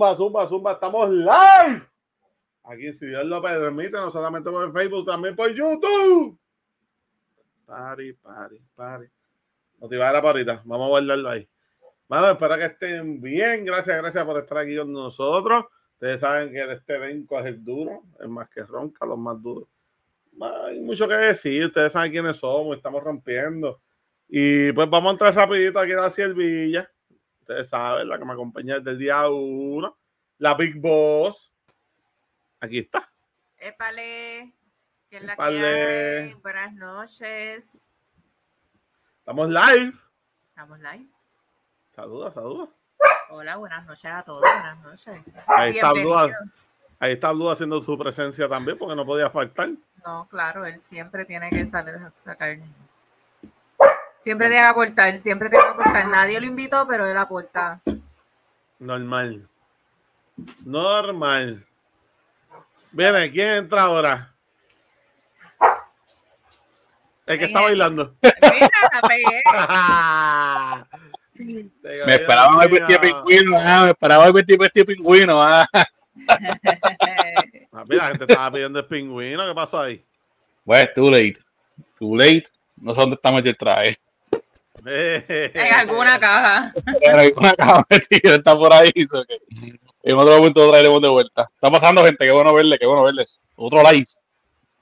Zumba, zumba, zumba. Estamos live. Aquí, si Dios lo permite, no solamente por Facebook, también por YouTube. Pari, pari, pari. Motivar la parita. Vamos a guardarlo ahí. Bueno, espero que estén bien. Gracias, gracias por estar aquí con nosotros. Ustedes saben que este elenco es el duro, es más que ronca, los más duros. Hay mucho que decir. Ustedes saben quiénes somos, estamos rompiendo. Y pues vamos a entrar rapidito aquí a la Villa. Ustedes saben, la que me acompaña desde el día uno. La Big Boss. Aquí está. Épale. ¿Quién la Épale. hay? Buenas noches. Estamos live. Estamos live. Saluda, saluda. Hola, buenas noches a todos. Buenas noches. Ahí está Blue, ahí está Blue haciendo su presencia también porque no podía faltar. No, claro, él siempre tiene que salir a sacar. Siempre tiene que aportar, siempre tiene que aportar. Nadie lo invitó, pero él aporta. Normal. Normal. Viene, ¿quién entra ahora? El que está bailando. Mira, la pegué. Me esperaba el vestido pingüino, ah, me esperaba el vestido pingüino. Ah. Ah, mira, la gente estaba pidiendo el pingüino. ¿Qué pasó ahí? Pues, too late. Too late. No sé dónde está metido el traje. En alguna caja. Pero hay una caja metida, está por ahí. so que En otro momento lo traeremos de vuelta. Está pasando, gente. Qué bueno verles, qué bueno verles. Otro live.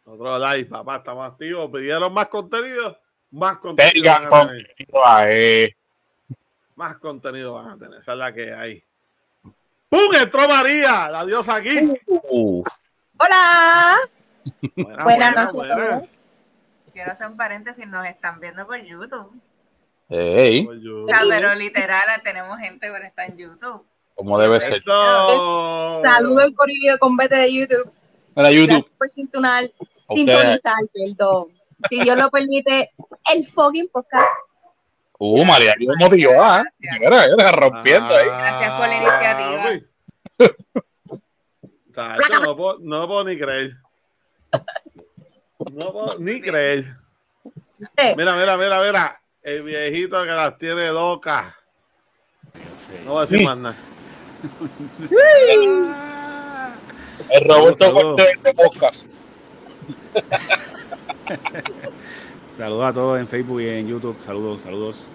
Otro live, papá, estamos activos. Pidieron más contenido. Más contenido. Tengan van a tener. contenido ahí. Más contenido van a tener. Esa es la que hay. ¡Pum! Entró María, la diosa aquí. Uf. Hola. Buenas, Buenas buenas, noches buenas. Quiero hacer un paréntesis, nos están viendo por YouTube. Ey, O sea, pero literal, tenemos gente que está en YouTube. como debe ser. Saludos al corillo con vete de YouTube. Mira, YouTube. Gracias por sintonizar, ustedes. sintonizar, perdón. Si Dios lo permite, el fucking podcast. Uh, María, yo motivó, ah. Mira, mira, rompiendo ahí. Gracias por la iniciativa. papi. Tacho, no, puedo, no puedo ni creer. No puedo ni creer. Eh, Mira, mira, mira, mira. El viejito que las tiene locas. No voy a decir Sí. más nada. El Roberto. Cortés de podcast. Saludos a todos en Facebook y en YouTube. Saludos, saludos.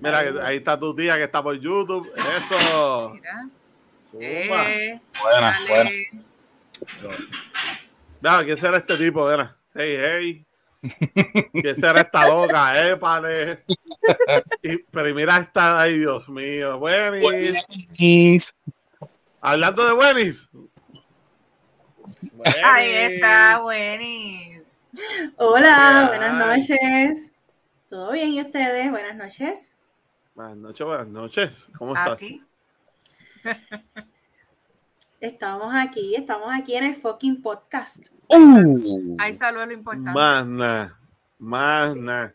Mira, ahí está tu tía que está por YouTube. Eso. Mira. Eh, Buena, buena. dale. Mira, ¿quién será este tipo? Mira. Hey, hey. ¿Quién será esta loca? Épale. Y, pero y mira esta, ay Dios mío. Buenis. Buenis. Hablando de Buenis. Buenis. Ahí está, buenis. Hola, ¿Qué buenas noches. ¿Todo bien y ustedes? Buenas noches. Buenas noches, buenas noches. ¿Cómo estás? Aquí. Estamos aquí, estamos aquí en el fucking podcast. Uh. Ahí salió lo importante. Más nada. Más nada.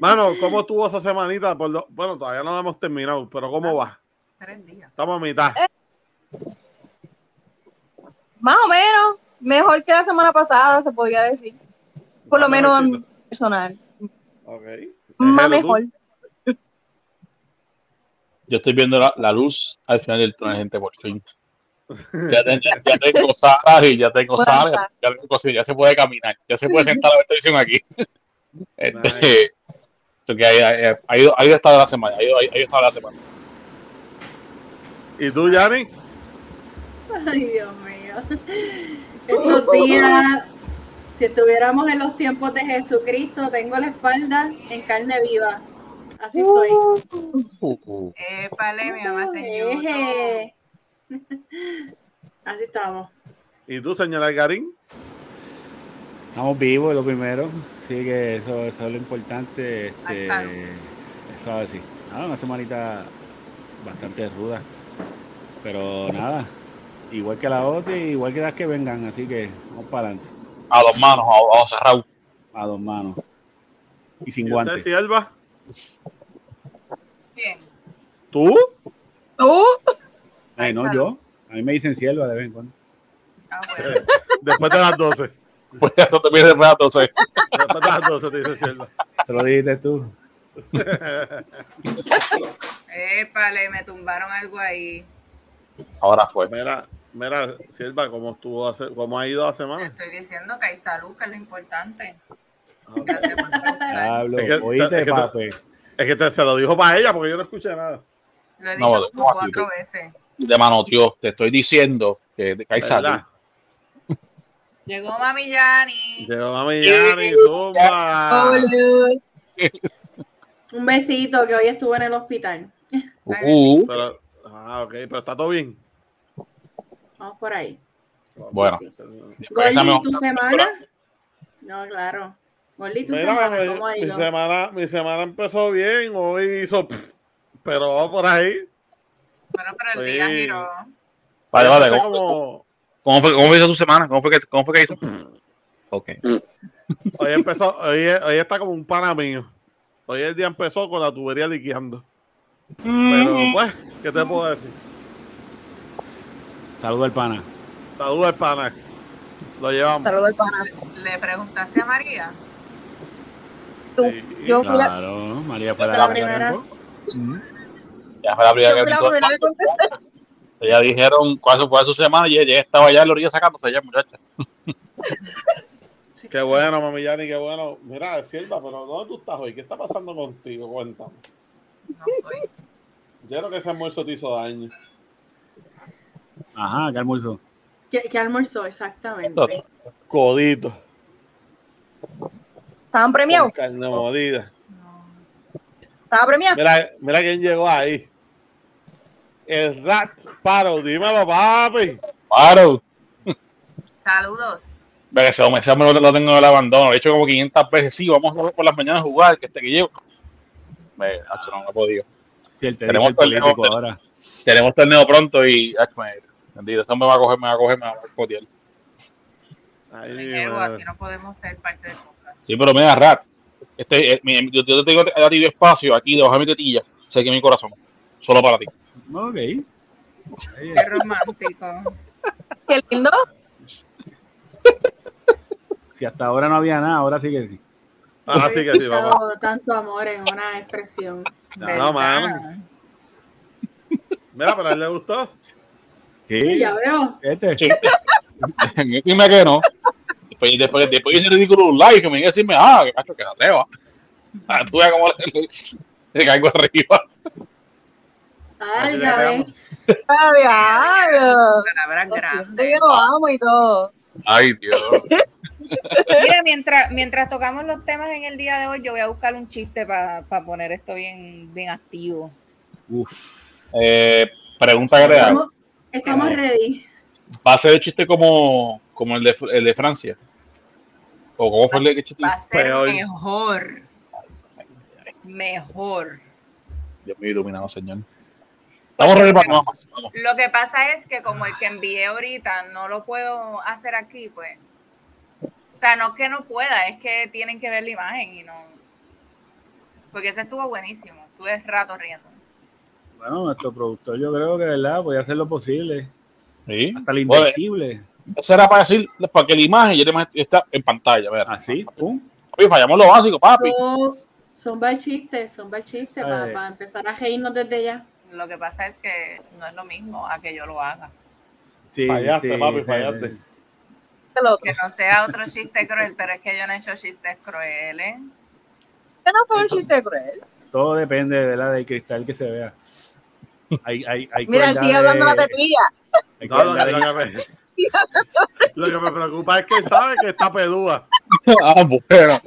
Mano, ¿cómo estuvo esa semanita? Por lo- bueno, todavía no hemos terminado, pero ¿cómo va? Tres días. Estamos a mitad. Más o menos, mejor que la semana pasada, se podría decir. Por lo menos mejorcito. personal. Ok. Más mejor. Yo estoy viendo la, la luz al final del túnel, gente, por fin. Ya, te- ya- ya tengo salas y ya tengo Buenas salas, ya, tengo cosas, ya se puede caminar, ya se puede sentar a ver televisión aquí. Este, que ahí, ahí, ha ido, ha ido estado la semana, ha ido, ha ido la semana. ¿Y tú, Yanni? Ay, Dios mío. Estos días, si estuviéramos en los tiempos de Jesucristo, tengo la espalda en carne viva. Así estoy. Uh, Épale, mi mamá. Eje. Así estamos. ¿Y tú, señora Algarín? Estamos vivos, lo primero. Así que eso, eso es lo importante. Este, eso así. Nada, una semanita bastante ruda. Pero nada, igual que la otra, y igual que las que vengan. Así que vamos para adelante. a dos manos, a, a cerrado. A dos manos. Y sin ¿Y guantes. usted, Sierva? ¿Quién? ¿Tú? ¿Tú? No Ay, no, yo. A mí me dicen sierva de vez en cuando. Ah, bueno. Después de las 12. Pues eso te pide después entonces. Después de las 12 te dice Silva. Te lo dijiste tú. Épale, me tumbaron algo ahí. Ahora fue. Mira, mira, Silva, ¿cómo estuvo hace, cómo ha ido la Te semana? estoy diciendo que hay salud, que es lo importante. Ah, Gracias por preguntar. Hablo. Es que- Oíste, es que- papi. Es que te- se lo dijo para ella porque yo no escuché nada. Lo he dicho no, como cuatro veces. De mano, tío, te estoy diciendo que, hay salud. Llegó Mami Yani. Llegó mami Yani, Zumba. Un besito que hoy estuvo en el hospital. Uh, Pero, ah, ok, pero está todo bien. Vamos por ahí. Bueno. Gordy, Esa ¿tu semana? No, claro. Gordy, tu Mira, semana, mi, ¿cómo ha mi ido? semana, mi semana empezó bien, hoy hizo, pff, pero vamos por ahí. Bueno, pero el día giró. Vale, vale. ¿Cómo, cómo fue, ¿Cómo fue tu semana? ¿Cómo fue que, cómo fue que hizo? Ok. hoy empezó, hoy, hoy está como un pana mío. Hoy el día empezó con la tubería liqueando. Pero pues, ¿qué te puedo decir? Saludo al pana. Duro el pana. Lo llevamos. Saludos al pana. ¿Le preguntaste a María? Tú, Sí. yo fui la, Claro, María fue Fue la, la primera. primera. Ya fue la primera yo que. Ya dijeron cuál fue su semana y ella estaba allá en la orilla sacándose allá, muchacha. Qué bueno, mami Yani, qué bueno. Mira, Silva, pero ¿dónde tú estás hoy? ¿Qué está pasando contigo? Cuéntame. No estoy. Yo creo que ese almuerzo te hizo daño. Ajá, ¿qué almuerzo? ¿Qué, qué almorzó exactamente? Codito. Estaban Con premiados. carne molida. No. Estaba premiado. Mira, mira quién llegó ahí. El Rat Paro, dímelo, papi. Claro. Saludos. Que ese hombre, ese hombre lo, lo tengo en el abandono. Lo he hecho como 500 veces. Sí, vamos a por las mañanas a jugar, que este que llevo. Me, hacho, no, no he podido. Si él te Tenemos el político torneo. ahora. Tenemos torneo pronto y, me, bendito, ese hombre me va a coger, me va a coger, me va a coger. Ay, así no podemos ser parte del podcast. Sí, pero mira, Rat. Este, eh, mi- yo, yo te digo a ti de espacio aquí debajo de mi tetilla. Sé que mi corazón. Solo para ti. Ok. Qué romántico. Qué lindo. Si hasta ahora no había nada, ahora sí que sí. Ahora sí que sí, papá. Tanto amor en una expresión. No, ¿Verdad? mano. Mira, pero a él le gustó. Sí, Sí, ya veo. este. Sí. Dime que no. Después, después, después hice ridículo un like que me iba a decirme, ah, que macho, que se atreva. Ah, tú veas cómo le, le- le caigo arriba. Ay, ya ves. Palabras grandes. Yo lo amo y todo. Ay, Dios. Mira, mientras, mientras tocamos los temas en el día de hoy, yo voy a buscar un chiste para poner esto bien, bien activo. Uf. Eh, pregunta hago. Estamos, estamos ready. ¿Va a ser el chiste como, como el, de, el de Francia? ¿O cómo fue el de chiste? Va a ser Peor. mejor. Mejor. Dios mío, iluminado, señor. Vamos a lo, que, vamos, vamos. lo que pasa es que como el que envié ahorita no lo puedo hacer aquí, pues. O sea, no es que no pueda, es que tienen que ver la imagen y no. Porque ese estuvo buenísimo. Estuve rato riendo. Bueno, nuestro productor yo creo que, ¿verdad? Podía hacer lo posible. Sí. Hasta lo Bueno, invencible. Eso era para decir, para que la imagen ya está en pantalla. Ver. Así, pum. Papi, fallamos lo básico, papi. Son, son chistes, son bal chistes para Ay. empezar a reírnos desde ya. Lo que pasa es que no es lo mismo a que yo lo haga. Sí, Fallaste, sí, papi, fallaste. sí. Que no sea otro chiste cruel, pero es que yo no he hecho chistes crueles. Que no fue un chiste cruel. Todo depende, ¿verdad? Del cristal que se vea. Hay, hay, hay Mira, sigue hablando de- la tetilla. No, lo, que- de- lo que me, lo que me preocupa es que sabe que está pedúa. ah, bueno.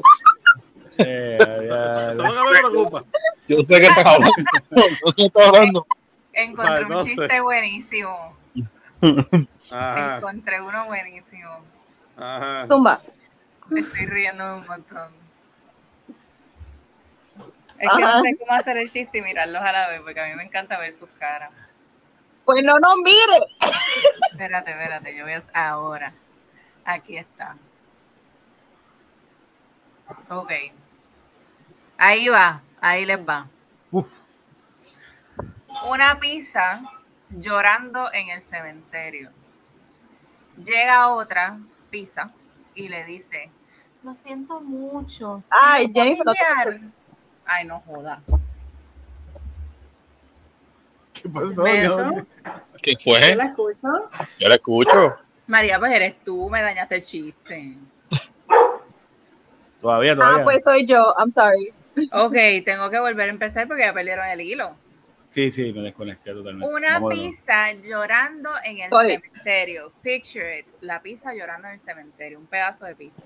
Eh, ya, que preocupa. Yo sé que estás hablando. No sé estás hablando. Encontré no un chiste buenísimo. Ajá, Encontré uno buenísimo. ajá. Me estoy riendo un montón. Es que no sé cómo hacer el chiste y mirarlos a la vez, porque a mí me encanta ver sus caras. Pues no nos mire. Espérate, espérate, yo voy a... Ahora. Aquí está. Ok. Ahí va, ahí les va. Uf. Una pizza llorando en el cementerio. Llega otra pizza y le dice, lo siento mucho. Ay, ¿tengo Jennifer, no te familiar?". Ay, no joda. ¿Qué pasó? ¿Qué Yo fue? la escucho. Yo la escucho. María, pues eres tú, me dañaste el chiste. Todavía, Ah, todavía. pues soy yo. I'm sorry. Ok, tengo que volver a empezar porque ya perdieron el hilo. Sí, sí, me desconecté totalmente. Una Vamos de pizza llorando en el cementerio. Picture it. La pizza llorando en el cementerio. Un pedazo de pizza.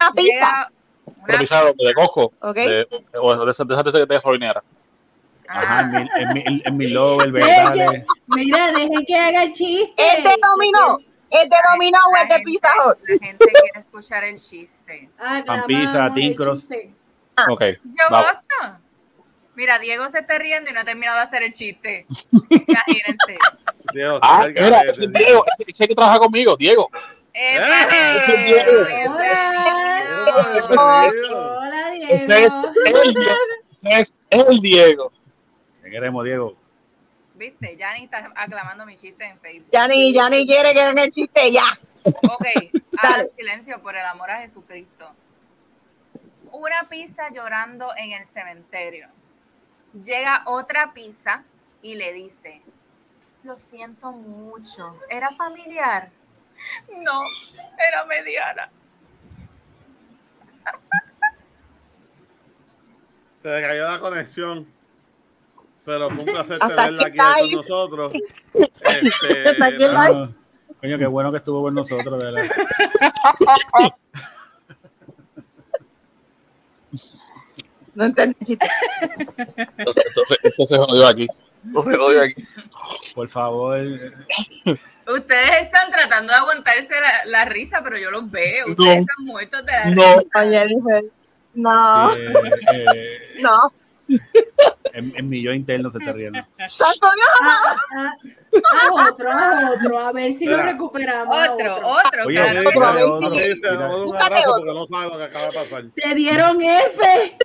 Una pizza. Llega una Pero pizza de, de Costco. Ok. De, o de esa de pizza que te jorinera. Ajá, Ah, en mi, en mi, en mi logo, el verdad. Mira, dejen que haga el chiste. ¿Es de dominó? ¿Es de dominó o la es de gente- Pizza? La gente quiere escuchar el chiste. Aclamamos pizza, el tincros. chiste. Ok. Yo Vamos. gusto. Mira, Diego se está riendo y no ha terminado de hacer el chiste. Imagínense. Diego, Ah, mira, ese es Diego. Ese, ese que trabaja conmigo, Diego. ¡Épale! ese es Diego. Hola. Diego. Hola, Ese es Diego. el Diego. Ese es el Diego. Te queremos, Diego. Viste, Yanni está aclamando mi chiste en Facebook. Ya ni, ya ni quiere que haga el chiste ya. Ok, hagan silencio por el amor a Jesucristo. Una pizza llorando en el cementerio. Llega otra pizza y le dice, lo siento mucho, ¿era familiar? No, era mediana. Se le cayó la conexión. Pero fue un placer tenerla aquí con nosotros. Este. Ah, coño, qué bueno que estuvo con nosotros, verdad. No entendí el chiste. Entonces, entonces, entonces jodió aquí. Entonces jodió aquí. Por favor. Ustedes están tratando de aguantarse la, la risa, pero yo los veo. Ustedes No. están muertos de la No. risa. Oye. No, eh, eh, no. En, en mi yo interno se está riendo. Santo Dios. Ah, ah, ah, otro, a otro, a ver si lo recuperamos. Otro, otro, Oye, claro. otro. dar un abrazo otro. porque no sabe lo que acaba de pasar. Te dieron F.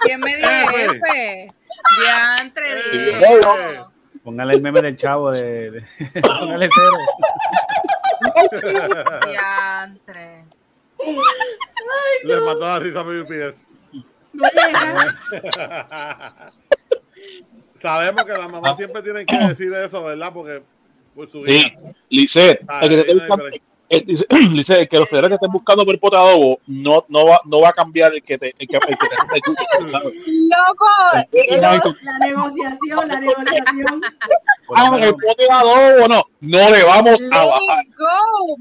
¿Quién me dio F. F? Diantre. Diego. Póngale el meme del chavo de. de- póngale cero. Diantre. Le mató la risa a mi UPS. No llega. Sabemos que las mamás siempre tienen que decir eso, ¿verdad? Porque por su Sí, hija. Lisette, Ah, el que buscando- break. el- que los federales te estén buscando por el pote de adobo, no, no, va, no va a cambiar el que te, el que, el que te. Loco. La negociación, la negociación. Ah, el pote de adobo, no, no le vamos a bajar. Go,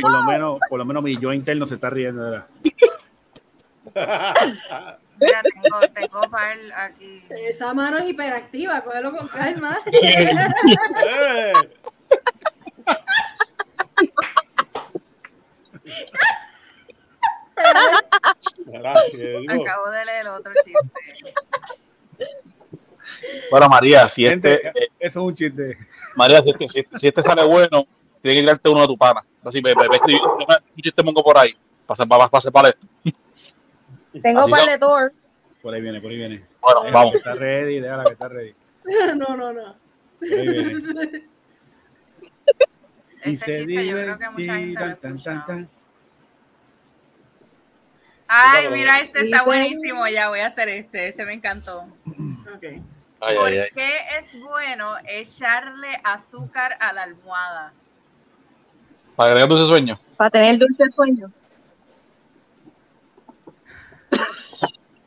por lo menos, por lo menos mi yo interno se está riendo. verdad. Mira, tengo, tengo par aquí. Esa mano es hiperactiva, cógelo con calma. Eh. Gracias. Acabo de leer otro chiste. Bueno, María, si este, Gente, eh, eso es un chiste. María, si este, si este, si este sale bueno, tiene que tirarte uno de tu pana. Así, me, me, me escribí un chiste mongo por ahí. Pase para, pase para esto. Tengo tour. Por ahí viene, por ahí viene. Bueno, Déjala vamos. que está ready, déjala que está ready. No, no, no. Por ahí viene. Y Este se chiste yo creo que mucha gente lo ha divertirán, tan, tan, escuchado. tan. Ay, mira, este está buenísimo. Ya voy a hacer este. Este me encantó. Ok. Ay, ¿Por ay, ay. qué es bueno echarle azúcar a la almohada? Para agregar dulce sueño. Para tener dulce sueño.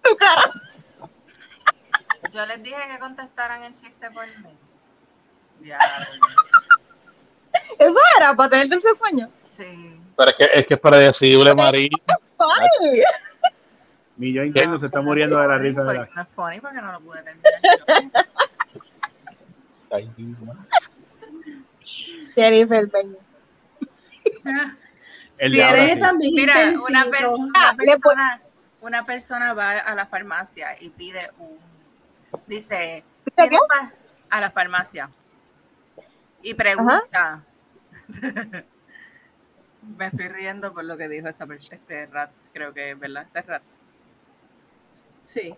Tu cara. Yo les dije que contestaran el chiste por mí. Ya, Eso era para tener dulce sueño. sí. Pero es que es, que es predecible, María. Ay. Mi yo interno se está muriendo de la risa. De Porque la... no es funny porque no lo pude terminar. Ay, Jennifer Peña. El Tiene de ahora Eres sí. también Mira, una, una Ah, le persona, una persona va a la farmacia y pide un, dice, a la farmacia y pregunta, me estoy riendo por lo que dijo esa persona, este Rats, creo que es verdad, ese es Rats. Sí.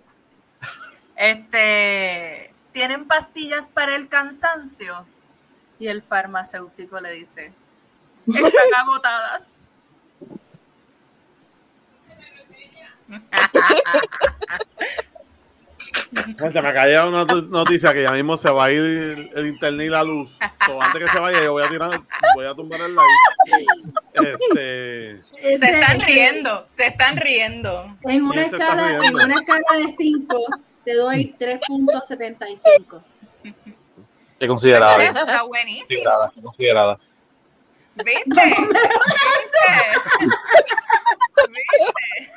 Este, ¿tienen pastillas para el cansancio? Y el farmacéutico le dice, están agotadas. Gente, me cayó una not- noticia que ya mismo se va a ir el, el internet y la luz. So, antes que se vaya, yo voy a tirar, voy a tumbar el live. Este, Se están riendo, se están riendo. En una, ¿Quién se escala, en una escala de 5, te doy 3.75. Qué considerada. Está buenísimo. Considerada, considerada. ¿Viste? ¿Viste?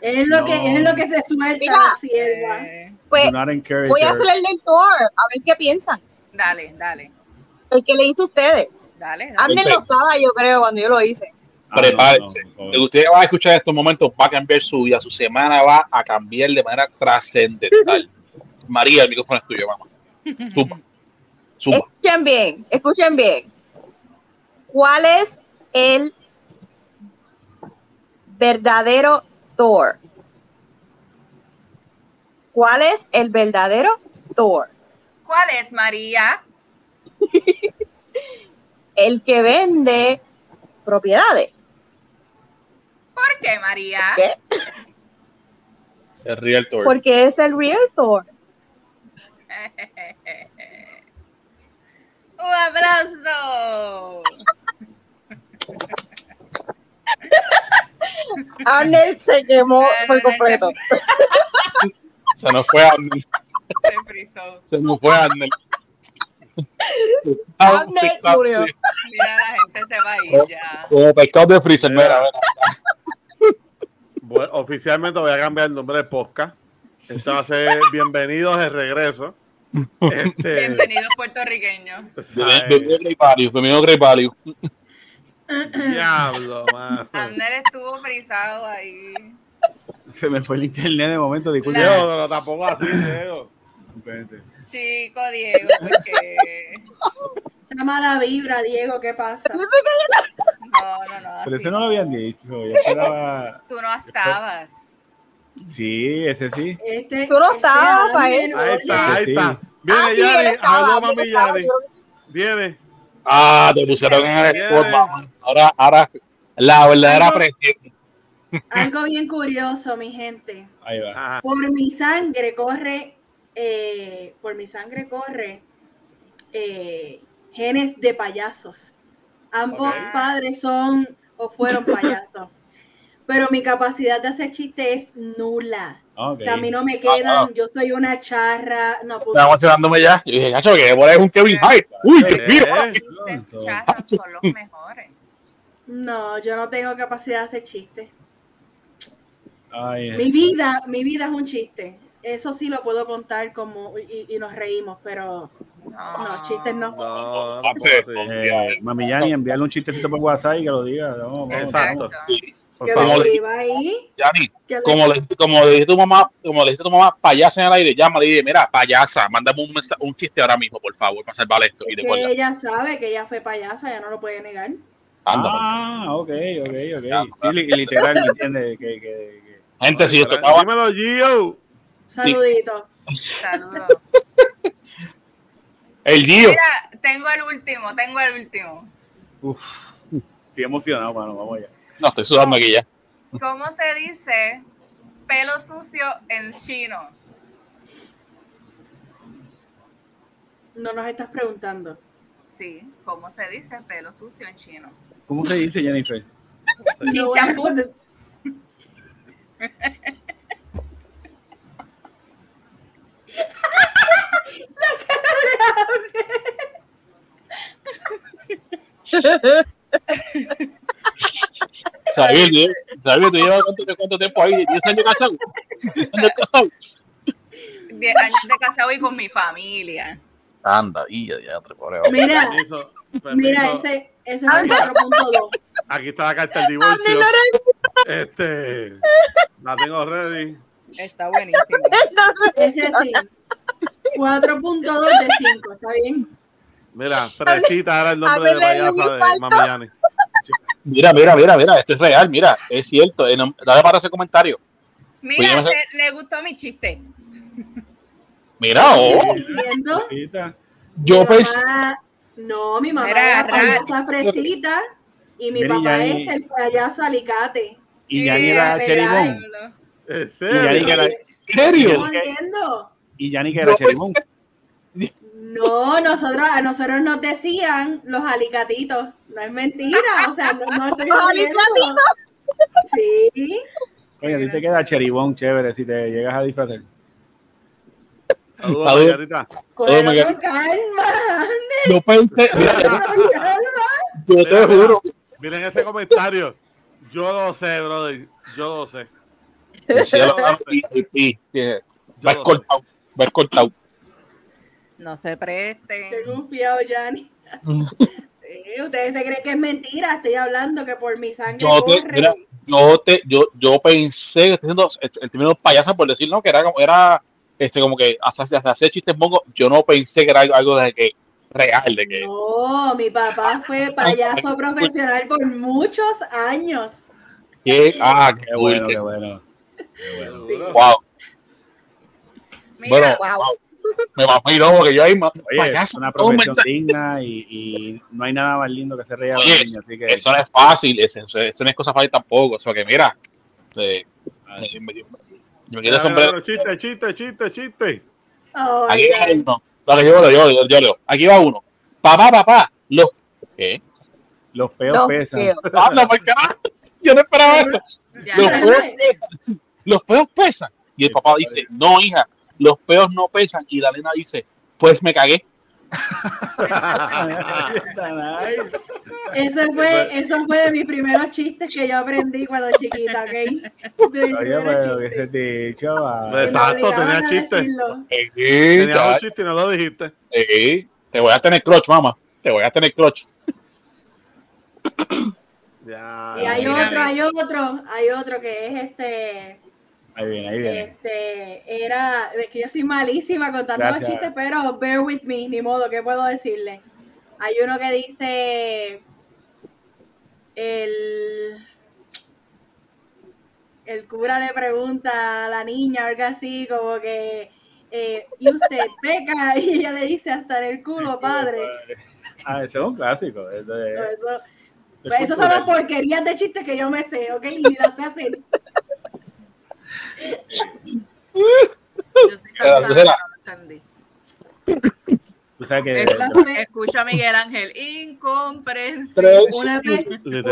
Es lo, que, es lo que se suelta Mira. la sierva. Eh, Pues voy a hacer el lector, a ver qué piensan. dale, dale, El que le hice a ustedes. dale. dale. Amner no estaba, yo creo, cuando yo lo hice. Ah, Prepárense. no, no, ustedes van a escuchar en estos momentos va a cambiar su vida. Su semana va a cambiar de manera trascendental. María, el micrófono es tuyo, mamá. Escuchen bien, escuchen bien. ¿Cuál es el verdadero Thor? ¿Cuál es el verdadero Thor? ¿Cuál es María? El que vende propiedades. ¿Por qué María? ¿Qué? El Realtor. Porque es el real Thor. Un aplauso. Arnel se quemó por completo. Se nos fue Arnel. Se frizó. Se nos fue Arnel. Arnel murió. Mira, la gente se va a ir ya. Como pescado de freezer, mira, mira. voy- oficialmente voy a cambiar el nombre de podcast. Ser Bienvenidos de regreso. Este, Bienvenidos puertorriqueños. ay, Bienvenido Great Value. Bienvenido Great Value. Diablo, mano. Ander estuvo frisado ahí. Se me fue el internet de momento, disculpe. Diego, pero tampoco así, Diego. Chico Diego, porque. Esa mala vibra, Diego, ¿qué pasa? No, no, no. Pero así ese no lo habían dicho. Yo esperaba. Tú no estabas. Sí, ese sí. Este, Tú no este estabas, Pael. Ahí está, ahí está. Viene Ah, Aló, él mami yo- Viene. Ah, te pusieron en el spot. Ahora, ahora, la verdadera presión. Algo bien curioso, mi gente. Ahí va. Ajá. Por mi sangre corre, eh, por mi sangre corre eh, genes de payasos. Ambos padres son o fueron payasos. Pero mi capacidad de hacer chiste es nula. Ok. O sea, a mí no me Ah, quedan, yo soy una charra, no pues, Estaba emocionándome ya. Yo dije, gacho, que por ahí es un Kevin Hart. Uy. Eh, Chistes charros son los mejores. no, yo no tengo capacidad de hacer chistes. Ay, Mi vida, mi vida es un chiste. Eso sí lo puedo contar como y, y nos reímos, pero no, chistes no. No, Ah, así. eh, mami Yani, enviarle un chistecito por WhatsApp y que lo diga. Vamos, vamos. Por favor. lo- como le, como le dije a tu mamá, como le dije tu mamá, payasa en el aire, llama y dile, mira, payasa, mándame un, mensa- un chiste ahora mismo, por favor, para salvar esto. Y que ella sabe que ella fue payasa, ya no lo puede negar. Anda. Ah, ok, ok, Ya, ok. Sí, li- literal, ¿me entiendes? Que, que, que- Gente, si esto acaba, Dímelo, Gio. Saludito. Saludos. el Gio. Mira, tengo el último, tengo el último. Uf, estoy emocionado, mano. Vamos allá. No, estoy sudando aquí ya. ¿Cómo se dice pelo sucio en chino? No nos estás preguntando. Sí, ¿cómo se dice pelo sucio en chino? ¿Cómo se dice, Jennifer? No voy a Chinchampú. ¿Sabes? Diego? ¿Sabes? ¿Tú llevas cuánto, cuánto tiempo ahí? ¿10 años casado? ¿10 años casado? Diez años de casado y con mi familia. Anda, y ya, ya, pobre. Mira, Permiso, mira, ese, ese es el 4.2. Aquí está la carta del divorcio. Este, la tengo ready. Está buenísimo. Ese sí. 4.2 de 5, ¿está bien? Mira, Fresita era el nombre de A ver, payasa de falta. Mira, mira, mira, mira, esto es real, mira, es cierto. eh, Dale para ese comentario. Mira, Pues le gustó mi chiste. Mira, oh, yo Mi pensé. mamá- No, mi mamá Era es la raro. payasa fresita y mi Mira, papá es el payaso alicate. Y ya ni era cheribón. ¿En Y ya ni que serio? y ya ni que era cheribón. No, nosotros, a nosotros nos decían los alicatitos. No es mentira, o sea, no, no estoy ¿Los jodiendo. Sí, Oye, a ti te queda cheribón chévere si te llegas a disfrazar. Saludos, Saludos. Margarita. con calma. Yo pensé, yo te juro. Miren ese comentario. Yo lo sé, brother. Yo lo sé. Yo Va lo sé. cortado, va cortado. No se presten. Estoy confiado, Yanni. Sí, ustedes se creen que es mentira. Estoy hablando que por mi sangre Yo te, mira, yo te, yo, yo pensé, estoy diciendo el, el término payaso por decir, no, que era como, era, este, como que hacer, hacer chistes mongos, yo no pensé que era algo, algo de que, real, de que, No, mi papá fue payaso profesional por muchos años. que- ah, qué Qué bueno, bueno, qué bueno. Qué bueno. Sí. wow, Mira, bueno, Wow. Me imagino porque yo ahí, ma- Oye, es una un profesión digna y, y no hay nada más lindo que hacer reír a los Oye, niños. Así que, eso no es fácil, eso, no es cosa fácil tampoco, o sea que mira, eh, eh, me, yo me Mira, sombrero. Chiste, chiste, chiste, chiste. Aquí va uno. Yo, yo, yo, yo leo. Aquí va uno. Papá, papá, los. ¿Qué? los peos Los pesan. peos. Anda, por carajo. Yo no esperaba esto. Los peos pesan. Los peos pesan. Y el papá dice, no, hija, los peos no pesan. Y la nena dice, pues me cagué. Eso fue, eso fue de mis primeros chistes que yo aprendí cuando chiquita, ¿ok? De Oye, pero que chistes. se te dicho, va. Pues, Exacto, tenía a chiste. decirlo. Eh, Tenía un chiste y no lo dijiste. eh, te voy a tener clutch, mamá. Te voy a tener clutch. Ya. Y hay Mira, otro, hay otro, hay otro que es este, Ahí viene, ahí viene. este, era, es que yo soy malísima contando los chistes, pero bear with me, ni modo, ¿qué puedo decirle? Hay uno que dice, el, el cura le pregunta a la niña, algo así, como que, eh, y usted peca, y ella le dice, hasta en el culo, padre. Ah, ese es un clásico. ese es- No, eso, es pues esas son las porquerías de chistes que yo me sé, ¿ok? Y las sé Era- sana que era- no lo entendí. Tú sabes que Es la pe- Escucho a Miguel Ángel, incomprensible. una,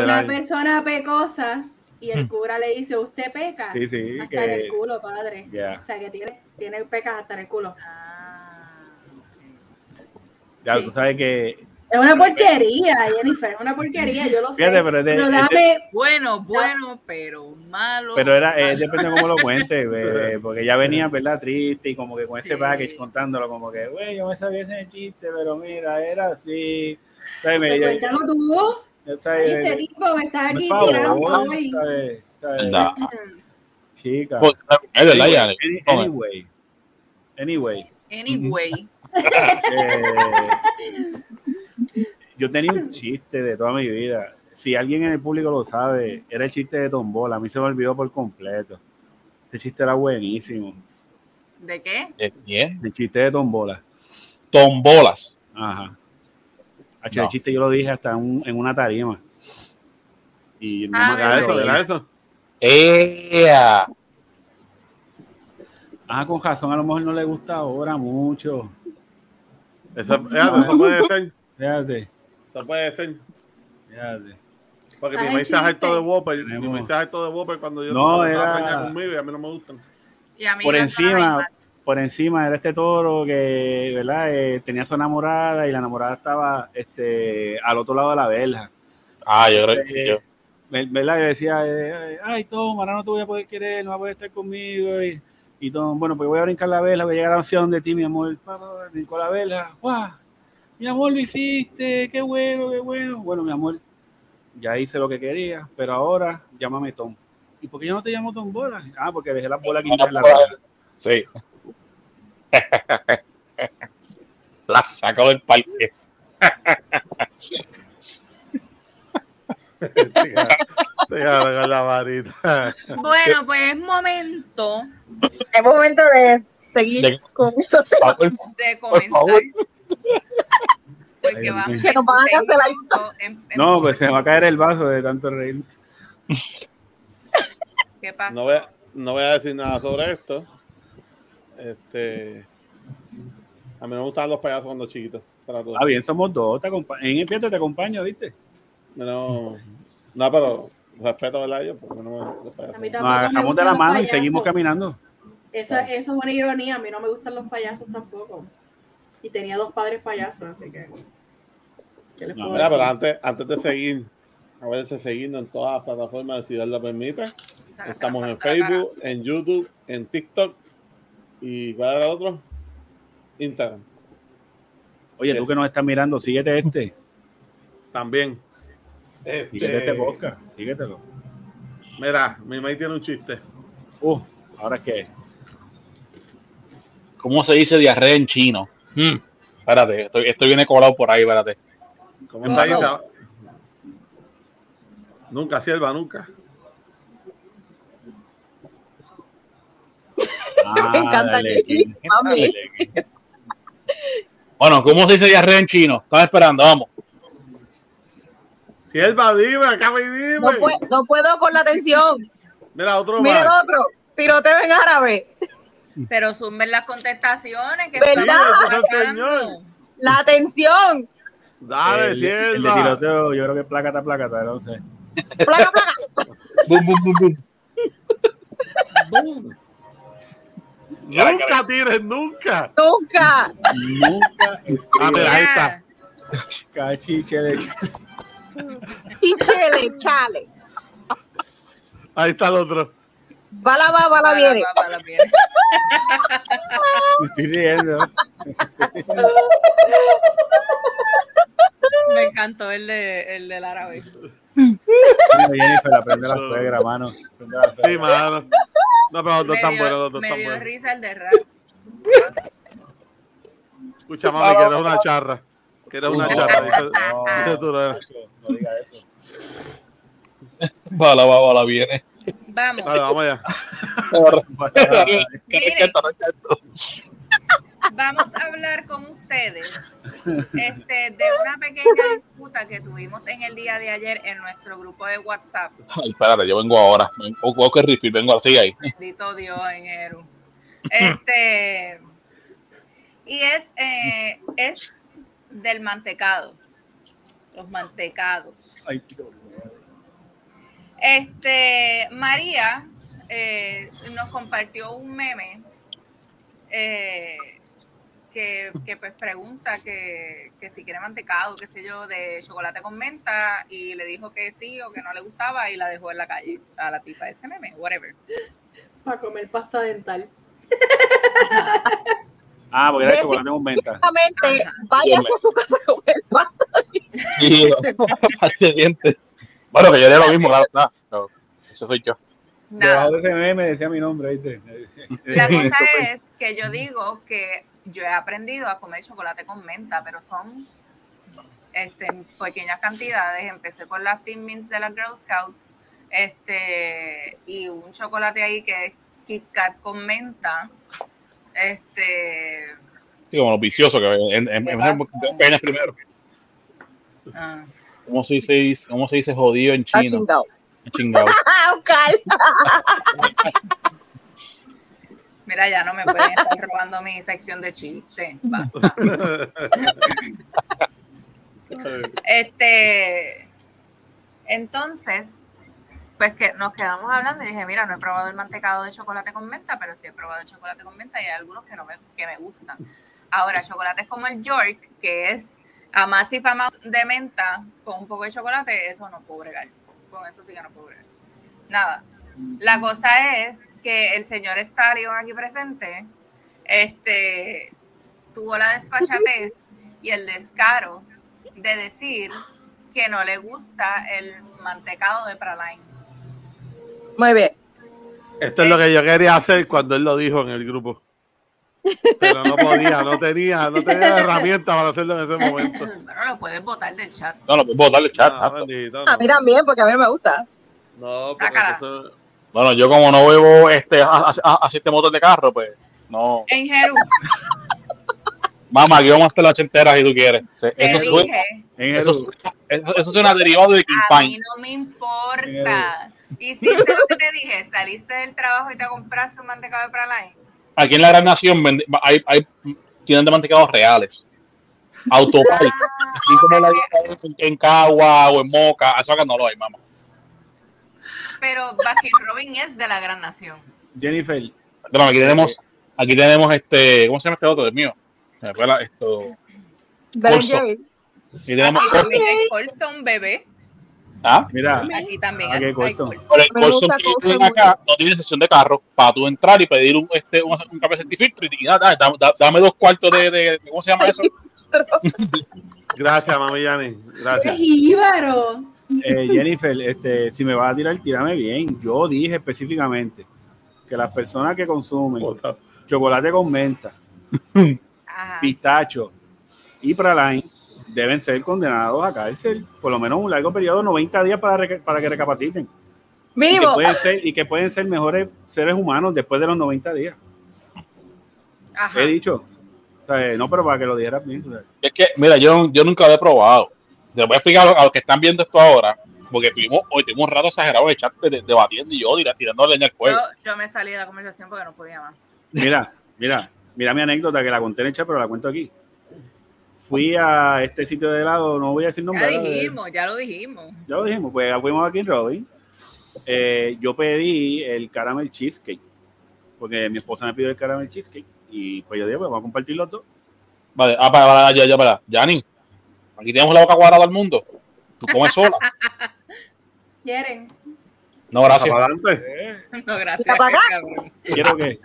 una persona pecosa y el cura le dice, ¿usted peca? Sí, sí, hasta en el culo, padre. O sea, que tiene, tiene pecas hasta en el culo. Ah, ya, Sí. tú sabes que. Es una porquería, Jennifer, es una porquería, yo lo sé. Fíjate, pero es de- Pero de- dame, Bueno, bueno, pero malo. Pero era, eh, malo. depende de cómo lo cuentes, eh, porque ya venía, ¿verdad? Triste y como que con ese Sí. package contándolo, como que, güey, yo me sabía ese chiste, pero mira, era así. ¿Sabes? Cuéntalo tú. ¿sabes? Ay, Este tipo me está aquí favor, tirando hoy. ¿sabes? ¿sabes? Chica. Pues, es verdad, ya. Any- Anyway, anyway, Anyway, eh, yo tenía un chiste de toda mi vida. Si alguien en el público lo sabe, era el chiste de Tombola. A mí se me olvidó por completo. Ese chiste era buenísimo. ¿de qué? ¿De quién? El chiste de Tombola. Tombolas. Ajá. No. El chiste yo lo dije hasta en, un- en una tarima. Y no Ah, me Era eso, era eso. ¡Ea! Ah, con razón, a lo mejor no le gusta ahora mucho. Eso, fíjate, eso puede ser. Fíjate, Eso puede ser. fíjate. Porque mi maíz se harto de. Whopper. Mi maíz se harto de Whopper cuando yo No, era- conmigo y a mí no me gustan. Y a mí Por encima, por encima era este toro que, ¿verdad? Eh, tenía su enamorada y la enamorada estaba este, al otro lado de la verja. Ah, yo creo que sí. Yo. Ve- ¿verdad? Yo decía, eh, ay, Tom, ahora no te voy a poder querer, no vas a poder estar conmigo. Y, y Tom, bueno, pues voy a brincar la vela, voy a llegar a la opción de ti, mi amor. Brincó la vela, ¡guau! Mi amor, lo hiciste, qué bueno, qué bueno. Bueno, mi amor, ya hice lo que quería, pero ahora llámame Tom. ¿Y por qué yo no te llamo Tom Bola? Ah, porque dejé las bolas aquí en la vela. Sí. La sacó del parque. Te con la varita. Bueno, pues es momento Es momento de seguir De- con de Por comenzar. Favor. Porque Ay, van Dios mío. Que nos van a 26 cancelar. minutos en- en No, punto. pues se me va a caer el vaso de tanto reír. ¿Qué pasa? No voy, a, no voy a decir nada sobre esto. Este. A mí no me gustaban los payasos cuando chiquitos. Para. Ah, bien, somos dos. Te en el fiesta te acompaño, ¿viste? No, no, pero respeto, ¿verdad? Yo, porque no me los payasos. A mí Nos agarramos de la mano y seguimos caminando. Esa, eso es una ironía. A mí no me gustan los payasos tampoco. Y tenía dos padres payasos, así que. ¿Qué les No, puedo Mira, pero antes, antes de seguir, a ver si seguirnos en todas las plataformas, si Dios lo permite. Estamos en. Facebook, en YouTube, en TikTok. ¿Y cuál era otro? Instagram. Oye, tú que nos estás mirando, síguete este. También. Este, Síguete este podcast. Síguetelo. Mira, mi maíz tiene un chiste. Uh, ahora es que. ¿Cómo se dice diarrea en chino? Hmm, Espérate, esto, esto viene colado por ahí, espérate. ¿Cómo está. Isa? Nunca, sierva, nunca. Me encanta dale, que-. Dale. Bueno, ¿cómo se dice diarrea en chino? Estaba esperando, vamos. Sierva, dime, acá me dime. No, pue- no puedo con la atención. Mira, otro Mira más. otro. Tiroteo en árabe. Pero sumen las contestaciones. que ¿Verdad? señor. La atención. Dale, el, el de tiroteo, yo creo que es plácata, plácata, no sé. Placa, placa. Bum, bum, bum, bum. Boom. Nunca tires, nunca. Nunca. Nunca Ah, escribe mira, ahí está. cachiche de Chile, chale. Ahí está el otro. Bala va, bala Bala, viene. va, bala viene. Me estoy riendo. Me encantó el, de, el del árabe. Mira, Jennifer, aprende la suegra, mano. La suegra. Sí, mano. No, pero los dos están buenos, los dos me están dio buenos. risa el de rap. Escucha, mami, que eres una charra. Que eres una No, charra. Dice, no, dice tú, ¿no? no diga eso. Bala, va, bala, viene. Vamos. Dale, vamos allá. Miren, vamos a hablar con ustedes este, de una pequeña disputa que tuvimos en el día de ayer en nuestro grupo de WhatsApp. Ay, espérate, yo vengo ahora. Vengo que refill, vengo así ahí. Bendito Dios en Eru. Este, y es, eh, es del mantecado. Los mantecados. Ay. Este, María eh, nos compartió un meme eh, que, que, pues pregunta que, que si quiere mantecado, qué sé yo, de chocolate con menta y le dijo que sí o que no le gustaba y la dejó en la calle a la tipa de ese meme, whatever. Para comer pasta dental. Ah, porque era De- chocolate con menta. Exactamente. Vaya por su casa a comer pan. Sí, dientes. Bueno, que yo haría lo mismo, la verdad. No, eso soy yo. Nada. De ese meme decía mi nombre, ¿viste? La cosa es que yo digo que yo he aprendido a comer chocolate con menta, pero son este, en pequeñas cantidades. Empecé con las Thin Mints de las Girl Scouts este, y un chocolate ahí que es Kit Kat con menta. Este, Sí, como los viciosos, que en, en, ¿Qué en, primero. ah, ¿Cómo se dice, cómo se dice jodido en Ah, chino? chingado. Chingado. Mira, ya no me pueden estar robando mi sección de chistes. Basta. Este, entonces, pues que nos quedamos hablando y dije, mira, no he probado el mantecado de chocolate con menta, pero sí he probado el chocolate con menta y hay algunos que, no me, que me gustan. Ahora, chocolates como el York, que es a Massive Amount de menta con un poco de chocolate, eso no puedo bregar. Con eso sí que no puedo bregar. Nada. La cosa es que el señor Stallion aquí presente, este, tuvo la desfachatez y el descaro de decir que no le gusta el mantecado de Praline. Muy bien. Esto es lo que yo quería hacer cuando él lo dijo en el grupo. Pero no podía, no tenía, no tenía herramientas para hacerlo en ese momento. Bueno, lo puedes votar del chat. No, no, puedo botarle el chat. Ah, bendito, A no. mí también, porque a mí me gusta. No, porque eso- Bueno, yo como no bebo este a- a- a- así este motor de carro, pues No. En Jeru, Mamá, aquí vamos hasta la ochentera si tú quieres. Te Eso, dije. En eso, eso, eso suena derivado de King A mí no me importa. Hiciste lo que te dije, saliste del trabajo y te compraste un mantecado de Praline. Aquí en la Gran Nación vende- hay, hay tienen de mantecados reales. Autopay. Así como la en, en Cagua o en Moca. Eso acá no lo hay, mamá. Pero Baskin Robin es de la gran nación. Jennifer, aquí tenemos, aquí tenemos este, ¿cómo se llama este otro? Dios mío. Me recuerda esto. Jerry. Aquí tenemos, Aquí también hay Colston bebé. ah, mira, Aquí también Ah, hay Colston. Colston. pero el que tienen acá no tiene sesión de carro para tú entrar y pedir un, este, un, un café certificado y nada, dame, dame- dame dos cuartos de, de- ¿cómo se llama eso? Gracias, mami Yani. ¡Qué Gracias. jíbaro! Eh, Jennifer, este, si me vas a tirar, tírame bien. Yo dije específicamente que las personas que consumen chocolate con menta, Ajá. pistacho y praline deben ser condenados a cárcel por lo menos un largo periodo, 90 días para, para que recapaciten. Y que, Mínimo. pueden ser, y que pueden ser mejores seres humanos después de los 90 días. Ajá. He dicho. O sea, eh, no, pero para que lo dijeras bien. Es que, mira, yo, yo nunca lo he probado. Te voy a explicar a los que están viendo esto ahora, porque tuvimos, hoy tuvimos un rato exagerado de chat de- debatiendo y yo tira- tirando leña al fuego. Yo, yo me salí de la conversación porque no podía más. Mira, mira, mira mi anécdota que la conté en el chat, pero la cuento aquí. Fui a este sitio de helado, no voy a decir nombre. Ya dijimos, ya lo dijimos. Ya lo dijimos, pues fuimos aquí en Robin. Eh, yo pedí el caramel cheesecake, porque mi esposa me pidió el caramel cheesecake. Y pues yo dije, pues vamos a compartir los dos. Vale, ah, para, para, ya, ya, para. Yanni, aquí tenemos la boca cuadrada al mundo. Tú comes sola. ¿Quieren? No, gracias. Para adelante. Eh, No, gracias. ¿Está para acá? cabrón. quiero que.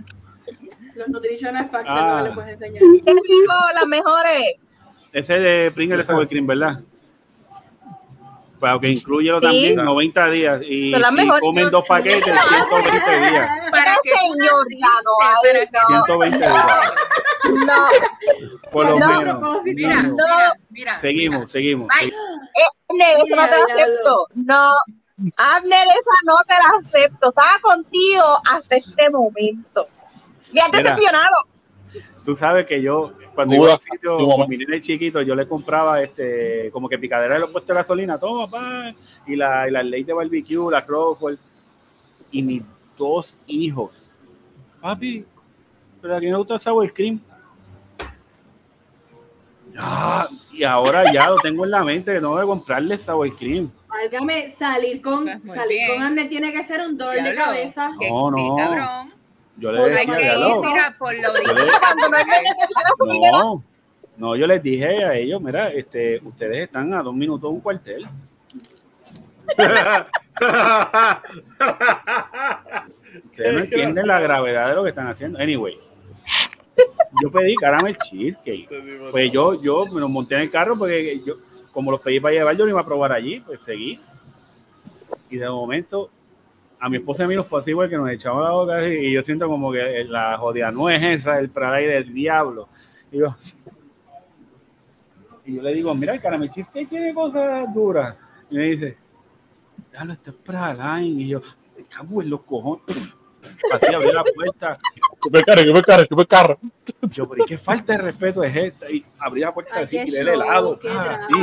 Los nutritional facts Ah. es lo que les puedes enseñar. Las mejores. Ese de Pringles Sour Cream, ¿verdad? Para que incluye Sí. también 90 días. Y las si comen dos paquetes, mío. 120 días. Para que Señor, no hay, para que no. tú 120 días. No, Por lo No, menos. propósito. Mira, No. mira, mira. Seguimos, seguimos. Ay, eso no te lo acepto. No. Abner, esa no te la acepto. Estaba contigo hasta este momento. Me has Mira. decepcionado. Tú sabes que yo, cuando Duda, iba al sitio, momento. mi nene chiquito, yo le compraba este, como que picadera de los puestos de gasolina, toma, pa, y la, y la ley de barbecue, la Crawford, y mis dos hijos. Papi, pero aquí me gusta el sour cream. Ah, y ahora ya lo tengo en la mente que no voy a comprarle sour cream. Válgame, salir con, Pues salir bien. con Amne tiene que ser un dolor de cabeza. qué- No, no. cabrón. Yo le decía, que "Hello". ir, mira, por la orilla. No, no, yo les dije a ellos, mira, este, ustedes están a dos minutos de un cuartel. Ustedes no entienden la gravedad de lo que están haciendo. Anyway, yo pedí caramel cheesecake. Pues yo, yo me lo monté en el carro porque yo, como los pedí para llevar, yo lo iba a probar allí, pues seguí. Y de momento, a mi esposa y a mí nos pasó igual que nos echamos la boca y yo siento como que la jodida no es esa, el praray del diablo. Y yo, y yo le digo, mira, el caramel cheesecake tiene cosas duras. Y me dice, diablo, esto es praline. Y yo, me cago en los cojones. Así abrí la puerta. Que me carro, que me carro, que me carro. Yo, pero ¿y qué falta de respeto es esta? Y abrí la puerta así, tiré el helado. ah, sí.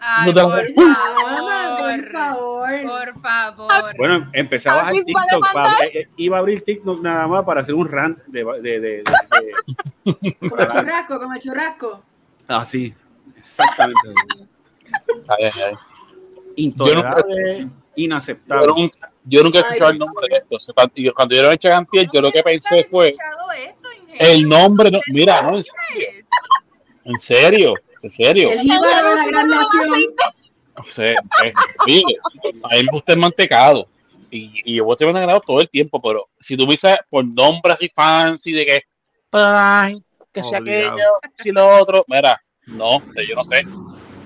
Ay, No te la- por favor. por favor. Por favor. Bueno, empecé a bajar ¿Alguien puede TikTok. para- eh, eh, iba a abrir TikTok nada más para hacer un rant de. de, de, de- de- Como churrasco, como churrasco. Ah, sí, exactamente. Ay, ay, ay. Intolerable, Yo inaceptable. nunca, yo nunca he Ay, escuchado el nombre de esto. O sea, cuando, y cuando yo lo he hecho Gantier, yo lo que pensé fue esto, el nombre. no- mira, no, en, ¿Qué es? en serio, en serio. El jíbaro de la gran nación. O sea, mire, a mí me gusta el mantecado. Y, y yo voy a tener mantecado todo el tiempo, pero si tú me dices por nombre así fancy de que, ay, que sea Obligado. aquello, si lo otro, mira, no, yo no sé.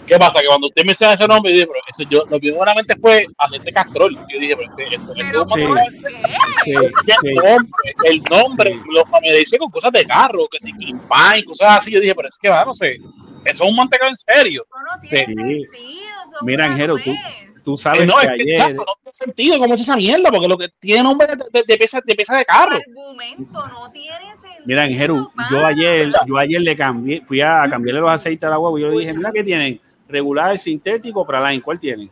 ¿Qué pasa? Que cuando usted me dice ese nombre, yo dije, pero eso yo, lo que a la mente fue hacerte castrol. Yo dije, pero este, esto es Pero un ¿por Sí. Sí, el nombre, el nombre, lo familiaricé con cosas de carro, que si King Pine, cosas así. Yo dije, pero es que, va, no sé, eso es un mantecado en serio. Eso no tiene Sí. sentido. Mira, Angelo, tú- tú sabes Eh, no, que es que, ayer. exacto, no tiene sentido cómo es esa mierda, porque lo que tiene nombre de, de, de pieza, de pieza de carro. argumento no tiene sentido. Mira, en Jeru, yo ayer, yo ayer le cambié, fui a cambiarle los aceites a la guagua y yo le dije, mira, ¿qué tienen? Regular, sintético, Praline, ¿cuál tienen?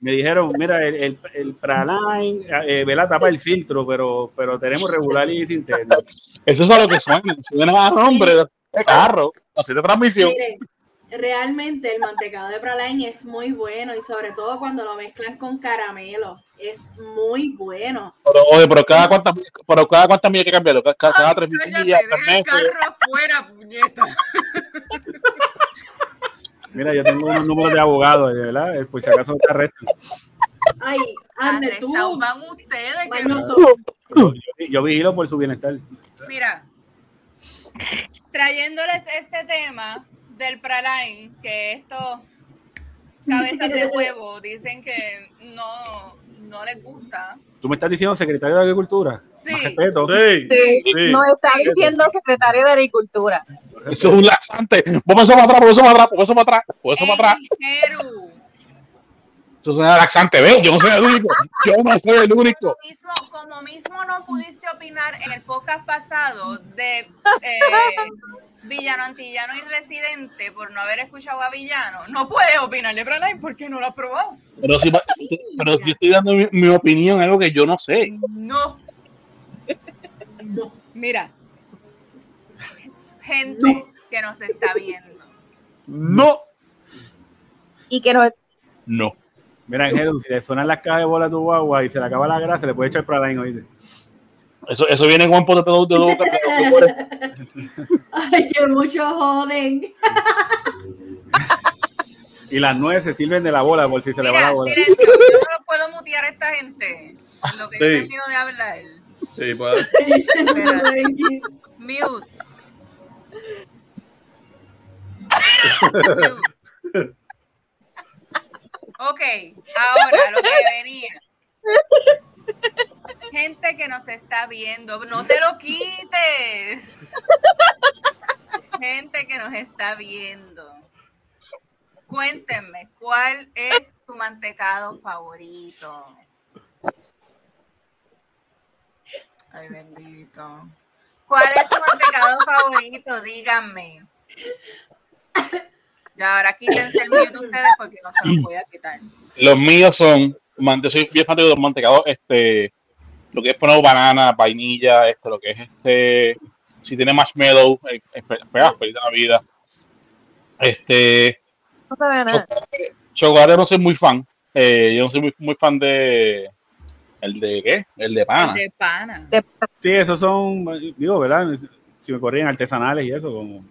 Me dijeron, mira, el, el, el Praline, eh, ve la tapa del filtro, pero, pero tenemos regular y sintético. Eso es a lo que suena. Suena a nombre de, de carro, así de transmisión. Mire, realmente el mantecado de Praline es muy bueno y sobre todo cuando lo mezclan con caramelo. Es muy bueno. Pero, oye, pero cada cuántas pero cada cuántas millas hay que cambiarlo, cada, cada Ay, tres millas, el carro afuera, puñeta. Mira, yo tengo unos números de abogados, de ¿verdad? Eh, Por si acaso te arrestan. Ay, ande tú. Van ustedes. que no- mañoso. Yo, yo vigilo por su bienestar. Mira, trayéndoles este tema del Praline, que estos cabezas de huevo dicen que no, no les gusta. Tú me estás diciendo secretario de Agricultura. Sí. Más respeto. Sí, Sí, sí. nos está diciendo secretario de Agricultura. Eso es un laxante. Vamos eso para atrás, vamos eso para atrás, vamos eso para atrás, vamos eso para atrás. Eso es un laxante, ¿ves? Yo no soy el único. Yo no soy el único. Mismo, como mismo no pudiste opinar en el podcast pasado de eh, Villano Antillano y Residente por no haber escuchado a Villano, no puedes opinar de Praline porque no lo has probado. Pero, si, pero yo estoy dando mi, mi opinión, algo que yo no sé. No. Mira. Gente que nos está viendo. No. Y que nos No. Mira, Ángel, si le suenan las cajas de bola a tu guagua y se le acaba la grasa, le puede echar Praline, oíste. Eso, eso viene con un pote de boca. Ay, que mucho joden. Y las nueces se sirven de la bola por si se le va Mira, la bola. silencio, yo no puedo mutear a esta gente. en Lo que yo Sí. termino de hablar. Sí, pues. Mute. Mute. Ok, ahora lo que venía. Gente que nos está viendo, no te lo quites. Gente que nos está viendo. Cuéntenme, ¿cuál es su mantecado favorito? Ay, bendito. ¿Cuál es tu mantecado favorito? Díganme. Ya, ahora quítense el mute ustedes porque no se los voy a quitar. Los míos son, yo soy bien fanático de los mantecados, este, lo que es poner banana, vainilla, este, lo que es este, si tiene marshmallow, eh, eh, pega, feliz la vida. Este, no se ve nada. chocolate no soy muy fan, eh, yo no soy muy, muy fan de, el de qué, el de pana. El de pana. Sí, esos son, digo, ¿verdad? Si me corrían artesanales y eso, como.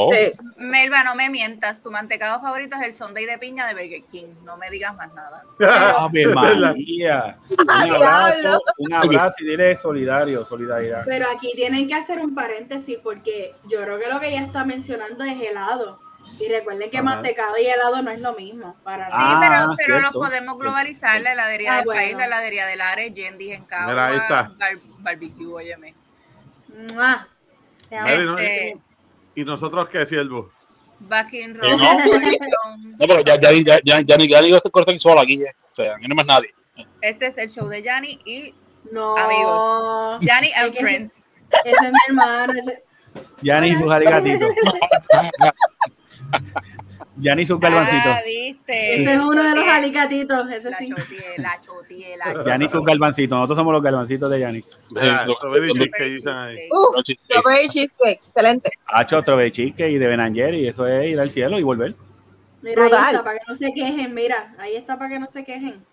Oh, Sí. Melba, no me mientas. Tu mantecado favorito es el Sunday de piña de Burger King. No me digas más nada. ¡Ave. María! Un abrazo, un abrazo y dile solidario, solidaridad. Pero aquí tienen que hacer un paréntesis porque yo creo que lo que ella está mencionando es helado. Y recuerden que Ajá. mantecado y helado no es lo mismo. Para Sí, Ah, pero, pero los podemos globalizar. La heladería Ah, del bueno. país, la heladería del Ares, Yendi en Cagua, Mira, ahí está. bar- barbecue, óyeme. ¡Mua! Te amo. Mary, ¿no? Este, ¿Y nosotros qué, siervo? back in Eh, Rome, no. No, pero ya, ya, ya, ya, ya, ni- ya ni estoy cortando solo aquí, eh. o sea, aquí no hay más nadie. Este es el show de Yanni y No. Amigos. Yanni and Friends. Ese es mi hermano. ese- Ya ni sus aligatitos. Ya ni sus Ah, galvancitos. viste. Ese es uno de los alicatos. Ese La sí. la choteé, la sus galvancitos. Nosotros somos los galvancitos de Yanni. Strawberry lo- cheesecake dicen ahí. Uh, no, sí, strawberry cheesecake, excelente. Hacho, chique y de Ben y eso es ir al cielo y volver. Mira, ahí está, para que no se quejen. Mira, ahí está para que no se quejen.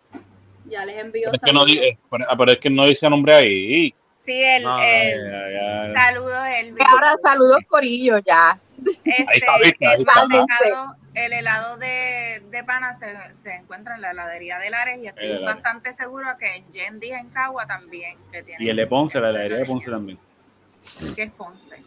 Ya les envío pero es que no, saludos. eh, pero- ah, pero es que no dice nombre ahí. Sí, el, No, el Ya, ya. ahora saludos Corillo ya. Este, Ahí está, el está. mantecado, el helado de, de pana se, se encuentra en la heladería de Lares y estoy bastante segura que en Yendi en Cagua también. Que tiene, Y el de Ponce, la heladería de Ponce también. ¿Qué es Ponce?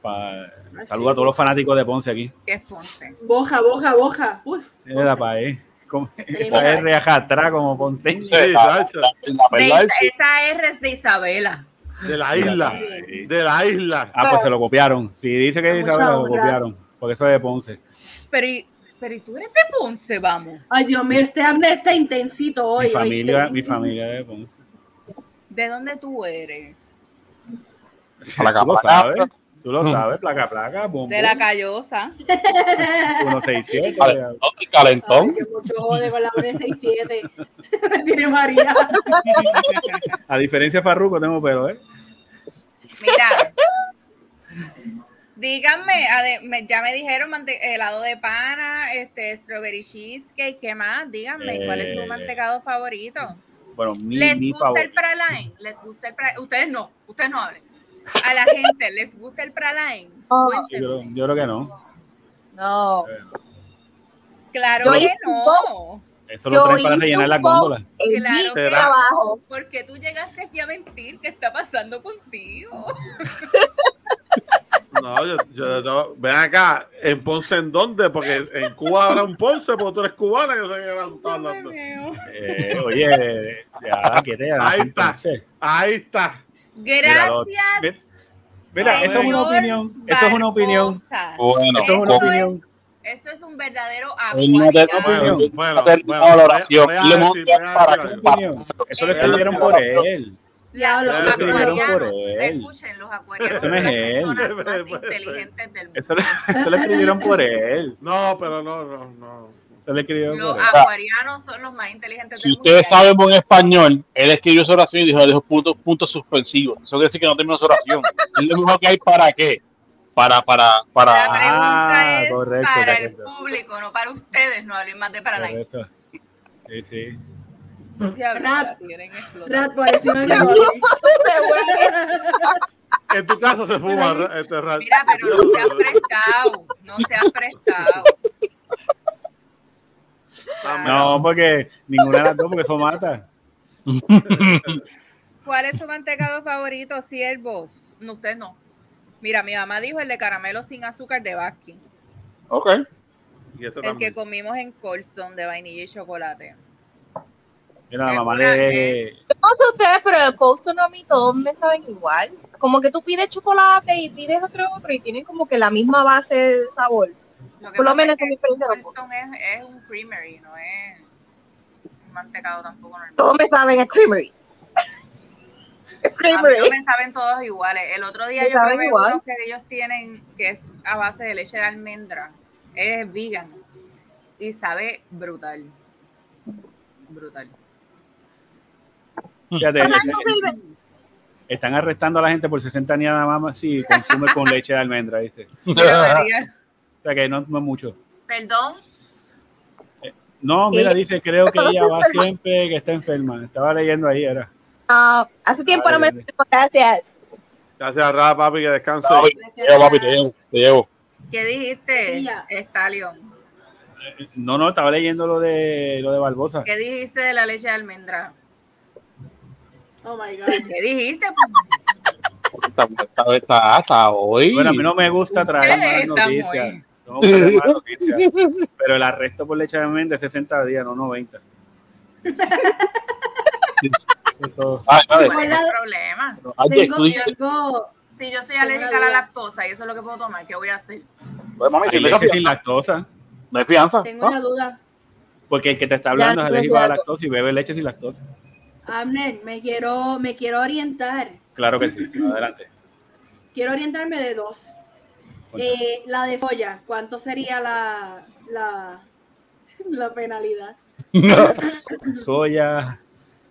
Pa- Saluda a todos los fanáticos de Ponce aquí. ¿Qué es Ponce? Boja, boja, boja. Uf. Era para eh. Como- Esa mira. R atrás como Ponce. Sí, la, la, la esa R es de Isabela. De la isla. De la isla. Ah, pues se lo copiaron. Si dice que es Isabela, lo copiaron. porque eso es de Ponce. Pero, y- pero ¿y tú eres de Ponce, vamos. Ay, Dios mío, este Abner está intensito hoy. Mi familia, ¿oíste? mi familia es de Ponce. ¿De dónde tú eres? Placa, Tú lo placa. sabes, tú lo sabes, placa, placa, De la Callosa. 167. Calentón, el Ay, calentón. que mucho jode con la 167. Tiene María. A diferencia de Farruko, tengo pelo, ¿eh? Mira. Díganme, ade- me- ya me dijeron mante- helado de pana, este, strawberry cheesecake, ¿qué más? Díganme, ¿cuál es su Eh, mantecado favorito? Bueno, mi, ¿Les mi gusta el favorito. praline? ¿Les gusta el praline? Ustedes no, ustedes no hablen. A la gente, ¿les gusta el praline? Oh. Yo, yo creo que no. No. Claro Yo que no. Eso lo Yo traen para rellenar la góndola. El Claro que abajo. ¿Por qué tú llegaste aquí a mentir? ¿Qué está pasando contigo? No, yo, yo, yo- ven acá, en Ponce en dónde, porque en Cuba habrá un Ponce, porque tú eres cubana, yo sé que tú estás hablando. Eh, oye, ya, que te Ahí está. Ahí está. Gracias. Mira, eso es una opinión. Eso es una opinión. Bueno, Eso es una opinión. Esto es un verdadero. Opinión. Bueno, bueno, a- oración. Eso lo escribieron por él. La- los lo acuarianos, escuchen, los acuarianos Eso son no es las él. personas más inteligentes del mundo. Eso, lo- eso lo escribieron por él. No, pero no, no, no. Lo Los por él. acuarianos son los más inteligentes Si del mundo. ustedes saben buen español, él escribió esa oración y dijo, dijo puntos puntos suspensivos. Eso quiere decir que no terminó su oración. Él le dijo que hay para qué. Para, para, La para. pregunta Ah, es correcto, para el público, no para ustedes. No hablen más de para la Correcto. Sí, sí. Rat por encima de hoy. En tu casa se fuma este rato. Mira, pero no se han prestado. No se han prestado. No, porque ninguna de las dos, porque eso mata. ¿Cuál es su mantecado favorito, siervos? No, ustedes no. Mira, mi mamá dijo el de caramelo sin azúcar de Baskin. Ok. Y este El que comimos en Colston de vainilla y chocolate. Mira, la mamá No sé ustedes, pero el Coastal a mí todos me saben igual. Como que tú pides chocolate y pides otro otro y tienen como que la misma base de sabor. Lo que Por lo menos es que en mi experiencia lo Colston es, es un creamery, no es un mantecado tampoco normal. Todos me saben a creamery. A mí creamery. no me saben todos iguales. El otro día Me yo probé igual. uno que ellos tienen que es a base de leche de almendra. Es vegan y sabe brutal. Brutal. Fíjate, Ajá, están- arrestando a la gente por 60 días nada más si consume con leche de almendra, ¿viste? O sea que no, no es mucho. Perdón, No, mira, dice, creo que ella va siempre que está enferma. Estaba leyendo ahí, era. Ah, hace tiempo no me gracias. Gracias, Ra, papi, que descanse. Papi, te llevo, papi, te llevo, te llevo. ¿qué dijiste. Stallion? No, no, estaba leyendo lo de lo de Barbosa. ¿Qué dijiste de la leche de almendra? Oh my God. ¿Qué dijiste? Está, está, está, está hoy. Bueno, a mí no me gusta traer malas noticias. No me gusta traer malas noticias. Pero el arresto por leche de almendra es 60 días, no 90. Esto- Ay, a ver, ¿Cuál es el problema? Tengo, tengo, Si yo soy alérgica a la lactosa y eso es lo que puedo tomar, ¿qué voy a hacer? pues, mami, si leche sin lactosa. no hay fianza. tengo ¿no? una duda. Porque el que te está hablando Ya, es alérgico a la lactosa y bebe leche sin lactosa. Abner, me quiero, me quiero orientar. Claro que sí. Adelante. Quiero orientarme de dos. Eh, la de soya, ¿cuánto sería la, la, la penalidad? Soya.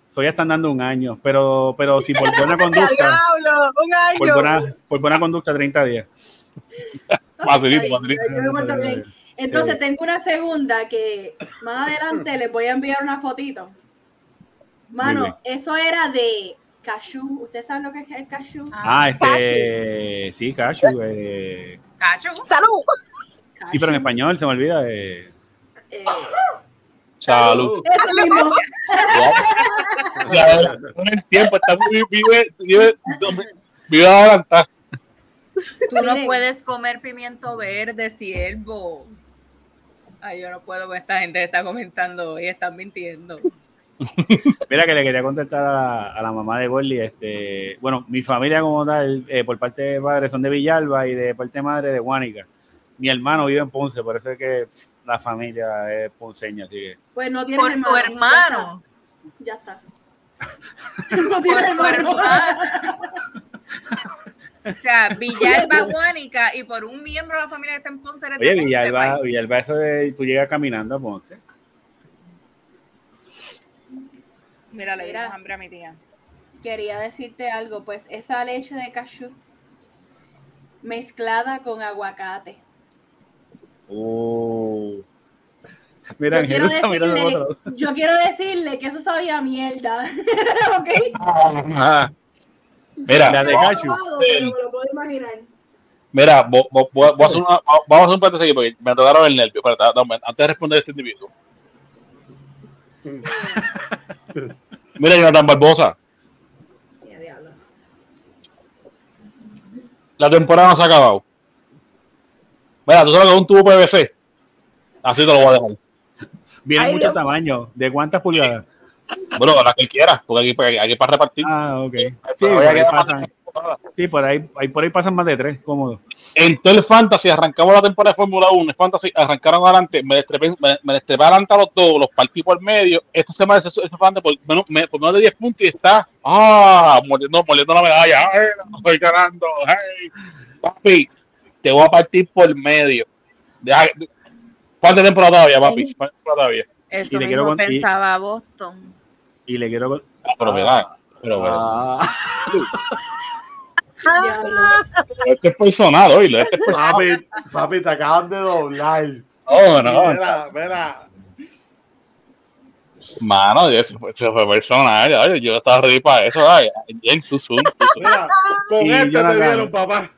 Soya están dando un año, pero, pero si por buena conducta, Diablo, un por año. buena, por buena conducta, 30 días. Cuento bien. Entonces Sí. tengo una segunda que más adelante les voy a enviar una fotito. Mano, eso era de cashew. ¿Usted sabe lo que es el cashew? Ah, este. Sí, cashew. eh, Cacho. Salud. sí, pero en español se me olvida. eh, Eh, Salud. eso mismo. Con el tiempo, está muy, vive, vive, vive adelantada. Tú no puedes comer pimiento verde, siervo. Ay, yo no puedo con esta gente que está comentando y están mintiendo. Mira que le quería contestar a la, a la mamá de Gordy. Este, bueno, mi familia como tal, eh, por parte de padre son de Villalba y de parte de madre de Guánica. mi hermano vive en Ponce, por eso es que la familia es ponceña, así que. Pues no tienes Por tu hermano. Ya está. Ya está. no tu hermano. O sea, Villalba, Guánica y por un miembro de la familia que está en Ponce eres Oye, Ponce, Villalba. Villalba, eso de tú llegas caminando a Ponce. Mira, le Mira. hambre a mi tía. Quería decirte algo, pues esa leche de cashew mezclada con aguacate. Oh. Mira, Yo quiero, decirle, otro. yo quiero decirle que eso sabía a mierda. ¿Ok? Ah. Mira, La de cashew. probado, pero me lo puedo imaginar. mira, vamos a hacer un paréntesis aquí porque me tocaron el nervio. Espérate, antes de responder a este individuo. Mira, Jonathan Barbosa, la temporada no se ha acabado. Mira, tú sabes que es un tubo PVC. Así te lo voy a dejar. Viene Ay, mucho Dios. tamaño. ¿De cuántas pulgadas? Bueno, la que quiera, porque aquí, aquí, aquí para repartir. Ah, ok. Sí, Pero sí, por ahí, ahí- por ahí pasan más de tres, cómodo. En todo el Fantasy arrancamos la temporada de Fórmula 1. En Fantasy arrancaron adelante, me destrepé, me, me destrepé adelante a los dos, los partí por medio. Esta semana ese, ese fan por menos, me- por menos de 10 puntos y está ah, mordiendo, mordiendo la medalla. Ay, estoy ganando. ay. Papi, te voy a partir por medio. Deja, ¿Cuánta temporada todavía, papi? ¿Cuánta temporada todavía? Eso Y le mismo quiero con- y- pensaba Boston. Y le quiero. Ah, pero mira, pero, pero, Ah. Este es personal, oílo, este es personal. Papi, papi, te acaban de doblar. No, no, Mira, mira. mano, eso fue, eso fue personal. Ay, yo estaba ready para eso. Ay, bien, tú zoom, tú zoom. Mira, con Y este te dieron, papá.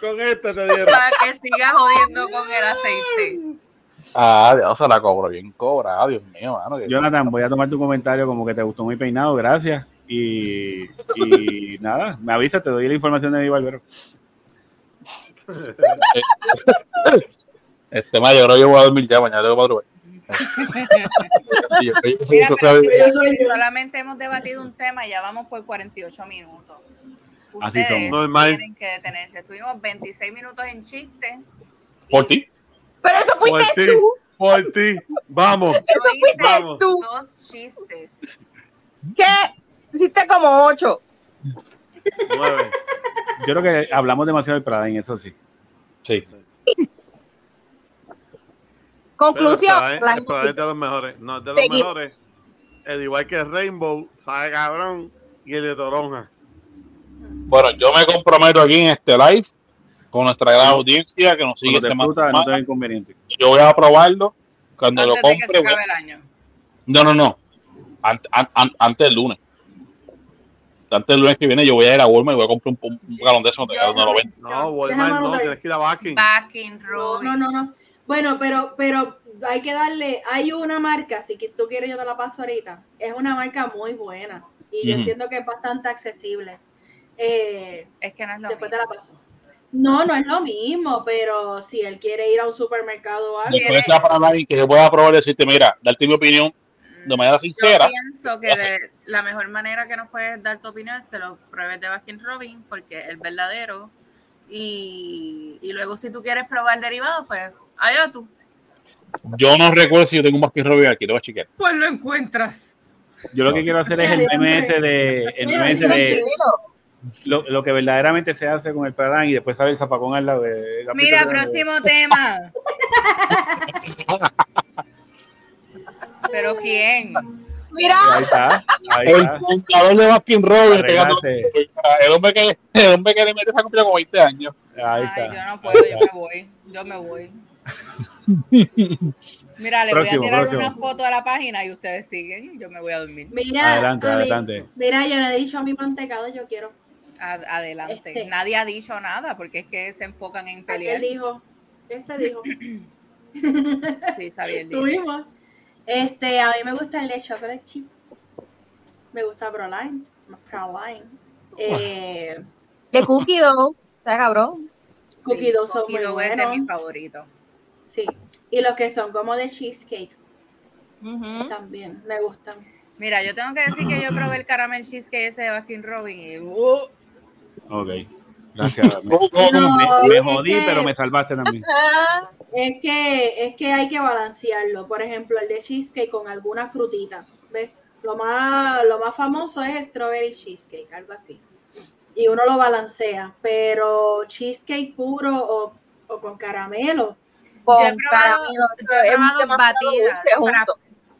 Con este te dieron. Para que siga jodiendo con el aceite. Ah, Dios, se la cobro bien cobrada, Dios mío, mano. Jonathan, voy a tomar tu comentario como que te gustó mi peinado, gracias. Y, y nada, me avisa, te doy la información de mi barbero. Este ma, yo creo que yo voy a dormir ya, mañana tengo madrugar. Sí, solamente hemos debatido un tema y ya vamos por 48 minutos. Así Ustedes somos. Normal. tienen que detenerse. Estuvimos 26 minutos en chiste. Por ti. Pero eso Por fuiste ti, tú. por ti. Vamos. Yo hice Vamos. dos chistes. ¿Qué? Hiciste como ocho. Nueve. Yo creo que hablamos demasiado del Pradain, eso sí. Sí. Conclusión. Pero el la- Pradain es de los mejores. No, es de los Seguimos. mejores. El igual que Rainbow, sabe cabrón. Y el de Toronja. Bueno, yo me comprometo aquí en este live con nuestra gran audiencia que nos sigue fruta, no te inconveniente. Yo voy a probarlo cuando lo Antes de que se compre. voy- acabe el año. No, no, no. Ant- an- an- antes del lunes. Antes del lunes que viene yo voy a ir a Walmart y voy a comprar un, un- un galón de eso. Yo- No lo ven. No, Déjame Walmart no, anotar. tienes que ir a Backing. Backing No, Robin. no, no, no. Bueno, pero, pero hay que darle, hay una marca, si que tú quieres yo te la paso ahorita. Es una marca muy buena y yo entiendo que es bastante accesible. Eh, Es que no es lo después mismo. te la paso. No, no es lo mismo, pero si él quiere ir a un supermercado o algo, Después está para nadie que se pueda probar y decirte, mira, darte mi opinión de manera sincera. Yo pienso que de la mejor manera que nos puedes dar tu opinión es que lo pruebes de Baskin Robin, porque es verdadero. Y, y luego, si tú quieres probar derivados, pues allá tú. Yo no recuerdo si yo tengo un Baskin Robin aquí, te voy a chequear. Pues lo encuentras. Yo lo que quiero hacer es el MMS de, el MMS de lo, lo que verdaderamente se hace con el Pradain y después sale el zapacón al lado de la Mira, de- próximo tema. ¿Pero quién? Mira, Ahí está, ahí El contador de Baskin el hombre que el hombre que le mete esa comida como 20 años. Ahí Ay, está. yo no puedo, yo me voy. Yo me voy. Mira, le Próximo, voy a tirar próximo. una foto a la página y ustedes siguen. Yo me voy a dormir. mira, Adelante, a mí- adelante. mira, yo le he dicho a mi mantecado, yo quiero. Ad- adelante. Este. Nadie ha dicho nada porque es que se enfocan en pelear. Él dijo, este dijo, Sí, sabía el día. Este, a mí me gusta el de chocolate chip. Me gusta Proline. Proline. Eh, de cookie dough. Está cabrón. Cookie dough son Cookie muy dough es de mis favoritos. sí. Y los que son como de cheesecake también me gustan. Mira, yo tengo que decir que yo probé el caramel cheesecake ese de Baskin Robin y uh, Ok. Gracias. Me, ¿Cómo- cómo- No, me- me es jodí, que- pero me salvaste también. Es que, es que hay que balancearlo. Por ejemplo, el de cheesecake con alguna frutita. ¿Ves? Lo más, lo más famoso es strawberry cheesecake, algo así. Y uno lo balancea. Pero cheesecake puro o, o con caramelo. con Yo he probado, caramelo, yo he probado batidas, fra-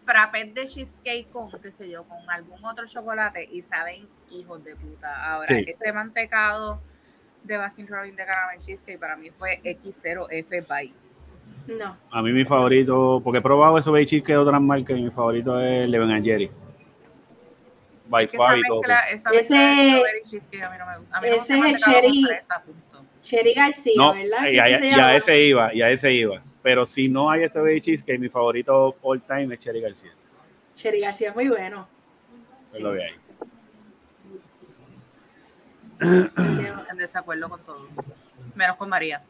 frappés de cheesecake con, qué sé yo, con algún otro chocolate y saben hijos de puta. Ahora, Sí. este mantecado de Baskin Robbins de caramel cheesecake para mí fue X0F by. No. A mí mi favorito, porque he probado esos beige cheesecake de otras marcas y mi favorito es Leven and Jerry. By Es que esa far y todo. mezcla, esa Ese- de cheesecake a mí no me gusta. A mí no me gusta ese el es el cherry. fresa, punto. Cherry García, No, ¿verdad? y ¿Qué a, y a ese iba, y a ese iba. Pero si no hay este beige cheesecake, mi favorito all time es Cherry García. Cherry García es muy bueno. Es lo de ahí. En desacuerdo con todos. Menos con María.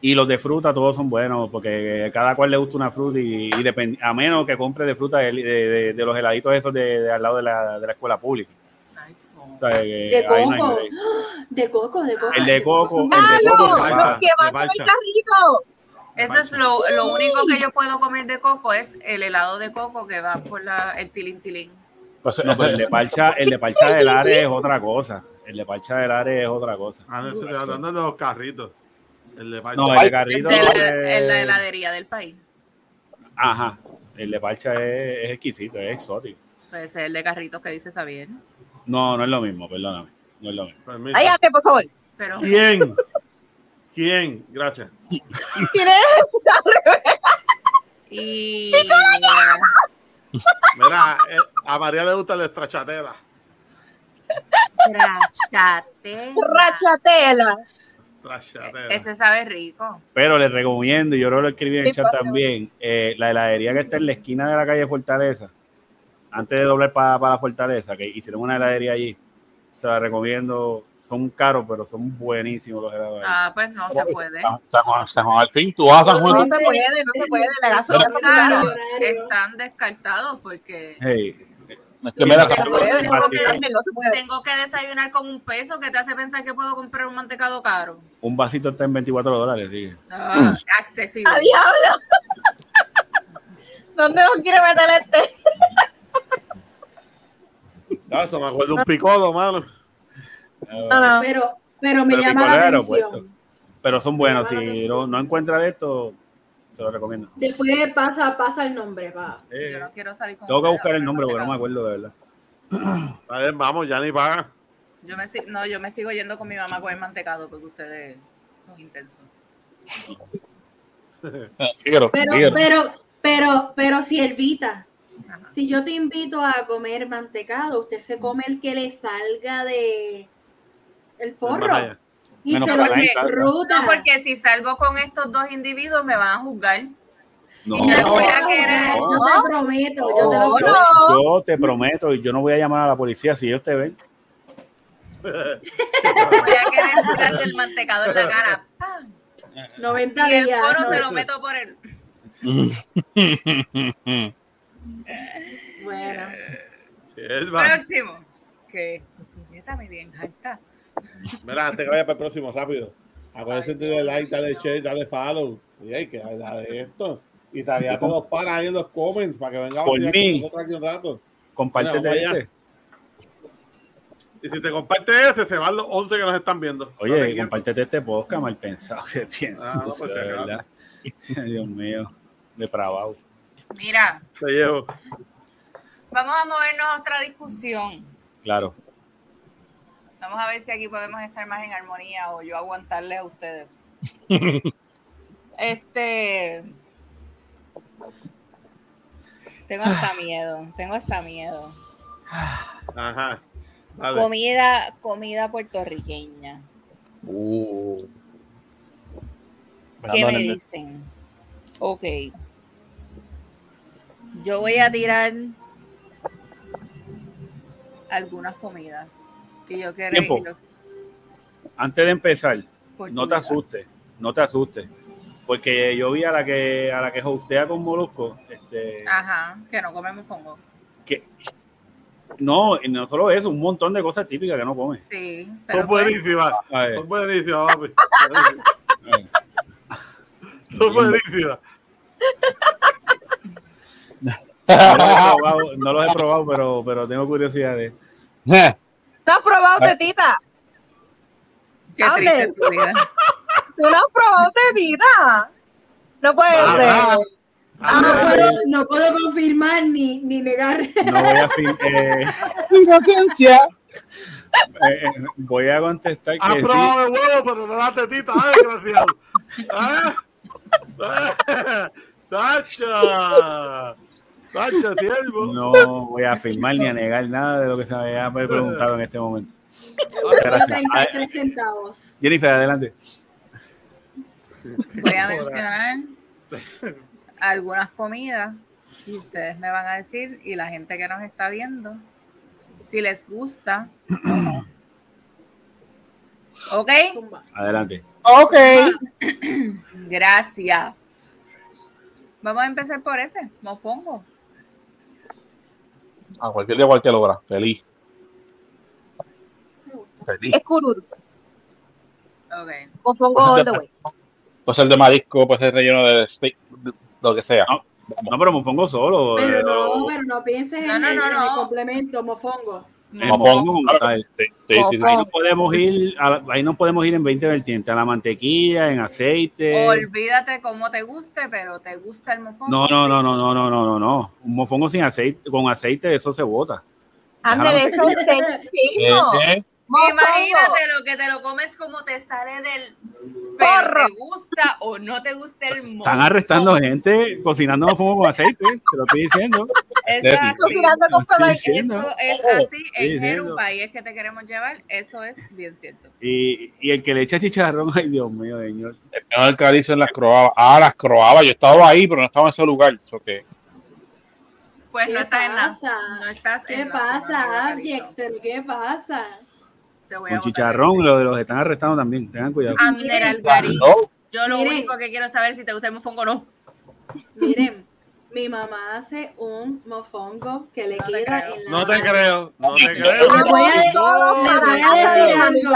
Y los de fruta todos son buenos, porque cada cual le gusta una fruta y, y depend- a menos que compre de fruta de, de- de- de los heladitos esos de, de al lado de la, de la escuela pública. O sea, De no coco. De coco, de coco. El de coco, son el de coco, ¡Malo! de ¡Los balsa, que van con el balsa. carrito! Eso es lo, lo único que yo puedo comer de coco es el helado de coco que va por la, el tilín tilín. Pues, No, pero el de parcha, el de parcha del área es otra cosa. El de parcha del área es otra cosa. Ah, no, estoy hablando de los carritos. El de No, el de Ay, carrito. De la, es- en la heladería del país. Ajá. El de parcha es, es exquisito, es exótico. Puede ser el de carritos que dice Xavier. No, no es lo mismo, perdóname. No es lo mismo. Permiso. Cállate, por favor. Pero ¿Quién? ¿Quién? Gracias. ¿Tienes? y Mira, eh, a María le gusta el estrachatela. Trachate. Rachatela. Estrachatela. Ese sabe rico. Pero les recomiendo, y yo lo escribí en el Sí, chat también, eh, la heladería que está en la esquina de la calle Fortaleza, antes de doblar para, la Fortaleza, que hicieron una heladería allí, se la recomiendo. Son caros, pero son buenísimos los helados. Ah, pues no se puede. San, Juan, San Juan al fin, tú vas a San No se puede, no se puede. La gasolina caros, están descartados porque Hey, tengo que desayunar con un peso que te hace pensar que puedo comprar un mantecado caro. un vasito está en 24 dólares, dije. Ah, accesible. ¡A diablo! ¿Dónde nos quiere meter este? Ah, eso me acuerdo un picodo, mano. No, no. Pero, pero me Pero llama la atención. aeropuerto. Pero son buenos. Si no, no esto, se lo recomiendo. Después pasa, pasa el nombre. Eh, Yo no quiero salir con tengo que buscar el nombre porque no me acuerdo de verdad. A ver, vamos, ya ni paga. Yo me, no, yo me sigo yendo con mi mamá a comer mantecado porque ustedes son intensos. Pero, pero, pero, pero si Elvita, Ajá. si yo te invito a comer mantecado, usted se come el que le salga de el forro Menos para la disfruta. No, porque si salgo con estos dos individuos me van a juzgar. No, Y yo le voy a No, querer. Yo te prometo, yo te lo No, prometo. no. yo te prometo, y yo no voy a llamar a la policía si ellos te ven. Voy a querer tirarle el mantecado en la cara. ¡pam! 90 Y el días. coro ¿no? se lo meto por el. Bueno, él. Próximo. Que puñeta me bien alta. Mira, antes que vaya para el próximo, rápido. Acuérdense de like, dale share, dale follow. Y hay que darle esto. Y tagueate dos paras ahí en los comments para que venga a Por mí. con nosotros aquí un rato. Compártete este. Y si te comparte ese, se van los 11 que nos están viendo. Oye, quieto. compártete este podcast mal pensado que tienes. Ah, no, pues, de claro. verdad. Dios mío, depravado. Mira, Te llevo. vamos a movernos a otra discusión. Claro. Vamos a ver si aquí podemos estar más en armonía o yo aguantarles a ustedes. Este. Tengo hasta miedo, tengo hasta miedo. Ajá. Comida, comida puertorriqueña. Uh. ¿Qué me dicen? Ok. Yo voy a tirar algunas comidas. Que yo quiero. Tiempo. Antes de empezar, no te asustes. no te asustes. Porque yo vi a la que a la que hostea con Molusco, este, Ajá, que no comemos fongo. que No, y no solo eso, un montón de cosas típicas que no come. Sí, pero Son pues, buenísimas. Son buenísimas, papi. Son buenísimas. No los he probado, no los he probado, pero, pero tengo curiosidad de. ¿No has probado tetita? qué Hable. triste tu vida. ¿Tú no has probado tetita? No puede Ah, ser. No Ah, puedo, no puedo confirmar ni, ni negar. No voy a eh, Inocencia. eh, eh, voy a contestar Has que sí. probado el huevo, pero no la tetita, ay, desgraciado. ¿Ah? ¿Ah? ¡Sacha! No voy a afirmar ni a negar nada de lo que se me haya preguntado en este momento. Solo Gracias. 33 centavos. Jennifer, adelante. Voy a mencionar algunas comidas y ustedes me van a decir, y la gente que nos está viendo, si les gusta. ¿Ok? Adelante. Ok. Gracias. Vamos a empezar por ese, mofongo. A cualquier día, cualquier hora. Feliz. Me gusta. Feliz. Es curur. Ok. Mofongo all the way. Puede ser de marisco, puede ser relleno de steak, lo que sea. No. No, pero mofongo solo. Pero eh, no, o- pero no pienses en, no, el, no, en el complemento, mofongo. Mofongo. como. Sí, sí, sí. Ahí no podemos ir, a la- ahí no podemos ir en 20 vertientes, a la mantequilla, en aceite. Olvídate cómo te guste, pero te gusta el mofongo. No, no, no, no, no, no, no, no, no. Un mofongo sin aceite, con aceite, eso se bota. Ander, eso es sencillo. Eh, eh, Mofongo. Imagínate lo que te lo comes como te sale del pero Porro. te gusta o no te gusta el mofongo. Están arrestando gente cocinando mofongo con aceite, te lo estoy diciendo. Eso es así. Cocinando con Estoy pedazo. diciendo. Eso es así Sí, en sí, Jeru, no. país que te queremos llevar. Eso es bien cierto. Y, y el que le echa chicharrón, ay Dios mío, señor. el mejor que dicen las croabas. Ah, las croabas. Yo estaba ahí, pero no estaba en ese lugar. Eso que Pues ¿Qué no estás en nada. pasa? No estás ¿Qué en pasa. Abjex? ¿Pero qué pasa? Te voy a Con chicharrón, el- lo de los están arrestando también, tengan cuidado. Abner Algarín. no, Yo lo Miren. único que quiero saber es si te gusta el mofongo o no. Miren, mi mamá hace un mofongo que le No queda creo. en la No te mano. creo, no te creo. Le voy a decir, le a voy a decir de algo. No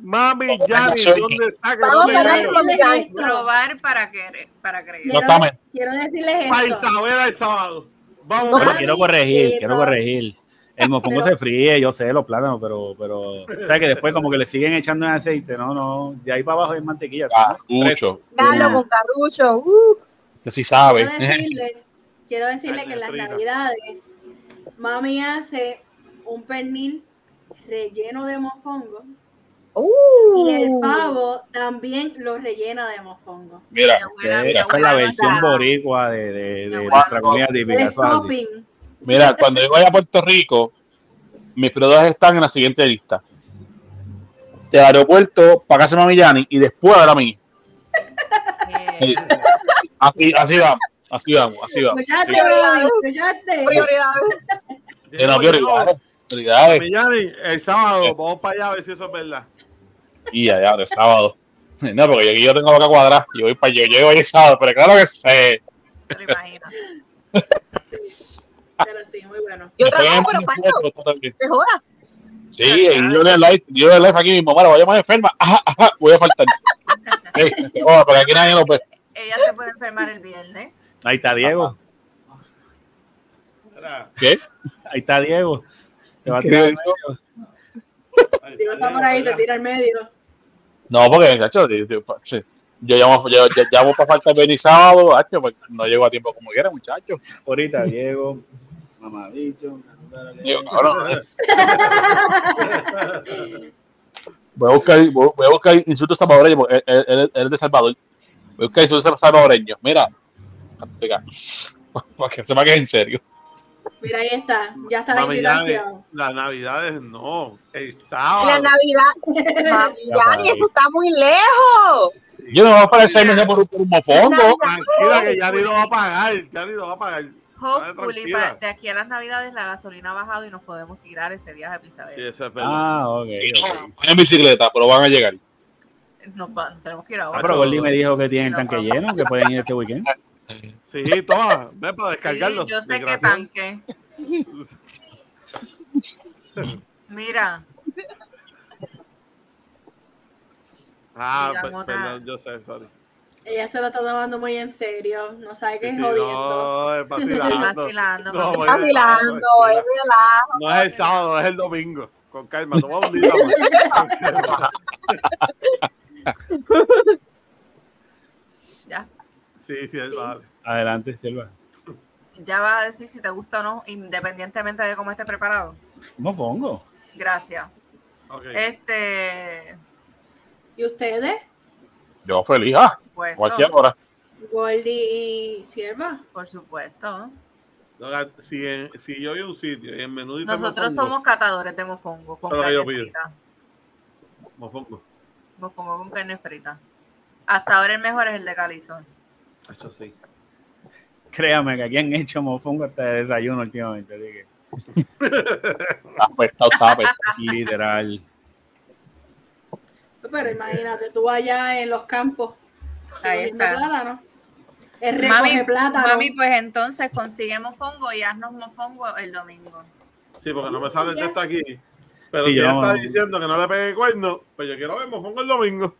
Mami mami. ¿dónde está? Que no Vamos te a Quiero hablar creo. con- decirles. Probar para, querer, para creer. No Quiero, quiero decirles Para esto. Isabela el sábado. Vamos, No, Pero quiero corregir, quiero no. corregir. El mofongo Pero- se fríe, yo sé, los plátanos, pero, pero, o sea que después como que le siguen echando en aceite, no, no, de ahí para abajo es mantequilla. Ah, ¿no? mucho. Carlos con carrucho. Uh, Usted sí sabe. Quiero decirles, quiero decirles que en las navidades mami hace un pernil relleno de mofongo uh. y el pavo también lo rellena de mofongo. Mira, Esa es la versión boricua de, de, de Mi nuestra comida típica. El así. mira, cuando yo vaya a Puerto Rico, mis prioridades están en la siguiente lista. Del aeropuerto para casa de Mami Yani y después a la. Eh, Así, así vamos, así vamos, así vamos. así Escuchaste, vamos. escuchaste. Prioridades. Yanni, el sábado, vamos para allá a ver si eso es verdad. Y ya, de sábado. No, porque yo, aquí yo tengo boca cuadrada. Yo voy para yo llego ahí el sábado, pero claro que sé. te lo imaginas. Pero sí, muy bueno. Yo trabajo, en pero también. ¿Te jodas? Sí, y yo en el live, yo en el live aquí mismo, mira, voy a llamar enferma, ajá, ajá, voy a faltar. Dice, "Oh, porque aquí nadie lo ve. Ella se puede enfermar el viernes. Ahí está Diego, ¿Qué? ahí está Diego. Te va a ¿Qué tirar Digo, está por ahí, te tira al medio. No, porque, chacho, yo, sí. llamo, yo, yo llamo para faltar venir sábado, pues no llego a tiempo como quiera, muchachos. Ahorita Diego, Digo, cabrón. Voy a buscar, voy a buscar insultos salvadoreños, porque él, él- él- es de Salvador. Voy a buscar insultos salvadoreños. Mira, explica, para que que es en serio. Mira, ahí está. Ya está la invitación. las navidades no, el En la sábado. Navidad. Ya, para eso está muy lejos. Yo no me voy a meses por, un- por un mofongo. Tranquila que Yanni lo va a pagar, Yanni lo va a pagar. Hopefully, tranquila. pa- de aquí a las navidades la gasolina ha bajado y nos podemos tirar ese viaje a Sí, Isabel. eso es verdad. Ah, ok. Y no, ok. van en bicicleta, pero van a llegar. Nos, va- nos tenemos que ir Ah, ahora. pero Gordy me dijo que tienen Sí, tanque lleno, que pueden ir este weekend. Sí, toma, ven para Sí, descargarlo. yo sé que tanque. Mira, Ah, otra. perdón, yo sé, sorry. Ella se lo está tomando muy en serio. No sabe que Sí, es sí, jodiendo. no, es vacilando. vacilando. No, Vacilando, es relajo. No es el sábado, es el domingo. Con calma, toma un día más. Ya, Sí, sí, es vale. Adelante, Silva. ya vas a decir si te gusta o no, independientemente de cómo esté preparado. No pongo. Gracias. Ok. Este, ¿Y ustedes? Yo feliz, ah, cualquier hora. Goldie y Sierva. Por supuesto. No, Si, en- si yo voy a un sitio y en menú dice Nosotros mofongo, somos catadores de mofongo con carne pido. frita. mofongo. Mofongo con carne frita. Hasta ahora el mejor es el de calizón. Eso sí. Créame que aquí han hecho mofongo hasta de desayuno últimamente. así que, Está apestado, está apestado. literal. Pero imagínate, tú allá en los campos. Ahí está. plátano. Es Mami, plátano. mami, pues entonces consigue mofongo y haznos mofongo el domingo. Sí, porque no me sale el texto aquí. Pero Sí, si ella está diciendo que no le pegue cuerno, pues yo quiero ver mofongo el domingo.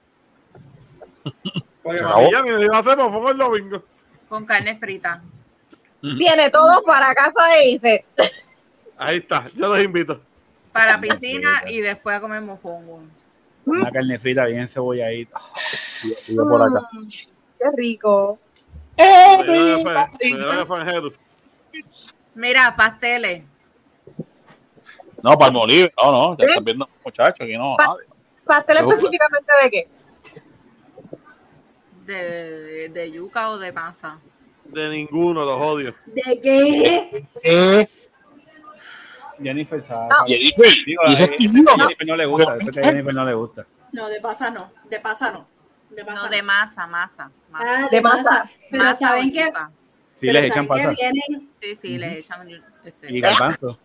Porque mami ya ni le iba a hacer mofongo el domingo. Con carne frita. Viene todo para casa de Ice. Ahí está, yo los invito. Para piscina y después a comer mofongo. Una carne frita bien cebolladita. Y yo por acá. Mm, Qué rico. Jeru. Mira, pasteles. No, Palmolive. No, no, ya están viendo, muchachos, aquí no. Pa- nadie. ¿Pastel Seguro. específicamente de qué? De, de yuca o de masa. De ninguno, los odio. ¿De qué? Eh, Jennifer sabe. No. Jennifer, Digo, y ese a es tímido. Jennifer no le gusta. Eso que a Jennifer no le gusta. No, de pasa no. De pasa no. De pasa No, de masa, masa. masa. Ah, De de masa. masa. Pero Masa saben que. Sí, les echan pasas. vienen, Sí, sí, le echan. Este, Y garbanzo.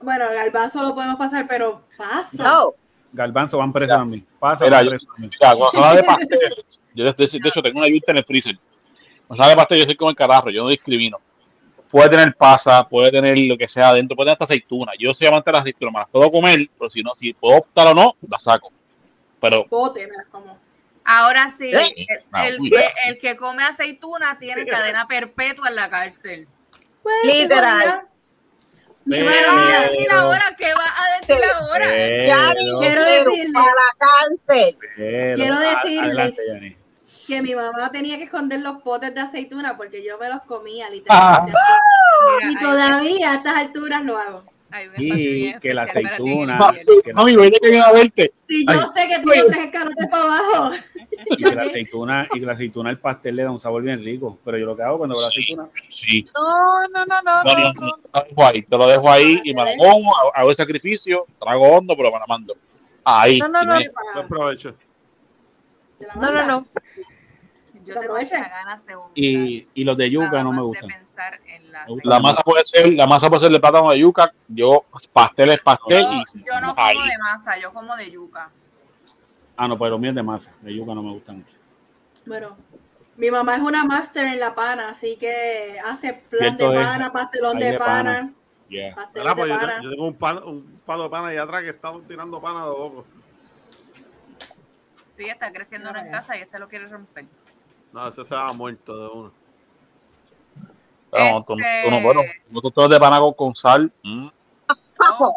bueno, garbanzo lo podemos pasar, pero pasa. No. Garbanzo van presos también. Pasa Mira, van yo- presos. Mira, se habla de pastel, yo de, de- de hecho tengo una yuta en el freezer. Cuando de pastel, yo soy como el carajo, yo no discrimino. Puede tener pasa, puede tener lo que sea adentro, puede tener hasta aceituna. Yo soy amante de las aceitunas, me las puedo comer, pero si no, si puedo optar o no, las saco. Pero Bote, como. Ahora sí, Sí. el, Ah, el uy. que, el que come aceituna tiene cadena perpetua en la cárcel. Literal. Mi Pero- ¿Qué vas a decir ahora? ¿Qué vas a decir ahora? Pero, Quiero Pero decirle- para la cárcel. pero, quiero a- decirles- adelante. Que mi mamá tenía que esconder los potes de aceituna porque yo me los comía Ah. literalmente. Mira, Y todavía a estas alturas lo hago. Y que la aceituna- la- mami, vete que viene a verte. Si yo Ay. sé que tú no te escalotes para abajo. Y que la aceituna, y que la aceituna al pastel le da un sabor bien rico. Pero yo lo que hago cuando veo la Sí. aceituna, Sí, No, no, no, no. no, no, no, no. te lo dejo ahí, te lo dejo ahí y me la como, hago- el sacrificio, trago hondo, pero me la mando. Ahí, No, no, si no. me- Buen provecho. ¿Te la No, no, no. Yo tengo muchas ganas de vomitar. y, y los de yuca no me gustan. pensar en la gusta la masa puede ser, la masa puede ser de plátano de yuca, yo pastel es pastel Yo, y yo no ahí. como de masa, yo como de yuca. Ah, no, pero míos de masa. De yuca no me gustan mucho. Bueno, mi mamá es una máster en la pana, así que hace plan Cierto de es. pana, pastelón de de pana, pana. Yeah. de pues yo, pana. yo tengo un, pan- un palo de pana ahí atrás que está tirando pana de boco. Sí, está creciendo uno en casa y este lo quiere romper. No, ese se va muerto de uno. Pero, tú- Este- tú no, bueno, de pana con, sal. mm, Papo. Oh.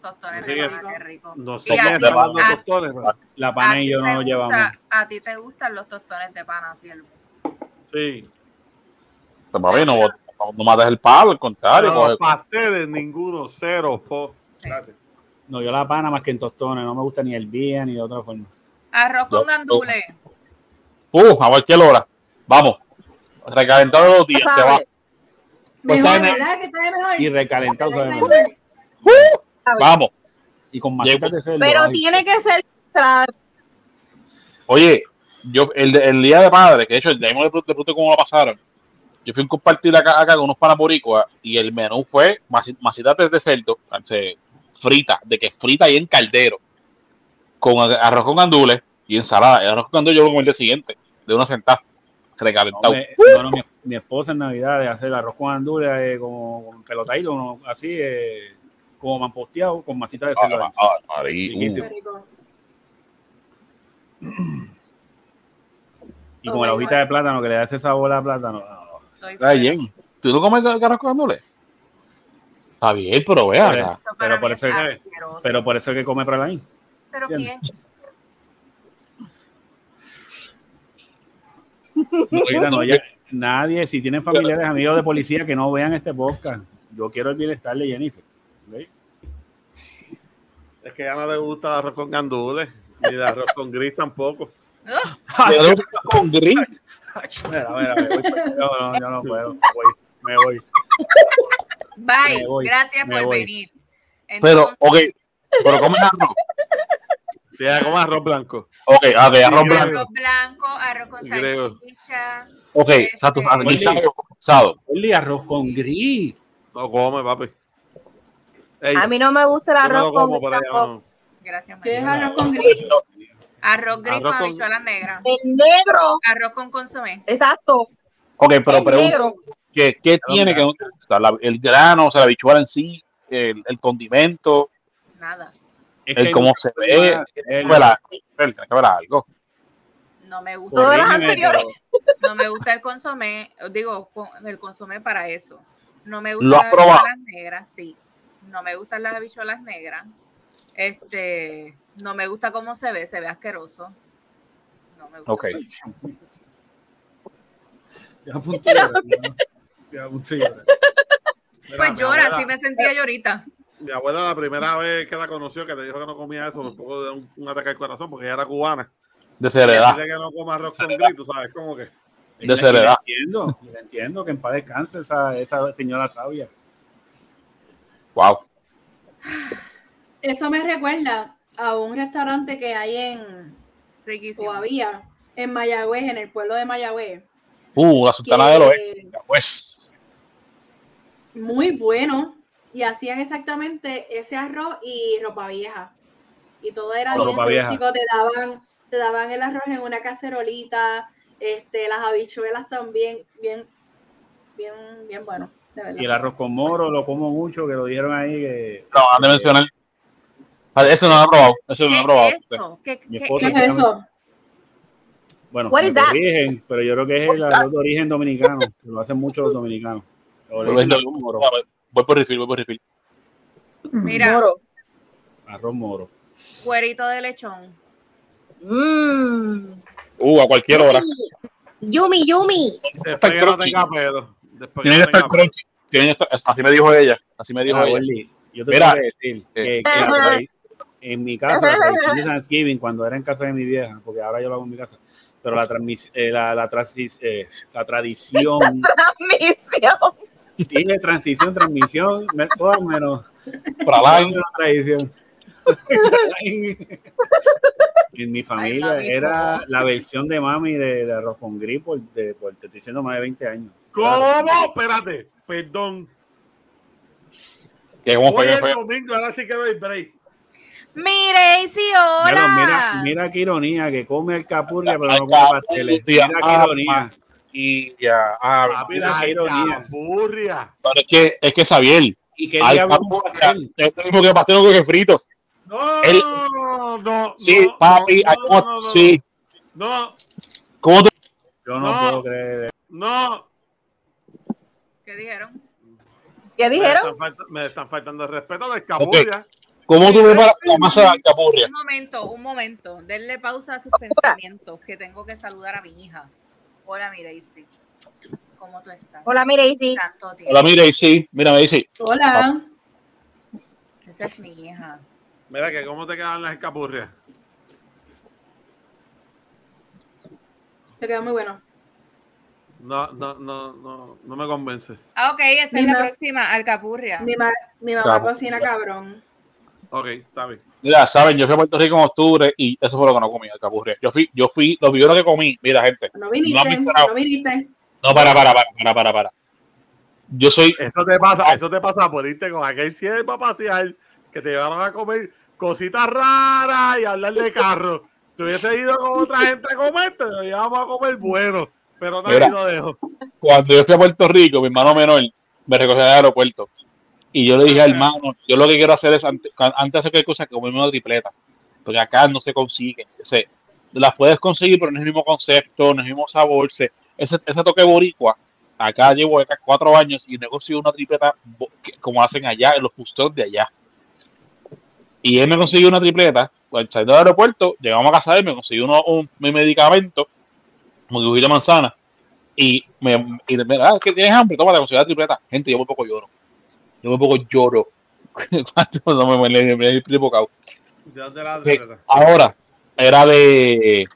Tostones Sí, de que- pana, qué rico. No Y sé a quién ti- está dando a- tostones. pero- La a pana y yo no nos llevamos. gusta- A ti te gustan los tostones de pana, siervo. Sí. Pues, papi, no, no mates el palo, al contrario. Pero coge- los pasteles, ninguno, cero, fo. Sí. Gracias. No, yo la pana más que en tostones. No me gusta ni el vía ni de otra forma. Arroz con gandules. Uh, a cualquier hora. Vamos. Recalentado los días, se va. ¿Sabes? Pues Mejor, está en- ¿verdad? Que está mejor. Y recalentado, ¿Verdad que ¿sabes? está mejor? Vamos. Y con masitas de cerdo. Pero ay. tiene que ser Oye, yo el, de- el día de padre, que de hecho el día de pregunté cómo lo pasaron. Yo fui a compartir acá, acá con unos panaporicuas y el menú fue masi- masitas de cerdo, se- frita, de que frita ahí en caldero, con arroz con gandules y ensalada. El arroz con gandules yo lo comí el día siguiente, de una sentada, No, recalentado. me- no, mi, mi esposa en Navidad de hacer arroz con andules eh, como con pelotadito, así, eh, como mamposteado, con masita de cerdo. Ah, ah, rico. y con la hojita de plátano que le da ese sabor a plátano. Está bien. ¿Tú no comes arroz con gandules? Está bien, pero vea Pero- para Pero por es eso es que-. Pero por eso es que come pralaín. ¿Pero quién? No, ya- nadie, si tienen familiares, amigos de policía que no vean este podcast, yo quiero el bienestar de Jennifer. ¿Ve? Es que ya no le gusta el arroz con gandules, ni el arroz con gris tampoco. Le doy con gris. Mira, mira, me voy, yo no, yo no puedo, me voy, me voy. Bye. Voy, Gracias por voy. venir. Pero, Entonces, ok, pero comes arroz. Si ella come arroz blanco. Ok, ah, ok, arroz Sí, blanco. arroz blanco, arroz con salchicha. Ok, exacto, Este- guisado, guisado. Arroz con gris. No come, papi. Ey, A mí no me gusta el arroz con como, pero no. Gracias, ¿Qué es María. arroz con gris? Arroz gris Arroz con habichuelas negras. El negro, Arroz con consomé. exacto. Ok, pero pregunto. ¿Qué, qué tiene que no te gusta? La- el grano, o sea, la bichuela en sí, el, el condimento, Nada. Es el cómo se ve, el- tiene que ver tiene que ver algo. No me gusta. Todas las anteriores. No me gusta el consomé. Digo, con- el consomé para eso. No me ¿Lo gustan has las probado? habichuelas negras, sí. No me gustan las habichuelas negras. Este, no me gusta cómo se ve, se ve asqueroso. No me gusta. Ok. Ya Pues llora, así me sentía yo ahorita. Mi abuela la primera vez que la conoció, que te dijo que no comía eso, un poco de un, un ataque al corazón, porque ella era cubana. De seriedad. Dice que no come arroz con gris, tú sabes, como que. De seriedad. Entiendo, y entiendo que en paz descanse esa, esa señora sabia. Wow. Eso me recuerda a un restaurante que hay en, Riquísimo. o había, en Mayagüez, en el pueblo de Mayagüez. Uh, la sultana que del oeste. Pues. Muy bueno. Y hacían exactamente ese arroz y ropa vieja. Y todo era bien rústico. Te daban, te daban el arroz en una cacerolita, este, las habichuelas también, bien, bien, bien bueno, de verdad. Y el arroz con moro lo como mucho, que lo dijeron ahí que No, han de mencionar. Vale, Eso no lo he probado. Eso no lo he ¿Qué probado. es eso? ¿Qué, Mi qué- esposa ¿Qué qué- es eso? Bueno, corrigen, pero yo creo que es el arroz de origen dominicano, que lo hacen mucho los dominicanos. Le Voy, por refill, voy por refill. Mira. Moro. Arroz moro. Cuerito de lechón. Mmm. Uh, a cualquier hora. Yumi, yumi. Después que no crunchy. tenga pedo. Después Tiene que no estar crunchy. Tiene que estar- así me dijo ella. Así me dijo Ah, ella. Gordy, yo te Mira, tengo que decir que, eh, que la en mi casa, la tradición de Thanksgiving, cuando era en casa de mi vieja, porque ahora yo lo hago en mi casa, pero la, transmis- eh, la, la, transis- eh, la tradición, Transmisión. Dije transición, transmisión, me- todo menos Para la menos tradición. en mi familia era la versión de mami de, de arroz con gris por, de, por te estoy diciendo más de 20 años. ¿Cómo? Espérate, perdón. cómo fue Hoy es fue. domingo, ahora sí que doy break. Mire, sí, Mira, hola. mira, mira qué ironía, que come el capurria, pero no come pasteles. Mira qué ah, ironía. Y ya. Ah, Papi, mira la qué ironía. capurria. pero es que, es que Xavier. ¿Y qué Al pastel? es lo mismo que pastel con que frito. No, El- no, Sí, no, papi. no, no, ¿cómo- no, no, sí. No, ¿Cómo tú? Yo no, No. puedo creer. no. ¿Qué dijeron? ¿Qué Me dijeron? están, me están faltando el respeto del capurria. ¿Cómo tú preparas la masa de capurria? Un momento, un momento. Denle pausa a sus pensamientos, que tengo que saludar a mi hija. Hola, Mireisi. ¿Cómo tú estás? Hola, Mireisi. Hola, mire, y sí. Mira, dice. Hola. Esa es mi hija. Mira que cómo te quedan las escapurrias. Te quedó muy bueno. No, no, no, no, no me convence. Ah, ok, esa es la próxima, Alcapurria. Mi, ma- mi mamá cocina cabrón. Ok, está bien. Mira, saben, yo fui a Puerto Rico en octubre y eso fue lo que no comí, el capurria. Yo fui, yo fui, lo primero que comí, mira, gente. No No viniste, mencionado. no viniste. No, para, para, para, para, para, para. Yo soy, Eso te pasa, eso te pasa por irte con aquel siervo a pasear que te llevaron a comer cositas raras y hablar de carro. Te hubiese ido con otra gente a comer, te lo llevamos a comer bueno. Pero nadie lo dejo. Cuando yo fui a Puerto Rico, mi hermano menor me recogió al aeropuerto. Y yo le dije al hermano, yo lo que quiero hacer es, ante- antes de hacer cualquier cosa, comerme una tripleta. Porque acá no se consigue. O las puedes conseguir, pero no es el mismo concepto, no es el mismo sabor. se- ese, ese toque boricua, acá llevo acá cuatro años y he conseguido una tripleta como hacen allá, en los fustones de allá. Y él me consiguió una tripleta, saliendo del aeropuerto, llegamos a casa de él, me consiguió uno- un, mi medicamento, un dibujito de manzana, y me, y me ah, que tienes hambre, toma, te conseguí la tripleta. Gente, yo muy poco lloro. Yo muy poco lloro. Cuando me, me, me, me, me- bocado. ¿De dónde la Sí, tripleta? Ahora, era de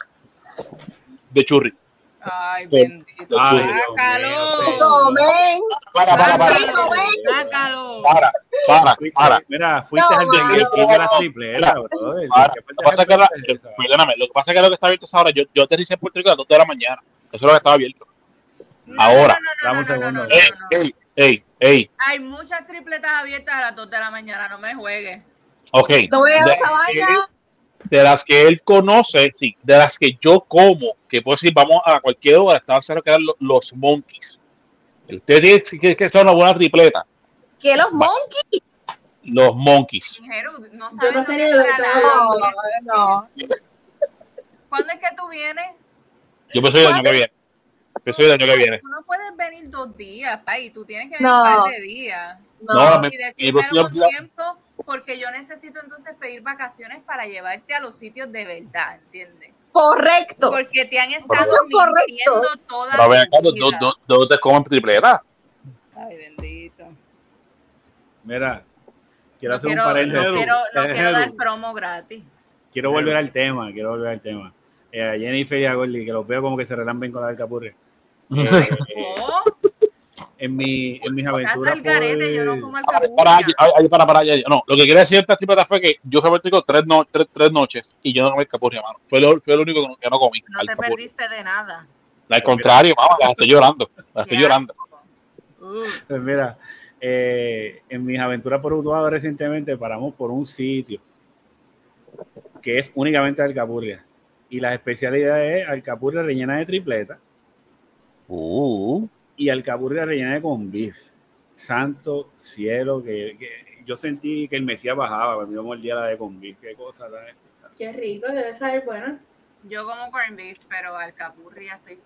de churri. Ay, bendito. Ay, Sácalo. Tomen. Para, para, para, Sácalo. Sácalo. para, para, para. Mira, fuiste No, al de, mano. de la tripleta, brother. Para. ¿Qué Lo que pasa es que, la- fuerte es esa? perdóname, lo que pasa es que lo que está abierto es ahora. Yo, yo aterricé en Puerto Rico a las 2 de la mañana. Eso es lo que estaba abierto. No, Ahora. No, Dame no, un no, no, no, no, segundo. Ey, no, no. ey. Hay muchas tripletas abiertas a las 2 de la mañana, no me juegues. Ok. No De- esa vaina. de las que él conoce, sí, de las que yo como, que puedo decir, vamos a cualquier hora, estaban cerca que eran lo- los monkeys. Usted tiene que, que sea una buena tripleta. Que los monkeys. Los monkeys. No Yo sabes no lo sé de. No, no. ¿Cuándo es que tú vienes? Yo pienso el año que viene. El año que viene. Tú no puedes venir dos días, pay. Tú tienes que venir No. un par de días. No, me- Y pues, con yo- tiempo, porque yo necesito entonces pedir vacaciones para llevarte a los sitios de verdad, ¿entiendes? Correcto. Porque te han estado Eso correcto. mintiendo toda Pero ven acá, tu ¿dó- vida. dó- dó- ¿dónde te comen tripleta? Ay, bendito. Mira, quiero No hacer quiero, un paréntesis. no quiero, no Eh, quiero dar promo gratis. Quiero volver al tema, quiero volver al tema. Eh, a Jennifer y a Gordy, que los veo como que se relamben con la del capurre. Eh, en, mi, en mis aventuras. el garete, yo no por- como Ay, alcabulla. Para, para, para, No, lo que quería decir esta tripleta fue que yo fui a Puerto Rico tres, no, tres, tres noches y yo no comí capurria, mano. Fue lo, fue lo único que no, que no comí. No te alcapurria. perdiste de nada. Al contrario, mamá, la estoy llorando. La estoy llorando. Uh, Pues mira, eh, en mis aventuras por Utuado recientemente paramos por un sitio que es únicamente alcapurria. Y las especialidades es alcapurria rellena de tripleta Uh, y alcapurria rellena de con beef. Santo cielo, que, que yo sentí que el Mesías bajaba cuando yo mordía la de con beef. Qué cosa tan Qué rico, debe saber bueno. yo como corn beef, pero alcapurria estoy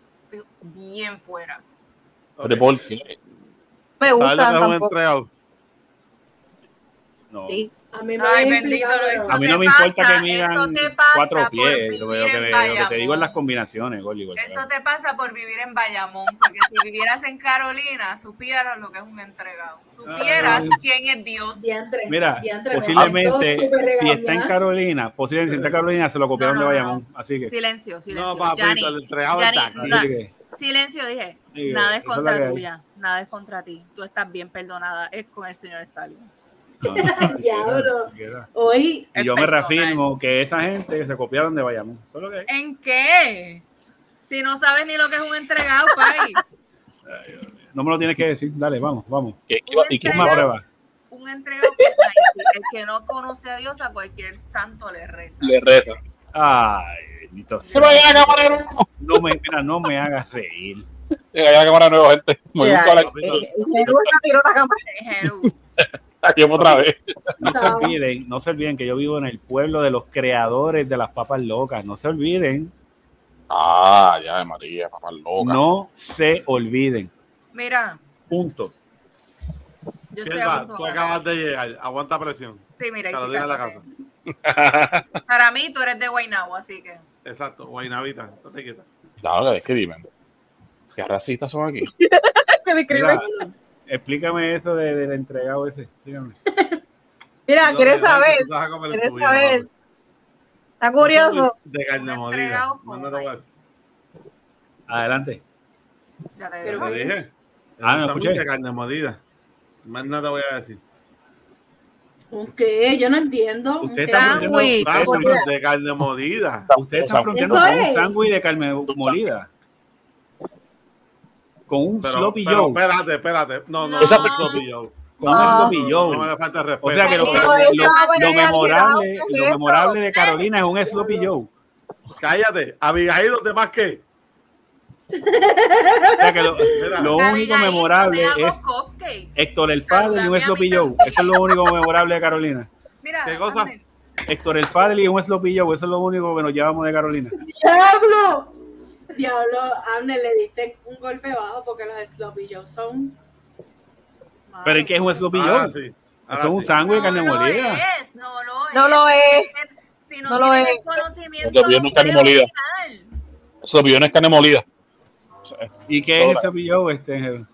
bien fuera. pero ¿por qué? Me ¿Sabes lo gusta? No. Sí. A mí me Ay, bendito, A no me importa que midan cuatro pies. Lo, que- lo que, en lo que te digo es las combinaciones, Gordy. Eso te pasa por vivir en Bayamón, porque si vivieras en Carolina, supieras lo que es un entregado. Supieras Ay. quién es Dios. Diantre, Mira, diantre, posiblemente, si está en. Carolina, posiblemente si está en Carolina se lo copiaron No, no, de no, Bayamón. Así que. Silencio, silencio. No, Yanni, el entregado que- silencio, dije. Sí, Nada es contra tuya, nada es contra ti. Tú estás bien perdonada, es con el señor Stalin. No, no, Diablo. cualquiera. Hoy, Y yo me reafirmo que esa gente se copiaron de Bayamón. Eso es lo que hay. ¿En qué? Si no sabes ni lo que es un entregado, pay. No me lo tienes que decir. Dale, vamos, vamos. ¿Qué- qué- Un y qué- Una entregado. prueba. Un entregado maíz. El que no conoce a Dios, a cualquier santo le reza. Le reza. Ay, bendito Se sea. No me, mira, no me hagas reír. Se vaya a la cámara de nuevo, gente. Me Mira, otra vez. No se olviden, no se olviden que yo vivo en el pueblo de los creadores de las papas locas. No se olviden, Ah, ya, María, papá loca. no se olviden. Mira, Punto. yo estoy a punto tú de acabas de llegar. Aguanta presión. Sí, mira, la casa. Para mí, tú eres de Guaynabo, así que. Exacto, Guaynavita. No te quitas. Claro, es que dime. ¿Qué racistas son aquí? Mira, explícame eso de- del entregado ese. Dígame. Mira, No, ¿quieres saber? ¿Quieres saber? papi. Está curioso. De carne molida. Adelante. Ya te Pero digo. Te ¿qué dije. Ah, no escuché. de carne molida. Más nada te voy a decir. ¿un qué? Yo no entiendo. Usted Un está Sándwich. de carne molida. ustedes están fronteando con un sándwich de carne molida. Con un Pero, sloppy pero joe. espérate, espérate. No, no, No. no, es sloppy Joe. Con un No. sloppy No joe. me falta respeto. O sea que lo, No, memorable, lo memorable de Carolina es un sloppy joe. Cállate. Abigail, ¿los demás qué? O sea que lo, único memorable es cupcakes. Héctor el Fadel y un Sloppy Joe. Eso es lo único memorable de Carolina. Mira, ¿Qué cosa? Héctor el Fadel y un Sloppy Joe. Eso es lo único que nos llevamos de Carolina. ¡Diablo! Diablo, Amner, le diste un golpe bajo porque los Sloppy Joe son. Pero es que es un Sloppy Joe. sí. Eso ahora es un sí. sándwich de carne no molida. Lo es, no lo es. No lo es. Si no, No lo tienes es. el conocimiento, no es carne molida. pillones es carne molida. ¿Y qué es el Sloppy Joe? Este,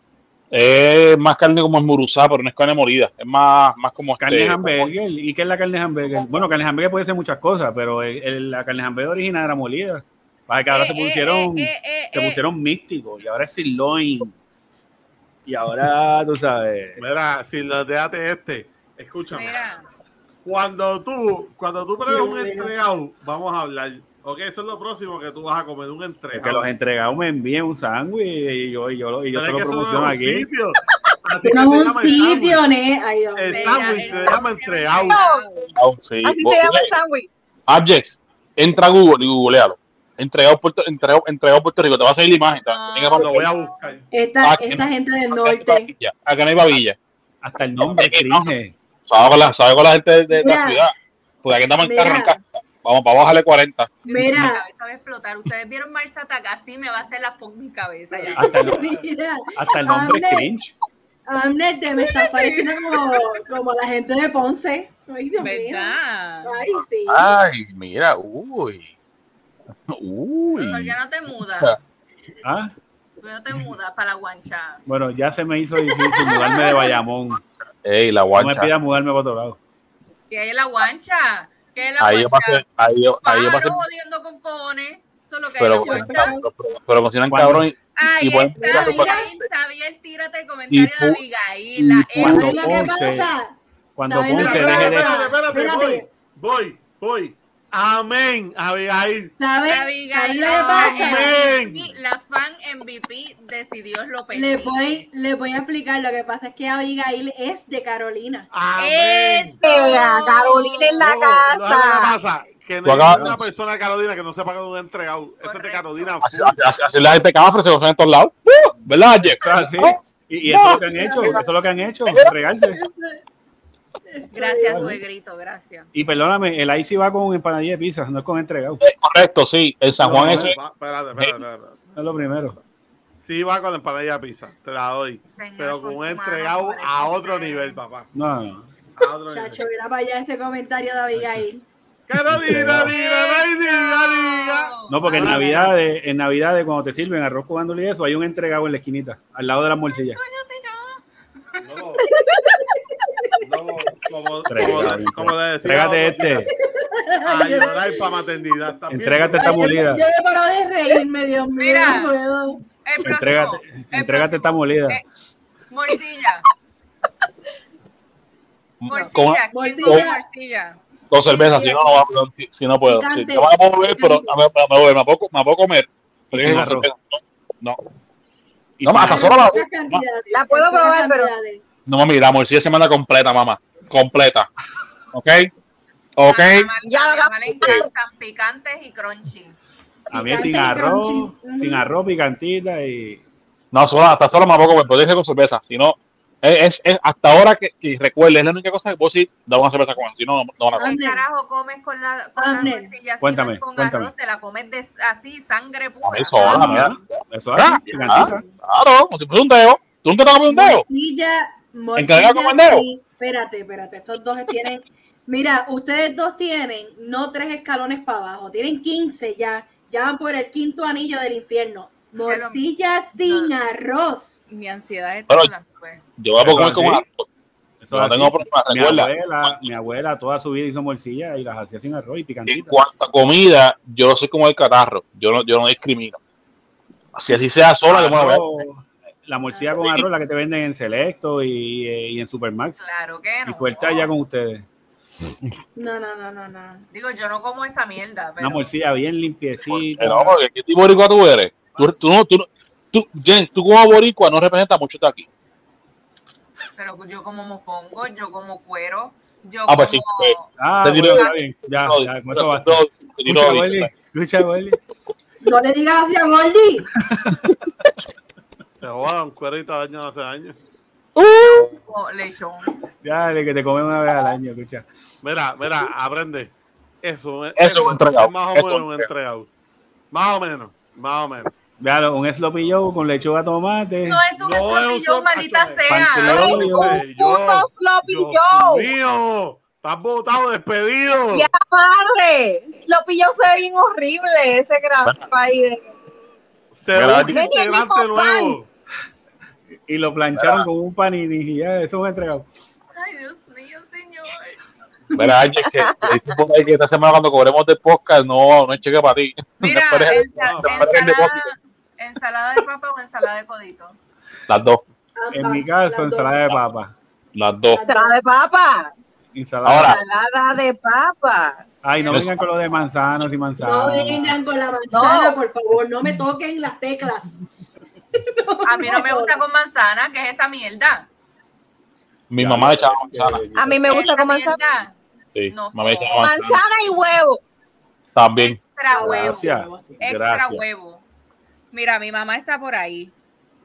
Es más carne como esmuruzada, pero no es carne molida. Es más, más como carne este, hamburger. ¿Y qué es la carne hamburger? Bueno, carne hamburger puede ser muchas cosas, pero el- el- la carne hamburger original era molida. Para que ahora Eh, se eh, pusieron, eh, eh, eh, se eh. pusieron místicos y ahora es sirloin. Y ahora, tú sabes. Mira, si lo déjate este, escúchame. Mira, Cuando tú, cuando tú pruebas un entregado, vamos a hablar. Ok, eso es lo próximo que tú vas a comer, un Que entregado. los entregados me envíen un sándwich y yo, y yo, lo- y yo se lo que eso no es promociono un aquí. sitio. Así Que que no es un el sitio, Dios El sándwich se llama entregado. Sí. Así se llama el sándwich. Abjects, entra a Google y googlealo. Entregado Puerto, entregado, entregado Puerto Rico. Te va a salir la imagen. te No. para- Lo voy a buscar. Esta, Ah, esta gente del no norte. Acá no hay babilla. Hasta el nombre cringe. Sabe con la, sabe con la gente de, de la ciudad. Porque aquí andamos en carro en. Vamos, vamos a bajarle 40. mi Mira. cabeza va a explotar. Ustedes vieron Mars Attack, así me va a hacer la fucking cabeza ya. Hasta el, Mira, hasta el nombre Hable. cringe. Amner, te me estás pareciendo como, como la gente de Ponce. Ay, Dios mío. Ay, sí. Ay, mira, uy. Uy. ¿Por qué no te mudas? Ah, ¿Por qué no te mudas para la guancha? bueno, ya se me hizo difícil mudarme de Bayamón. Ey, la No me guancha. pidas mudarme para otro lado. ¿Qué hay en la guancha? ¿Qué hay en la Ahí yo guancha? pasé, ahí yo, ahí yo pasé, Pájaros jodiendo con cojones. Eso es lo que hay en pero, la guancha. pero, pero cocinan cabrón y, Ahí y está, Abigail, Xavier, tírate el comentario Y de Abigail. La y cuando ¿Sabes lo que Ponce-? Cuando ¿Saben lo Ponce deje de. espérate, Espérate. voy, voy, voy. Amén, Abigail. ¿Sabes? ¿Sabes Abigail, lo la? Amén. La fan MVP de si Dios lo Le permite. voy, le voy a explicar. Lo que pasa es que Abigail es de Carolina. Amén. ¡Eso! Carolina en la Luego, ¿sabes lo que casa. pasa? Que no hay una persona de Carolina que no sepa que es un entregado. Ese es de. Carolina. así, así, así, así la gente cafre se gozan en todos lados. ¡Uh! ¿Verdad, Jeff? Eso es así. Y, y eso es lo que han hecho. Eso es lo que han hecho. Regarse. Gracias, suegrito, gracias. Y perdóname, el IC va con empanadilla de pizza, no es con entregado. Correcto, sí. En San Juan No, es- Espérate, espérate, espérate. Es lo primero. Sí va con la empanadilla de pizza, te la doy. Señor, Pero con un mano entregado a otro ser. nivel, papá. No, no. A otro Chacho, nivel. mira para allá ese comentario de Abigail. Diga, ay, diga, diga. No, porque en Ahora- Navidad, en Navidad, cuando te sirven arroz con gandules y eso, hay un entregado en la esquinita, al lado de las morcillas. No. No, como. Entrégate este. A llorar para maternidad. ¿estás viendo? Entrégate esta yo- molida. Yo de reírme, Dios mío. Mira. no puedo. El próximo. Entrégate, el entrégate esta molida. Eh, morcilla. Morcilla. ¿Quién Morcilla. come morcilla? con cerveza, si no, si, si no puedo. Si, yo me la puedo beber, pero me, me, me, me, me puedo, me puedo comer. Pero. No, no, No, hasta solo la- La puedo probar, pero- no mami, la morcilla se manda completa, mamá. Completa. ¿Ok? ¿Ok? Ya encantan picantes y crunchy. A mí sin arroz, sin arroz, picantita y. No, solo, hasta solo comer, pero dije con cerveza. Si no, es, es, es hasta ahora que, que recuerde, es la única cosa que vos sí da una cerveza con Si no, no, no van a comer. ¿Qué carajo comes con la, con la morcilla? Si Cuéntame, no con cuéntame. arroz, te la comes de, así, sangre pura. mí sola, Ah, mira. Eso es así, Ah, picantita. Claro, como si fuese un dedo. ¿Tú nunca te has comido un dedo? Morcilla, morcilla, ¿Encargado como el dedo? sí. Espérate, espérate. Estos dos tienen. Mira, ustedes dos tienen no tres escalones para abajo, tienen 15 ya. Ya van por el quinto anillo del infierno. Morcilla sin arroz. Mi ansiedad es Bueno, toda, pues. Yo voy a comer así. arroz. Eso No tengo problema, Mi abuela, mi abuela toda su vida hizo morcilla y las hacía sin arroz y En picantita. cuanto a comida, yo soy como el catarro. Yo no, yo no discrimino. Si así sea sola, yo me voy a Arroz, La morcilla con arroz, la que te venden en Selecto y, eh, y en Supermax. Claro que Y no. suelta ya con ustedes. No, no, no, no, no. Digo, yo no como esa mierda, pero Una morcilla bien limpiecita. Pero, porque, ¿qué tipo de boricua tú eres? Tú, tú, no, tú, no- tú, Jen, tú como boricua no representas mucho de aquí. pero yo como mofongo, yo como cuero, yo Ah, como... pues sí, pues. Ah, Te bueno, tiro- está bien. Ya, ya, con eso basta. Te tiro Lucha, ahorita. Welly. Lucha, Welly. No le digas así a Gordy. Se joda un cuerito de años hace años. O lechón. Dale, que te comen una vez al año, escucha. Mira, mira, aprende. Eso, es un entregado, es más o eso menos un un entregado. Más o menos, más o menos. Véalo, un sloppy joe con lechuga, tomate. No es un No, un escopillón, sop- maldita sea. ¡Es un puto floppy Dios Joe! mío, estás botado, despedido. ¡Ya madre! Lo pilló se ve bien horrible ese grapa ahí de... Se busca Ven, integrante nuevo. Y lo plancharon con un panini y ya, eso es un entregado. Ay, Dios mío, señor. Mira, Alex, ahí que esta semana cuando cobremos de podcast no, no hay cheque para ti. Mira, No ensa- no, no ensalada, ensalada de papa o ensalada de codito. Las dos, En mi caso, ensalada de papa. las dos. ¡Ensalada de papa! Ensalada. Ahora. ¡Ensalada de papa! Ay, no vengan con lo de manzanos y No manzanas. vengan con la manzana, No. por favor. No me toquen las teclas. A mí no me gusta con manzana, que es esa mierda. Mi mamá le echaba manzana. A mí me gusta con manzana. mierda. Sí, No, mamá le echaba manzana. Manzana y huevo. También. Extra huevo. Gracias. Extra Gracias. huevo. Mira, mi mamá está por ahí.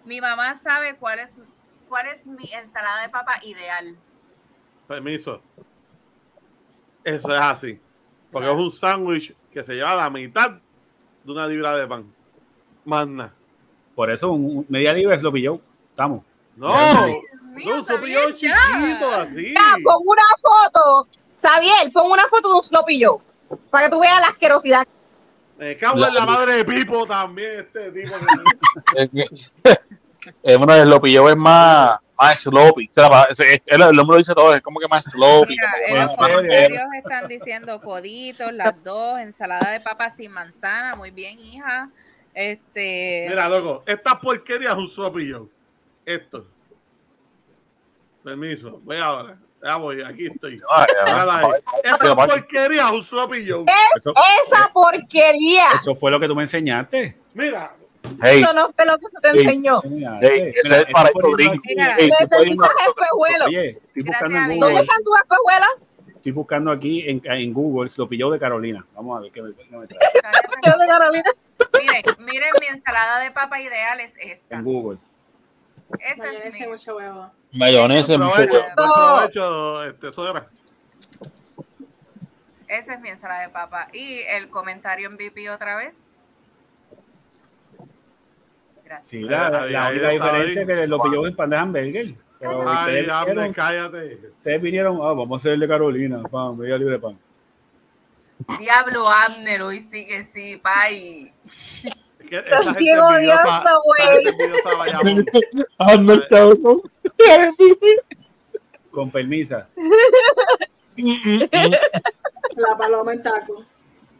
Mi mamá sabe cuál es, cuál es mi ensalada de papa ideal. Permiso. Eso es así. Porque es un sándwich que se lleva la mitad de una libra de pan. Más nada. Por eso, un, un- media libra es lo pilló. Estamos. No, no, mío, un sabía sopillón ya. chiquito así. Ya, pon una foto. Xavier, pon una foto de un Sloppy Joe. Para que tú veas la asquerosidad. Me cago en la madre de Pipo también, este tipo. Es bueno, el lo pilló es más, más sloppy. O sea, pa- ese- es- el, nombre lo dice todo, es como que más sloppy. Mira, como en que los comentarios están diciendo coditos, las dos, ensalada de papa sin manzana, muy bien, hija. Este, Mira, loco, esta porquería es un sopillón. Esto. Permiso, voy ahora. Ya voy, aquí estoy. Ay, ay, Mírala ahí. Esa porquería es un sopillón. Eso, Esa porquería. eso fue lo que tú me enseñaste. Mira, Hey, Eso no fue lo que se te enseñó. hey, ese es. Estoy buscando aquí en, en Google, lo pilló de Carolina. Vamos a ver qué me, qué me trae. De Carolina. miren, miren, mi ensalada de papa ideal es esta. En Google. Esa es Mayonesa mi, mucho huevo. Mayonesa, mucho huevo. este, suegra. esa es mi ensalada de papa. Y el comentario en VP otra vez. Gracias. Sí, la, la, diferencia ahí. es que lo pilló en pan de hamburger. Pero Ay, ustedes, Abner, vinieron, cállate. ustedes vinieron, ah, vamos a hacer el de Carolina, pan, media libre de pan. Diablo Abner, hoy sí que sí, pay. Es que esa gente bien envidiosa, odioso, esa güey. gente envidiosa vaya Hazme el cabrón. Con permisa. La paloma en taco.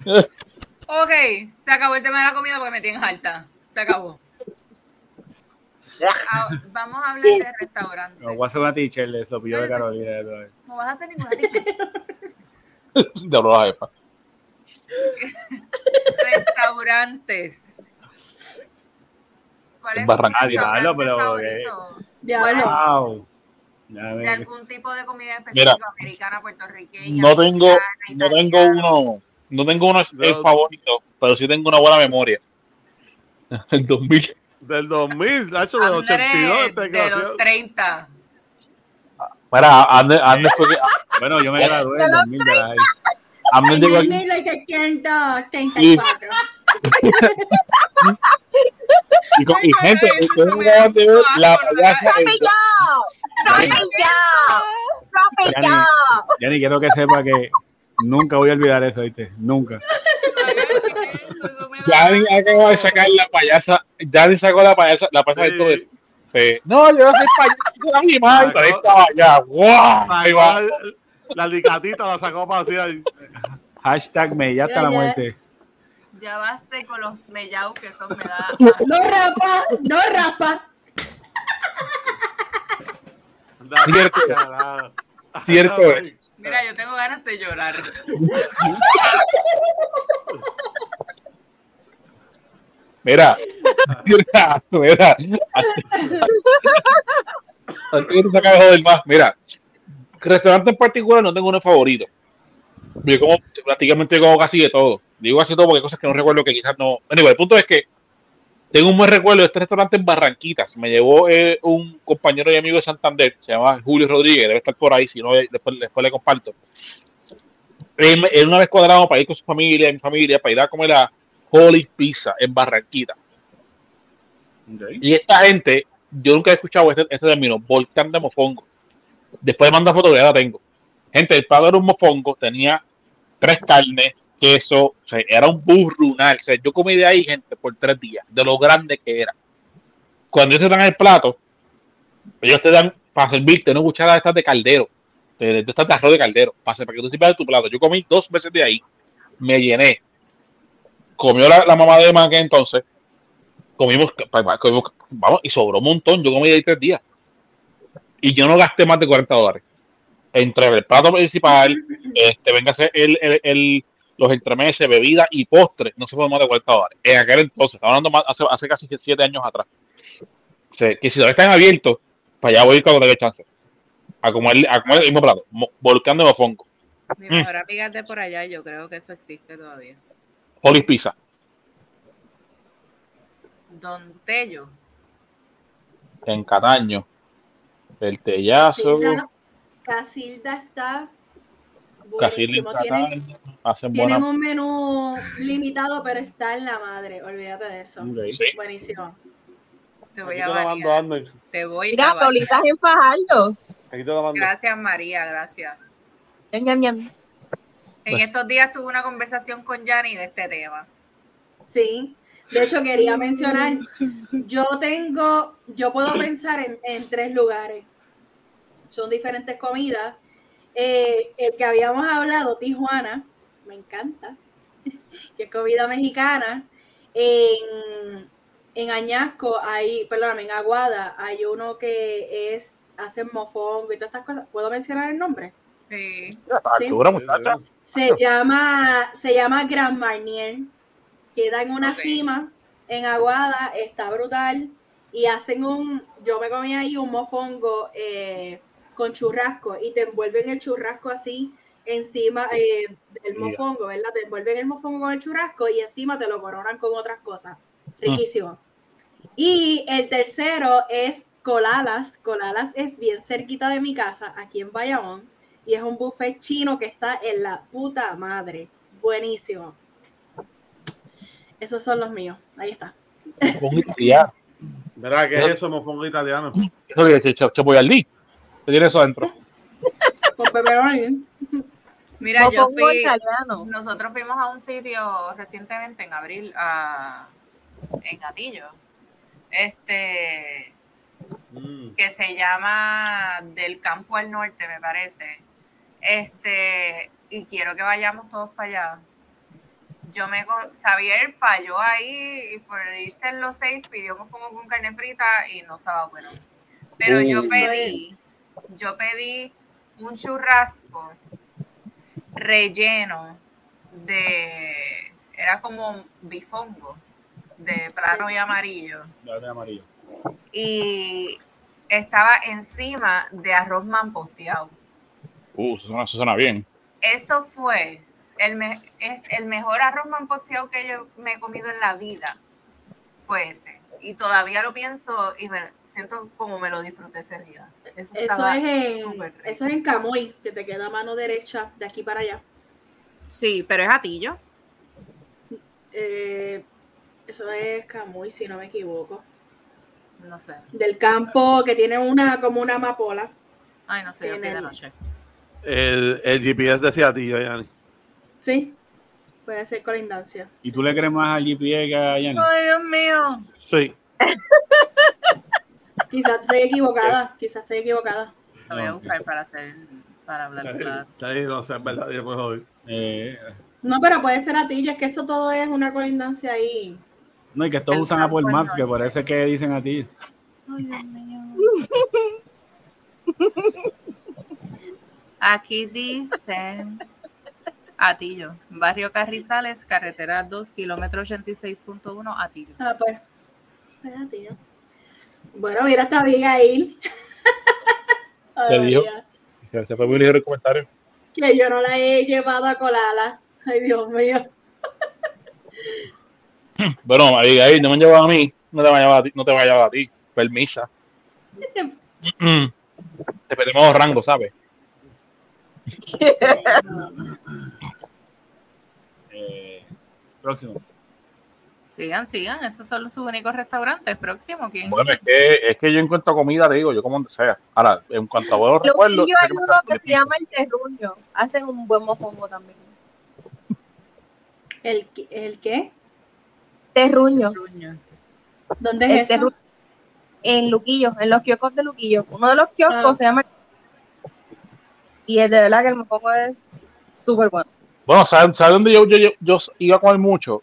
Ok, se acabó el tema de la comida porque me tienen alta. Se acabó. Ah, vamos a hablar de restaurantes. No, voy a hacer una teacher, les lo pilló de. Carolina. otra vez. No vas a hacer ninguna teacher. Diablo, la jefa. Restaurantes. ¿Cuál es tu Barranquilla, restaurante diablo, pero, favorito? Diablo. Wow. De algún tipo de comida específica, Mira, americana, puertorriqueña. No tengo, no tengo uno, no tengo uno el favorito, pero sí tengo una buena memoria. El 2000. Del 2000, ha hecho del Andrés, 82. Este de los 30. Mira, Ander, Ander fue que Bueno, yo me gradué en 2000 de high. Ander llegó aquí. 1834. Y, con- y gente, ustedes me acaban de ver la payasa. ¡Drop el- it down! ¡Drop it down! ¡Drop it Ya ni- down! Ya ni quiero que sepa que nunca voy a olvidar eso, ¿viste? Nunca. Eso, eso me da Dani acaba de sacar la payasa. Dani sacó la payasa, la payasa de Sí. todo eso. Sí. No, yo no soy payaso, la misma. Y por ahí estaba allá. ¡Guau! Ahí va. La, licatita la sacó para así. ahí. Hashtag me ya hasta la Ya, ya. muerte. Ya baste con los mellaos que son me da. No rapa, no rapa. Cierto. Cierto es. Mira, yo tengo ganas de llorar. Mira, mira, mira. Antes de joder más, mira. Restaurante en particular no tengo uno favorito. Yo como prácticamente como casi de todo. Digo casi todo porque hay cosas que no recuerdo que quizás no. Bueno, el punto es que tengo un buen recuerdo de este restaurante en Barranquitas. Me llevó eh, un compañero y amigo de Santander, se llama Julio Rodríguez, debe estar por ahí, si no, después, después le comparto. Él, una vez cuadrado para ir con su familia, mi familia, para ir a comer a Holy Pizza en Barranquita. Y esta gente, yo nunca he escuchado este, este término, volcán de mofongo. Después de mandar fotos, ya la tengo. Gente, el plato era un mofongo, tenía tres carnes, queso, o sea, era un burrunal. O sea, yo comí de ahí, gente, por tres días, de lo grande que era. Cuando ellos te dan el plato, ellos te dan para servirte una cuchara de estas de caldero, de, de estas de arroz de caldero, para, para que tú sirvas de tu plato. Yo comí dos veces de ahí, me llené. Comió la, la mamá de que entonces, comimos, pa- comimos- vamos, y sobró un montón. Yo comí ahí tres días. Y yo no gasté más de 40 dólares. Entre el plato principal, este, venga el, el, el- los entremeses, bebida y postre, no se fue más de 40 dólares. En aquel entonces, estaba hablando más, hace, hace casi 7 años atrás. O que si todavía están abiertos, para allá voy cuando tenga chance. A comer, a comer el mismo plato, de mofongo, Mi mejor amiga de por allá yo creo que eso existe todavía. Holy Pizza. Don Tello. en Cataño. El tellazo, Casilda, Casilda está Casilda. Tienen, hacen tienen buena. un menú limitado, pero está en la madre. Olvídate de eso. Sí. Buenísimo. Te voy te a mando. Te voy Mira, a. Paulitas en Fajardo. Aquí te la mando. Gracias, María, gracias. Ñam, ñam, ñam. En estos días tuve una conversación con Yanni de este tema. Sí. De hecho, quería mencionar, yo tengo, yo puedo pensar en, en tres lugares. Son diferentes comidas. Eh, el que habíamos hablado, Tijuana, me encanta, que es comida mexicana. En, en Añasco hay, perdóname, en Aguada hay uno que es, hacen mofongo y todas estas cosas. ¿Puedo mencionar el nombre? Sí. Factura, muchacha. Se llama, se llama Gran Marnier. Queda en una cima, en Aguada, está brutal. Y hacen un, yo me comí ahí un mofongo eh, con churrasco y te envuelven el churrasco así encima eh, del Mira. mofongo, ¿verdad? Te envuelven el mofongo con el churrasco y encima te lo coronan con otras cosas. Riquísimo. Y el tercero es Colalas. Colalas es bien cerquita de mi casa, aquí en Bayamón. Y es un buffet chino que está en la puta madre. Buenísimo. Esos son los míos. Ahí está. Verá, ¿qué es eso, mofongo italiano? Eso que es Chapoyardí. ¿Qué tiene eso adentro? Con pepperoni. Mira, yo fui, italiano. nosotros fuimos a un sitio recientemente en abril, a, en Gatillo, este, Mm. que se llama Del Campo al Norte, me parece. Este, y quiero que vayamos todos para allá. Yo me Xavier falló ahí y por irse en los safe pidió mofongo con carne frita y no estaba bueno. Pero yo pedí, yo pedí un churrasco relleno de era como bifongo de plano y amarillo Dale amarillo. y estaba encima de arroz mamposteado. Uh, eso suena, eso suena bien. Eso fue el me- es el mejor arroz mamposteado que yo me he comido en la vida. Fue ese. Y todavía lo pienso y me siento como me lo disfruté ese día. Eso, es, en, eso es en Camuy, que te queda a mano derecha de aquí para allá. Sí, pero es atillo. Eh, eso es Camuy, si no me equivoco. No sé. Del campo que tiene una como una amapola. Ay, no sé, yo fui de noche. El, el GPS decía a ti, Yanni. Sí, puede ser colindancia. ¿Y tú le crees más al GPA que a Yanni? Ay, Dios mío. Sí. Quizás estoy equivocada, quizás estoy equivocada. Lo voy a No, buscar para hacer, para hablar claro. No sé, es verdad, yo me jodí. Eh, No, pero puede ser atillo, es que eso todo es una colindancia ahí. no, y que estos El usan Apple Maps, que norte. parece que dicen a ti. Ay, Dios mío. Aquí dice Atillo, Barrio Carrizales, carretera 2, kilómetro 86.1, Atillo. Ah, pues. es atillo. Bueno, mira esta Abigail. ¿Qué dijo? Se fue muy ligero el comentario. que yo no la he llevado a colarla. Ay, Dios mío. Bueno, ahí, ahí, no me han llevado a mí, no te va a llevar a ti, no te va a llevar a ti. Permisa. Te perdemos rango, ¿sabes? Eh, próximo. Sigan, sigan, esos son sus únicos restaurantes. Próximo, ¿quién? Bueno, es que, es que yo encuentro comida, te digo, yo como donde sea. Ahora, en cuanto a buenos recuerdos, hay uno que se llama el terruño. Hacen un buen mofongo también. ¿El, qué- ¿El qué? Terruño. ¿Dónde El es eso? terruño. En Luquillo, en los kioscos de Luquillo. Uno de los kioscos Ah. se llama. Y es de verdad que el mofongo es súper bueno. Bueno, ¿sabes sabe dónde yo, yo, yo, yo iba a comer mucho?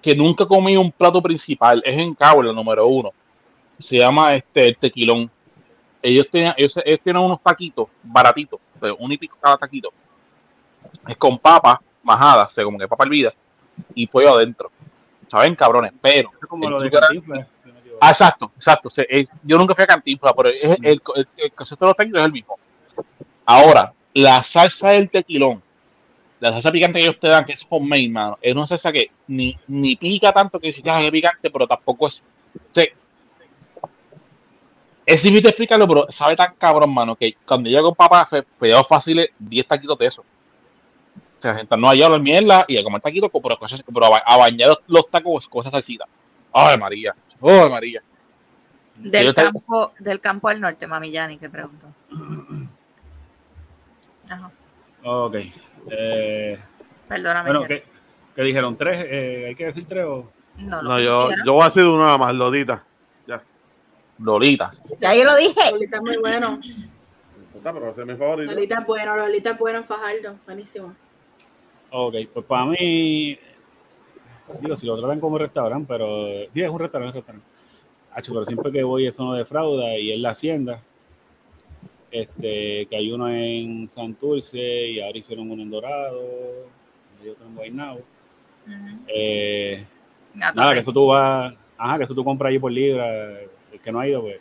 Que nunca comí un plato principal. Es en Cabo, el número uno. Se llama este el tequilón. Ellos tienen, ellos, ellos tienen unos taquitos baratitos, de un y pico cada taquito. Es con papa majada, o sea, como que papa hervida, y pollo adentro. ¿Saben, cabrones? Pero. Es como lo de. Ah, exacto, exacto. O sea, es- yo nunca fui a Cantinflas, pero es, el, el, el concepto de los taquitos es el mismo. Ahora, la salsa del tequilón, la salsa picante que ellos te dan, que es homemade, mano, es una salsa que ni, ni pica tanto que si es picante, pero tampoco es. O sea, es difícil explicarlo, pero sabe tan cabrón, mano, que cuando yo con papá, fe- pedíamos fáciles 10 taquitos de eso. O sea, sentarnos allá a hablar mierda y a comer taquitos, pero, cosas, pero a, ba- a bañar los, los tacos con esa salsita. Ay, María. Ay, María. Del te- campo, del campo al norte, mami Yani, que preguntó. Ajá. Ok. Eh, Perdóname. bueno. ¿qué, qué dijeron? ¿Tres? Eh, ¿Hay que decir tres o...? No, No, yo, yo voy a decir uno nada más, Lolita. Ya. Lolita. Ya yo lo dije. Lolita es muy bueno. Lolita es bueno, Lolita es bueno en Fajardo. Buenísimo. Ok, pues para mí... Digo, si lo tratan como restaurante, pero... Sí, es un restaurante, es un restaurante. Hacho, pero siempre que voy eso no defrauda y es la hacienda. Este, que hay uno en Santurce y ahora hicieron uno en Dorado, y otro en Guaynabo. Eh, nada, que eso tú vas, ajá, que eso tú compras ahí por libra, el que no ha ido, pues,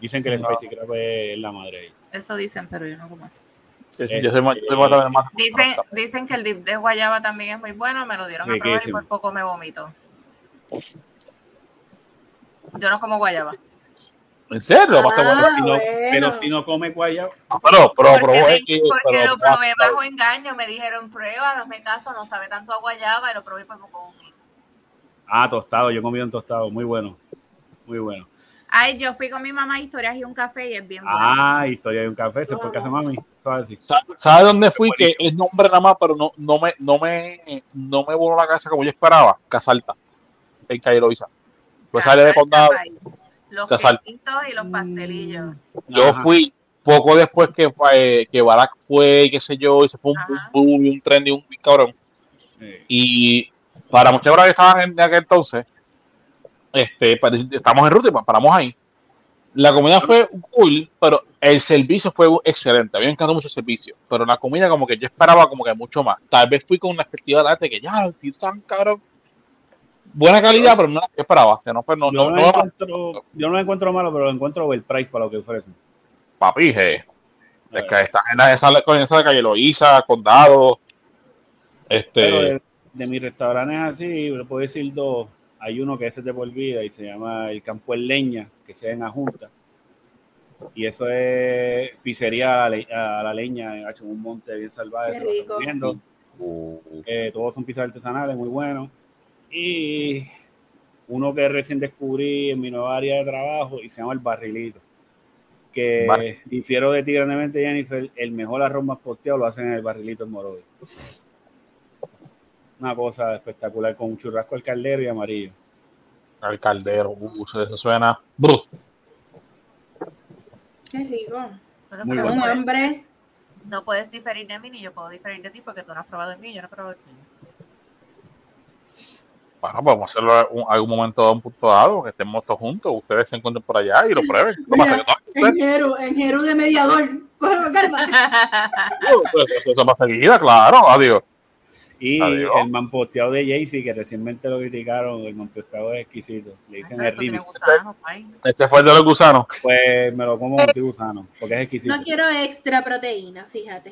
dicen que el No. Spicy Crab es la madre ahí. Eso dicen, pero yo no como eso. Yo soy más, yo soy más, también más- Dicen, dicen que el dip de guayaba también es muy bueno, me lo dieron a probar y por poco me vomito. Yo no como guayaba. ¿En serio? Ah, bueno. Si no- bueno. Pero si no come guayaba, Pero, pero, Porque, probó me- porque pero- lo probé bajo engaño, me dijeron prueba, no me caso, no sabe tanto a guayaba y lo probé por poco vomito. ah, tostado, yo comido en tostado, muy bueno, muy bueno. Ay, yo fui con mi mamá a historias y un café y es bien bueno. Ah, historia de un café, se fue casa mami, ¿sabes? Sí. Sa- ¿Sabes dónde fui? Que es nombre nada más, pero no, no me, no me, no me voló la casa como yo esperaba. Casalta, en Calle Loiza. Pues sale de condado. Los Casal. quesitos y los pastelillos. Yo Ajá. fui poco después que, eh, que Barack fue, y qué sé yo, y se fue un boom, y un tren y un cabrón. Eh, Y para muchas horas que estaban en aquel entonces, este, pa- estamos en ruta y pa- paramos ahí. La comida fue cool, pero el servicio fue excelente. A mí me encantó mucho el servicio, pero la comida como que yo esperaba como que mucho más. Tal vez fui con una expectativa de arte que ya, los tíos tan cabrón. Buena calidad, pero no la que esperaba. O sea, no, pues, no, yo, no, no lo encuentro, yo no lo encuentro malo, pero lo encuentro overpriced para lo que ofrecen. papi, je. Es que están en la- esa, con esa de calle Loíza, Condado. Este, de, de mis restaurantes así, le puedo decir dos. Hay uno que ese es de por vida y se llama El Campo en Leña, que sea en Ajunta. Y eso es pizzería a la, le- a la leña, hecho en un monte bien salvaje. Qué se lo rico. recomiendo. Eh, todos son pizzas artesanales, muy buenos. Y uno que recién descubrí en mi nueva área de trabajo y se llama El Barrilito. Que Bar- difiero de ti grandemente, Jennifer, el mejor arroz más posteado lo hacen en el Barrilito en Morovi. Una cosa espectacular con un churrasco al caldero y amarillo. el caldero, uh, eso suena. Bru. Qué rico. Pero Muy pero bueno. Un no, puedes, hambre. no puedes diferir de mí ni yo puedo diferir de ti porque tú no has probado el mío, yo no he probado el mío. Bueno, podemos hacerlo en algún momento dado, un punto dado, que estemos todos juntos, ustedes se encuentren por allá y lo prueben. No pasa que todo- En Jeru, en Jeru de mediador. Cógelo, calma. eso, pasa seguida, claro, adiós. Y Adiós. el mamposteado de Jaycee, que recientemente lo criticaron, el mamposteado es exquisito. Le dicen el tiene gusano. Ese fue el de los gusanos. Pues me lo como con gusano, porque es exquisito. No quiero extra proteína, fíjate.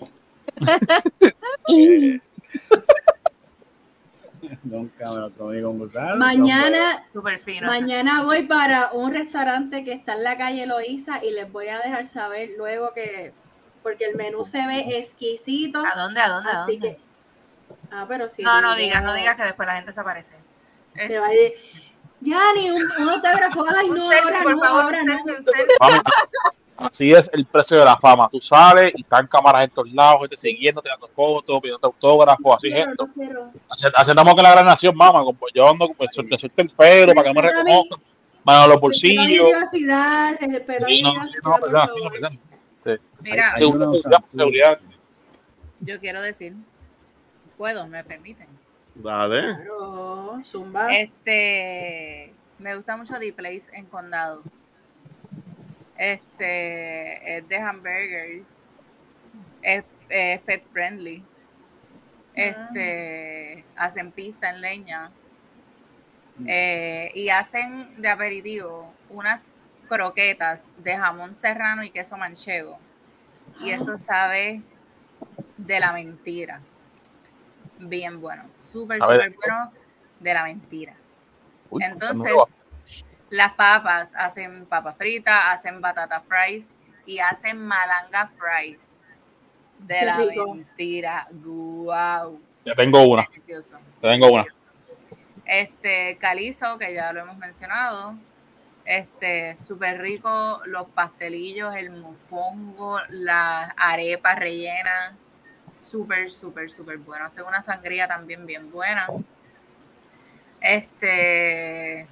Nunca me lo comí con gusano. Mañana, Súper fino. mañana voy para un restaurante que está en la calle Loíza y les voy a dejar saber luego que, porque el menú se ve exquisito. ¿A dónde? ¿A dónde? ¿A dónde? que, ah, pero sí. No, no digas, no digas que después la gente se aparece. Se va a decir, Yanni, un, un autógrafo, ay, no, ahora por no, favor, ahora no. Así es el precio de la fama. Tú sales y están cámaras en todos lados, gente siguiendo, te dando fotos, pidiendo autógrafos, así. Hace- Hacemos que la gran nación, mamá, como yo ando, pues, suelte el pelo para que no me reconozcan, mano a los bolsillos. privacidad, Sí, no, no, sí, no. Sí. Mira, Seguridad, yo quiero decir, puedo, me permiten. Dale. Claro, Zumba. Este, me gusta mucho The Place en Condado. Este, es de hamburgers, es, es pet friendly. Este, hacen pizza en leña. Eh, y hacen de aperitivo unas croquetas de jamón serrano y queso manchego. Y eso sabe de la mentira. Bien bueno. Súper, súper bueno de la mentira. Uy, Entonces. Las papas hacen papa frita, hacen batata fries y hacen malanga fries. De Qué la rico. mentira. Guau. Ya tengo una, Delicioso. ya tengo una. Este calizo, que ya lo hemos mencionado. Este, súper rico, los pastelillos, el mofongo, las arepas rellenas. Súper, súper, súper bueno. Hace una sangría también bien buena. Este.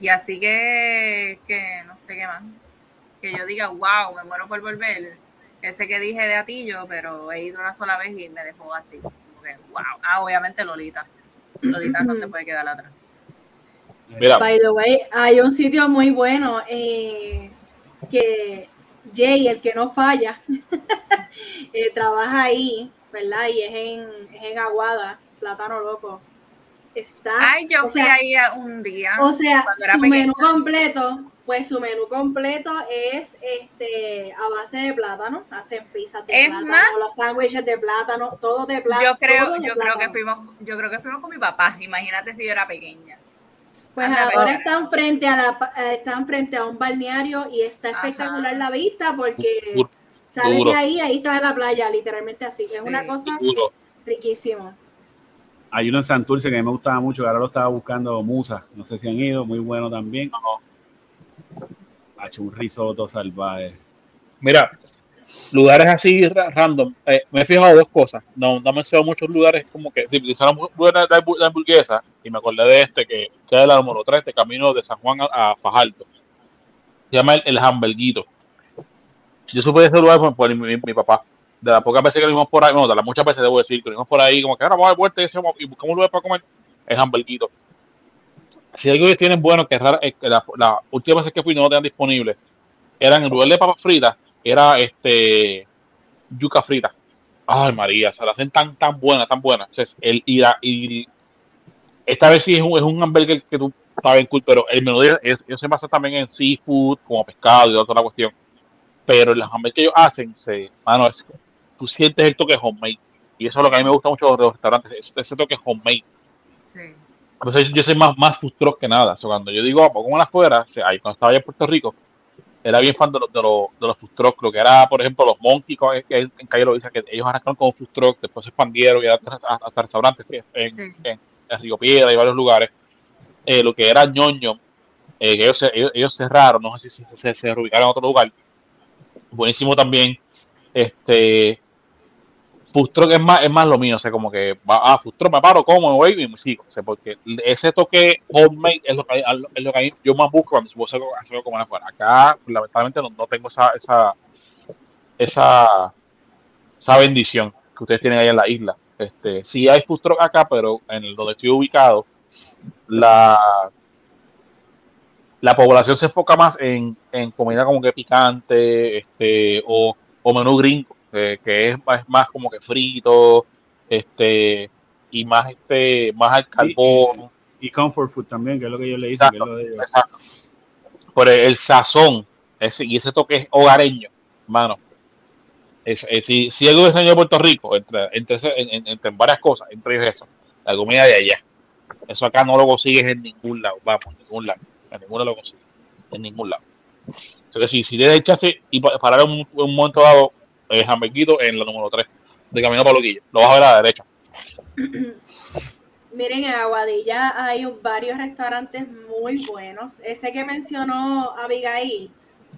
Y así que, que no sé qué más. Que yo diga, wow, me muero por volver. Ese que dije de Atillo, pero he ido una sola vez y me dejó así. Como que, wow. Ah, obviamente Lolita. Lolita no se puede quedar atrás. Mira, By the way, hay un sitio muy bueno eh, que Jay, el que no falla, eh, trabaja ahí, ¿verdad? Y es en, es en Aguada, Plátano Loco. Está, Ay, yo o fui sea, ahí a- un día. O sea, su pequeña. menú completo, pues su menú completo es este a base de plátano, hacen pizzas de Es plátano, más- los sándwiches de plátano, todo de plátano. Yo creo, yo creo que fuimos, yo creo que fuimos con mi papá. Imagínate si yo era pequeña. Pues Anda, ahora están frente a la pa- están frente a un balneario y está Ajá. espectacular la vista porque Duro, sales de ahí, ahí está la playa, literalmente así. Es Sí. una cosa duro. riquísima. Hay uno en Santurce que a mí me gustaba mucho, que ahora lo estaba buscando Musa. No sé si han ido, muy bueno también. Ha hecho un risotto salvaje. Mira, lugares así ra- random. eh, me he fijado dos cosas. No, no me sé muchos lugares como que utilizaron lugares de, hambu- de hamburguesa y me acordé de este que queda de la número 3, de camino de San Juan a, a Fajardo. Se llama el, el Hamburguito. Yo supe de ese lugar por, por mi, mi papá. De las pocas veces que lo vimos por ahí, bueno, de las muchas veces debo decir, que lo vimos por ahí, como que ahora vamos a dar vuelta y, y buscamos un lugar para comer, es Hamburguito. Si algo que tienen bueno, que es raro, que la, la última vez que fui no lo tenían disponible, eran en lugar de papas fritas, era este yuca frita. Ay, María, se la hacen tan, tan buena, tan buena. Entonces, el y esta vez sí es un, es un hamburger que tú está bien cool, pero el menú se basan también en seafood, como pescado y toda la cuestión. Pero los hamburgues que ellos hacen, se, mano, tú sientes el toque homemade. Y eso es lo que a mí me gusta mucho de los restaurantes, ese, ese toque homemade. Sí. Entonces yo soy más, más food truck que nada. O sea, cuando yo digo, vamos a afuera, o sea, ahí cuando estaba allá en Puerto Rico, era bien fan de los, de los, de los food truck. Lo que era, por ejemplo, los Monkey, que en Calle lo dice que ellos arrancaron como food truck, después se expandieron y hasta, hasta restaurantes en, Sí. en, en Río Piedra y varios lugares. Eh, lo que era ñoño, eh, que ellos, se- ellos, ellos cerraron, no sé si se, se, se reubicaron en otro lugar. Buenísimo también. Este, food es más, es más lo mío, o sea, como que ah, food truck, me paro, como, voy y me sigo, o sea, porque ese toque homemade es lo que, es lo que yo más busco cuando subo algo como afuera. Acá, lamentablemente, no, tengo esa, esa, esa, esa bendición que ustedes tienen ahí en la isla. Este, sí hay food acá, pero en donde estoy ubicado, la, la población se enfoca más en, en comida como que picante, este, o, o menú gringo, eh, que es más, más como que frito, este, y más este, más al carbón. Y comfort food también, que es lo que yo le hice. Que es Exacto, lo de ellos. exacto. Pero el sazón ese, y ese toque hogareño, mano, Es, es- si, si algo extraño de Puerto Rico, entre, entre, en- en- entre varias cosas, entre ellos eso, la comida de allá. Eso acá no lo consigues en ningún lado, vamos, en ningún lado. En ningún lado lo consigues, en ningún lado. Que si, si le chance y pa- parar un, un momento dado, eh, Jamaiquito en la número 3, de camino para Loquillo, lo vas a ver a la derecha. Miren, en Aguadilla hay varios restaurantes muy buenos. Ese que mencionó Abigail,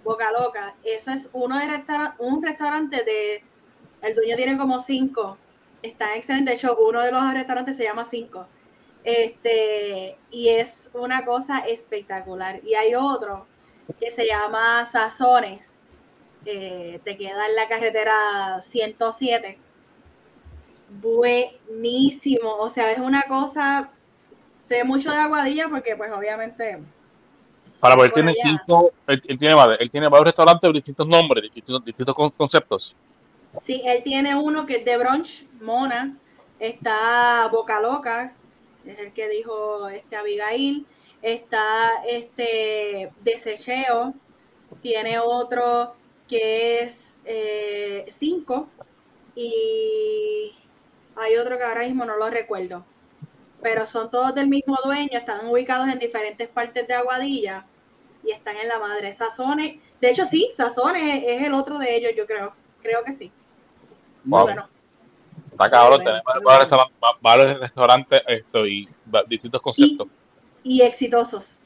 Boca Loca, eso es uno de restaura- un restaurante de, el dueño tiene como cinco, está excelente. De hecho, uno de los restaurantes se llama Cinco. Este, y es una cosa espectacular. Y hay otro que se llama Sazones, eh, te queda en la carretera 107 buenísimo. O sea, es una cosa. Sé mucho de Aguadilla porque, pues, obviamente. Para por tiene cinco, él, él tiene, varios- él tiene varios restaurantes de distintos nombres, distintos, distintos con- conceptos. Sí, él tiene uno que es de brunch, Mona. Está Boca Loca, es el que dijo este Abigail. Está este Desecheo. Tiene otro que es eh, cinco. Y hay otro que ahora mismo no lo recuerdo. Pero son todos del mismo dueño, están ubicados en diferentes partes de Aguadilla y están en la madre. Sazones, de hecho sí, Sazones es el otro de ellos, yo creo. Creo que sí. Wow. bueno. Está cabrón, tenemos varios restaurantes, esto, y distintos conceptos. Y exitosos.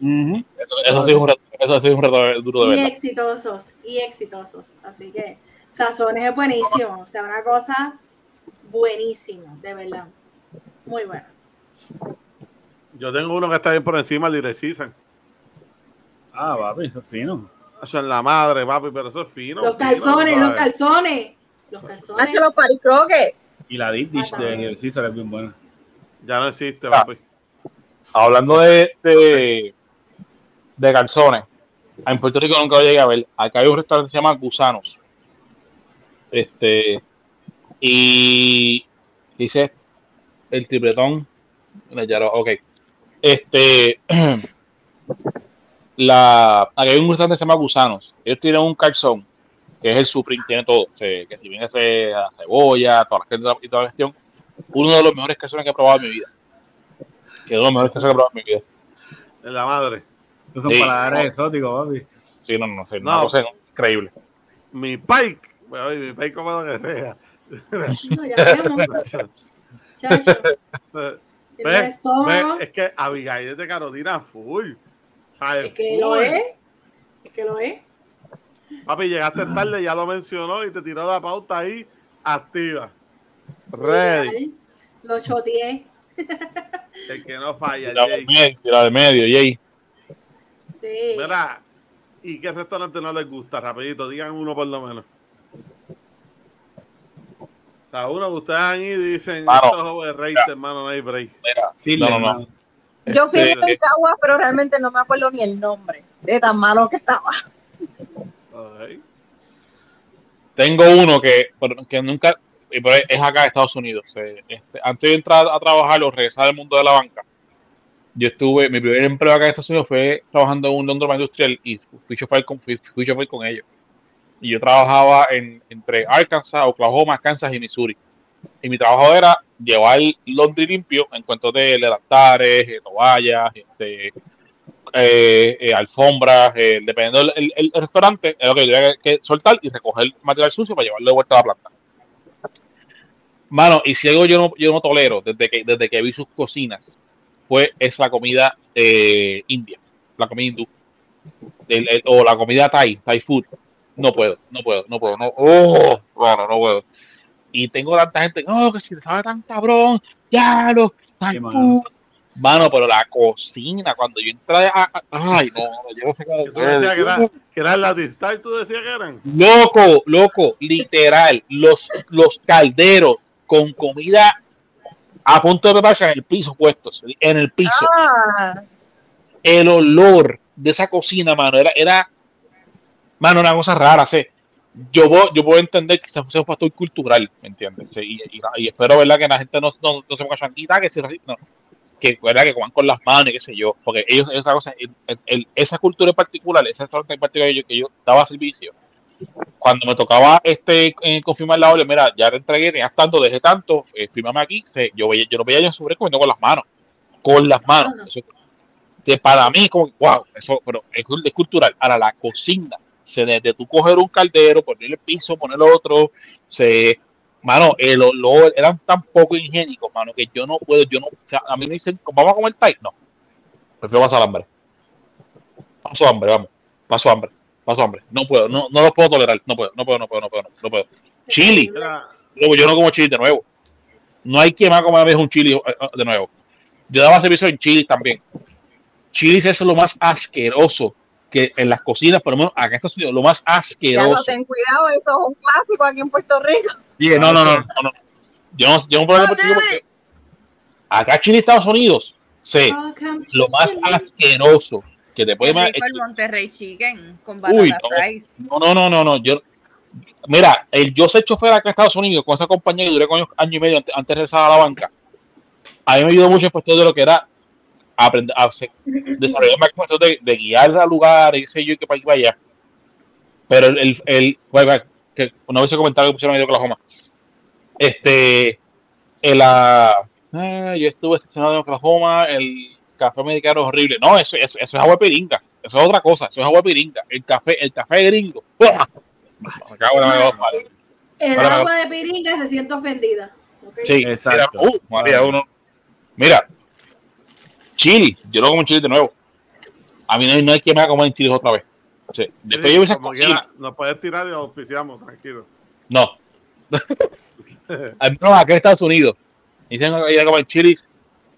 Ujú. Eso, eso sí es un eso sí es un reto duro de Y verdad. exitosos. Y exitosos. Así que Sazones es buenísimo. O sea, una cosa buenísima, de verdad. Muy bueno. Yo tengo uno que está bien por encima, el Caesar. Ah, papi, eso es fino. Eso en la madre, papi, pero eso es fino. los fino, calzones, los calzones. Los calzones. Los paricroques. Y la deep dish Ah, de. Little Caesar es bien buena. Ya no existe, Ah. papi. Hablando de, de, de calzones, en Puerto Rico nunca lo llegué a ver. Acá hay un restaurante que se llama Gusanos. Este, y dice el tripletón. Ok. Este, la, acá hay un restaurante que se llama Gusanos. Ellos tienen un calzón, que es el Supreme, tiene todo. Que, si bien ese la cebolla, todas las cosas y toda la gestión, uno de los mejores calzones que he probado en mi vida. Que es uno de los mejores calzones que he probado en mi vida. En la madre. Estos son Sí. paladares exóticos, papi. Sí, no, no, sí, No. una cosa increíble. Mi pike. Bueno, mi pike como lo que sea. No, ya vemos, chacho. Ve, es que Abigail es de Carolina full. ¿Sabes? Es que Full. lo es. Es que lo es. Papi, llegaste tarde, ya lo mencionó y te tiró la pauta ahí activa. Ready. Lo choteé. El que no falla, Jay. tirado del medio, Jay. Sí. Mira, ¿y qué restaurante no les gusta? Rapidito, digan uno por lo menos. O sea, uno que ustedes han ido y dicen, Mano. esto es hermano, no hay break. Mira, Sí, No, no. Yo fui Sí, a pero realmente no me acuerdo ni el nombre de tan malo que estaba. Tengo uno que, que nunca, es acá en Estados Unidos. eh, este, antes de entrar a trabajar o regresar al mundo de la banca, yo estuve, mi primer empleo acá en Estados Unidos fue trabajando en un laundromat industrial y fui chofer con, fui, fui chofer con ellos. Y yo trabajaba en, entre Arkansas, Oklahoma, Kansas y Missouri. Y mi trabajo era llevar laundry limpio en cuanto de levantares, eh, toallas, este, eh, eh, alfombras, eh, dependiendo del el, el- restaurante, es lo que yo tenía que, que soltar y recoger material sucio para llevarlo de vuelta a la planta. Mano, y si algo yo no, yo no tolero desde que, desde que vi sus cocinas, fue es la comida eh, india, la comida hindú, El- el- o la comida thai, thai food. No puedo, no puedo, no puedo, no, oh, no, no, puedo. Y tengo tanta gente, no, que si te sabe tan cabrón, ya lo, thai Qué food. Mano, pero la cocina, cuando yo entré a, a- ay, no, yo no sé. Que tú decías que era, que era el Latin Star, tú decías que eran. Loco, loco, literal, los, los calderos con comida a punto de prepararse en el piso puestos, en el piso. Ah, El olor de esa cocina, mano, era, era mano, una cosa rara, sé. Yo puedo, yo puedo entender que sea un factor cultural, ¿me entiendes? Sí, Y, y- y espero, ¿verdad? Que la gente no, no, no se ponga chanquita, que, se, no, que, ¿verdad? que coman con las manos y qué sé yo, porque ellos, esa cosa, el- el- esa cultura en particular, ese restaurante en particular que yo, que yo daba servicio, cuando me tocaba este eh, confirmar la orden, mira, ya te entregué, tenías tanto, dejé tanto, eh, fírmame aquí, se, yo, veía, yo no veía yo sobre comiendo con las manos, con las manos. Ajá. Eso, que para mí, como, wow, eso, pero es, es cultural. Ahora, la cocina, se desde tú coger un caldero, ponerle el piso, poner otro, se, mano, el olor, eran tan poco higiénicos, mano, que yo no puedo, yo no, o sea, a mí me dicen, vamos a comer Thai, no, prefiero pasar hambre. Paso hambre, vamos, paso hambre, paso hambre, no puedo, no, no lo puedo tolerar, no puedo, no puedo, no puedo, no puedo, no, no puedo. Chili, yo no como chili de nuevo. No hay quien más comer un chili eh, eh, de nuevo. Yo daba servicio en chili también. Chili es lo más asqueroso que en las cocinas, por lo menos acá en Estados Unidos, lo más Ya no asqueroso. ten cuidado, eso es un clásico aquí en Puerto Rico. Dije, no, no, no, no, no. Yo no, yo no puedo Chile porque acá Chile, Estados Unidos, sí, lo más asqueroso que te puede rico el Monterrey Chicken con Uy, no. No, no, no, no. Yo, mira, el, yo soy chofer acá en Estados Unidos con esa compañía que duré con ellos año y medio antes, antes de regresar a la banca. A mí me ayudó mucho en cuestión de lo que era aprender a hacer- desarrollar más cuestión de, de guiar a lugares, qué sé yo, y que para allá. Pero el, el, el que una vez se comentaron que pusieron ahí de Oklahoma. Este, el, ah, ah, yo estuve estacionado en Oklahoma, el café americano es horrible. No, eso, eso, eso es agua de piringa. Eso es otra cosa, eso es agua de piringa. El café, el café gringo. El Ahora agua de piringa se siente ofendida. ¿ok? Sí, Exacto. Mira, uh, María, uno. Mira, chili, yo no como chili de nuevo. A mí no hay, no hay quien me haga comer chili otra vez. Sí. Después sí, yo como quiera, Nos puedes tirar y auspiciamos, tranquilo. No. Al menos acá en Estados Unidos. Dicen que ir a comer chilis.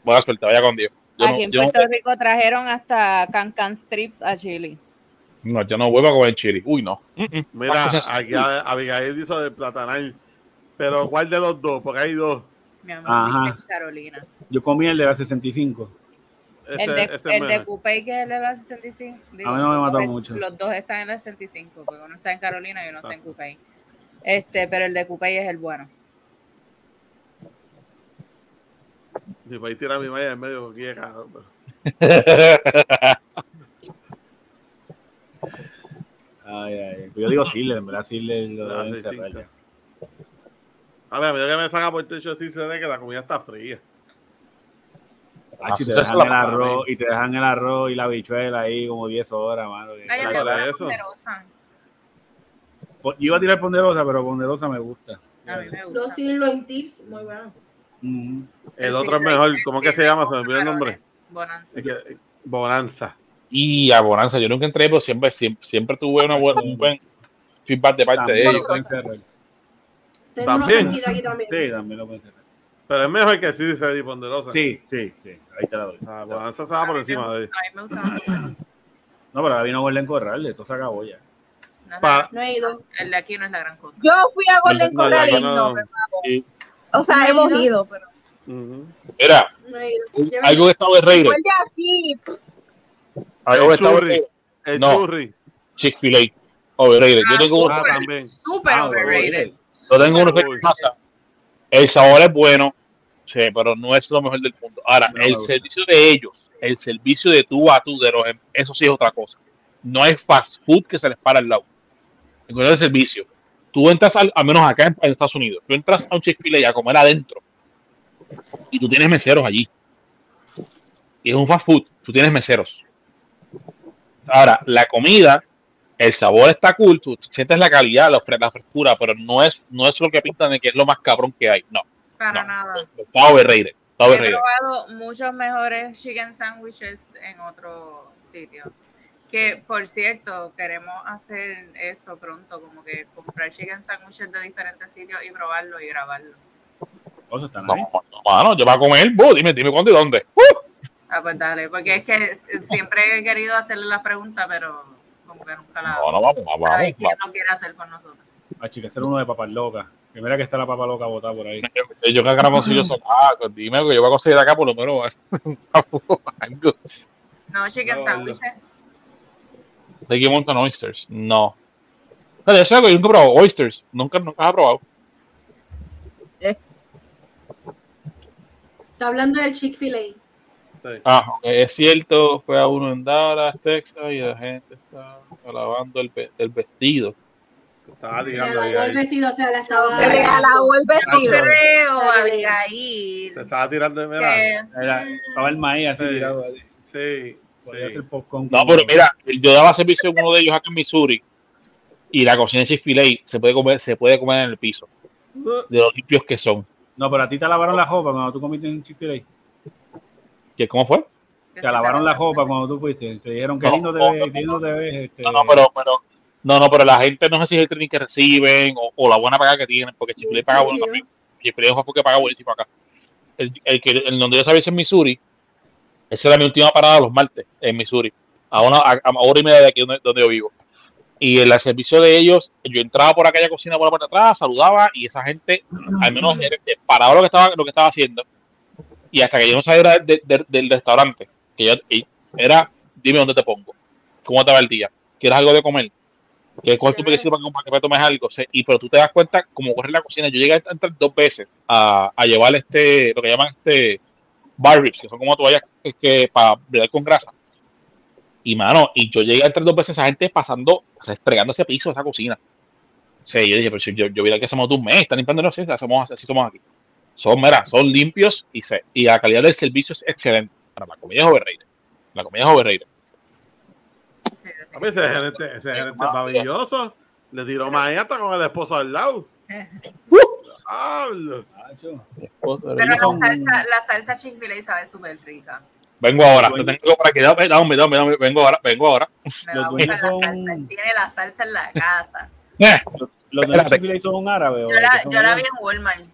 Buena suerte, vaya con Dios. Yo Aquí no, en no, Puerto Rico trajeron hasta cancan strips a Chile. no, yo no vuelvo a comer chili. Uy, no. Mm, mm. Mira, aquí a- Abigail hizo de platanal. Pero ¿cuál de los dos? Porque hay dos. Mi amor, Ajá. Carolina. Yo comí el de la 65. Ese, el de, ese el de. Coupé que es el de la 65. Digo, A mí no me mató mucho. Los dos están en la 65, porque uno está en Carolina y uno está en Coupé. Este, pero el de Coupé es el bueno. Mi país tira mi malla en medio pero- Ay, ay. Yo digo Sidler, en verdad Sidler lo Ah, deben sí, cerrar sí. ya. A ver, a medida que me saca por el techo así se ve que la comida está fría. Ah, te dejan el arroz y te dejan el arroz y la bichuela ahí como 10 horas, mano. Ay, eso. ponderosa. Yo iba a tirar ponderosa, pero ponderosa me gusta. A mí me Dos gusta. sirloin tips, muy bueno. Ujú. El otro es mejor. ¿Cómo que se llama? Se me olvidó el nombre. Bonanza. Es que- Bonanza. Y a Bonanza, yo nunca entré, pero siempre, siempre, siempre tuve una buena, un buen feedback de parte de También ellos. lo cerrar. Tengo También. Sí, también lo pueden cerrar. Pero es mejor que sí dice y ponderosa. Sí, sí, sí. Ahí te la doy. Ah, Bonanza se va por encima de él. No, pero vino Golden Corral, esto se acabó ya. No he ido. El de aquí no es la gran cosa. Yo fui a Golden Corral y no. no me O sea, No he hemos ido. ido, pero. Ujú. mira, No ido. un- algo que está overrated. Fue el de El No. Chick-fil-A. Overrated. Yo tengo uno, Ah, super, Ah, overrated. yo tengo uno que pasa. El sabor es bueno, sí, pero no es lo mejor del mundo. Ahora, No el servicio de ellos, el servicio de tú a tú, de los, em- eso sí es otra cosa. No hay fast food que se les para al lado. En cuestión de servicio, tú entras, al, al menos acá en, en Estados Unidos, tú entras a un Chick-fil-A a comer adentro y tú tienes meseros allí. Y es un fast food, tú tienes meseros. Ahora, la comida, el sabor está cool, tú sientes la calidad, la, la frescura, pero no es, no es lo que pintan de que es lo más cabrón que hay. No, Para No. nada. está overrated. Está He probado muchos mejores chicken sandwiches en otro sitio. Que por cierto, queremos hacer eso pronto, como que comprar chicken sandwiches de diferentes sitios y probarlo y grabarlo. Cosas están No, ahí. no, mano, yo voy a comer, vos, dime, dime cuándo y dónde. ¡Uh! Ah, pues dale, porque es que siempre he querido hacerle la pregunta, pero como que nunca la No, no, vamos, vamos, Ay, vamos. ¿quién lo quiere hacer con nosotros? Ah, chica, hacer uno de papas locas. Primera que está la papa loca botada por ahí. Yo, yo que grabo si yo soy ah, pues dime que yo voy a conseguir acá por lo menos algo. No, chicken No, sandwiches. De aquí montan oysters. No. Pero eso es algo, yo nunca he probado oysters. Nunca, nunca he probado. Está hablando del Chick-fil-A. Sí. Ah, es cierto, fue a uno en Dallas, Texas, y la gente está alabando el, ve- el vestido. Te estaba tirando ahí, el vestido, o sea, la estaba. Regaló el vestido. creo, Dale. Abigail, Te estaba tirando, mira. que Era- estaba el maíz así Sí. tirado. así. Sí, Podía sí. hacer popcorn. No, pero mira, yo daba servicio en uno de ellos acá en Missouri y la cocina de Chick-fil-A se puede comer, se puede comer en el piso, de los limpios que son. No, pero a ti te lavaron la ropa cuando tú comiste en Chick-fil-A. ¿Qué, ¿Cómo fue? Te lavaron la ropa cuando tú fuiste. Te dijeron que No, lindo te no, ves, no, te ves. Este, No, no, pero, pero, no, no, pero la gente no sé si es el training que reciben o, o la buena paga que tienen, porque Chick-fil-A paga bueno también. Chick-fil-A es un que paga buenísimo acá. El, el que, el donde yo sabía en Missouri, esa era mi última parada los martes en Missouri, a una a, a hora y media de aquí donde, yo vivo. Y el servicio de ellos, yo entraba por aquella cocina por la de atrás, saludaba y esa gente, al menos eh, paraba lo que estaba, lo que estaba haciendo. Y hasta que yo no de- del restaurante, que yo, era, dime dónde te pongo, cómo va el día, ¿quieres algo de comer? que coges tu pequeño para que- tomes algo, y pero tú te das cuenta cómo corre la cocina. Yo llegué a entrar dos veces a, a llevar este, lo que llaman este bar ribs, que son como toallas que, que para bregar con grasa. Y mano, y yo llegué a entrar dos veces esa gente pasando, restregando ese piso, esa cocina. Sí, yo dije, pero si yo, yo vi que hacemos un mes, están limpiando, no sé, hacemos, así somos aquí. Son, mira, son limpios y, se, y la calidad del servicio es excelente. Para la comida es overrated. La comida es overrated. Sí, A mí ese gerente, ese gerente maravilloso. Le tiró hasta con el esposo al lado. Hablo. Pero la son- salsa, la salsa Chick-fil-A sabe súper rica. Vengo ahora, te tengo dame, dame, dame, dame, vengo ahora, vengo ahora. Me Los va a gustar la son- salsa. Tiene la salsa en la casa. Eh, Los, de. Chick-fil-A son árabes. Yo la, son yo la vi en Walmart.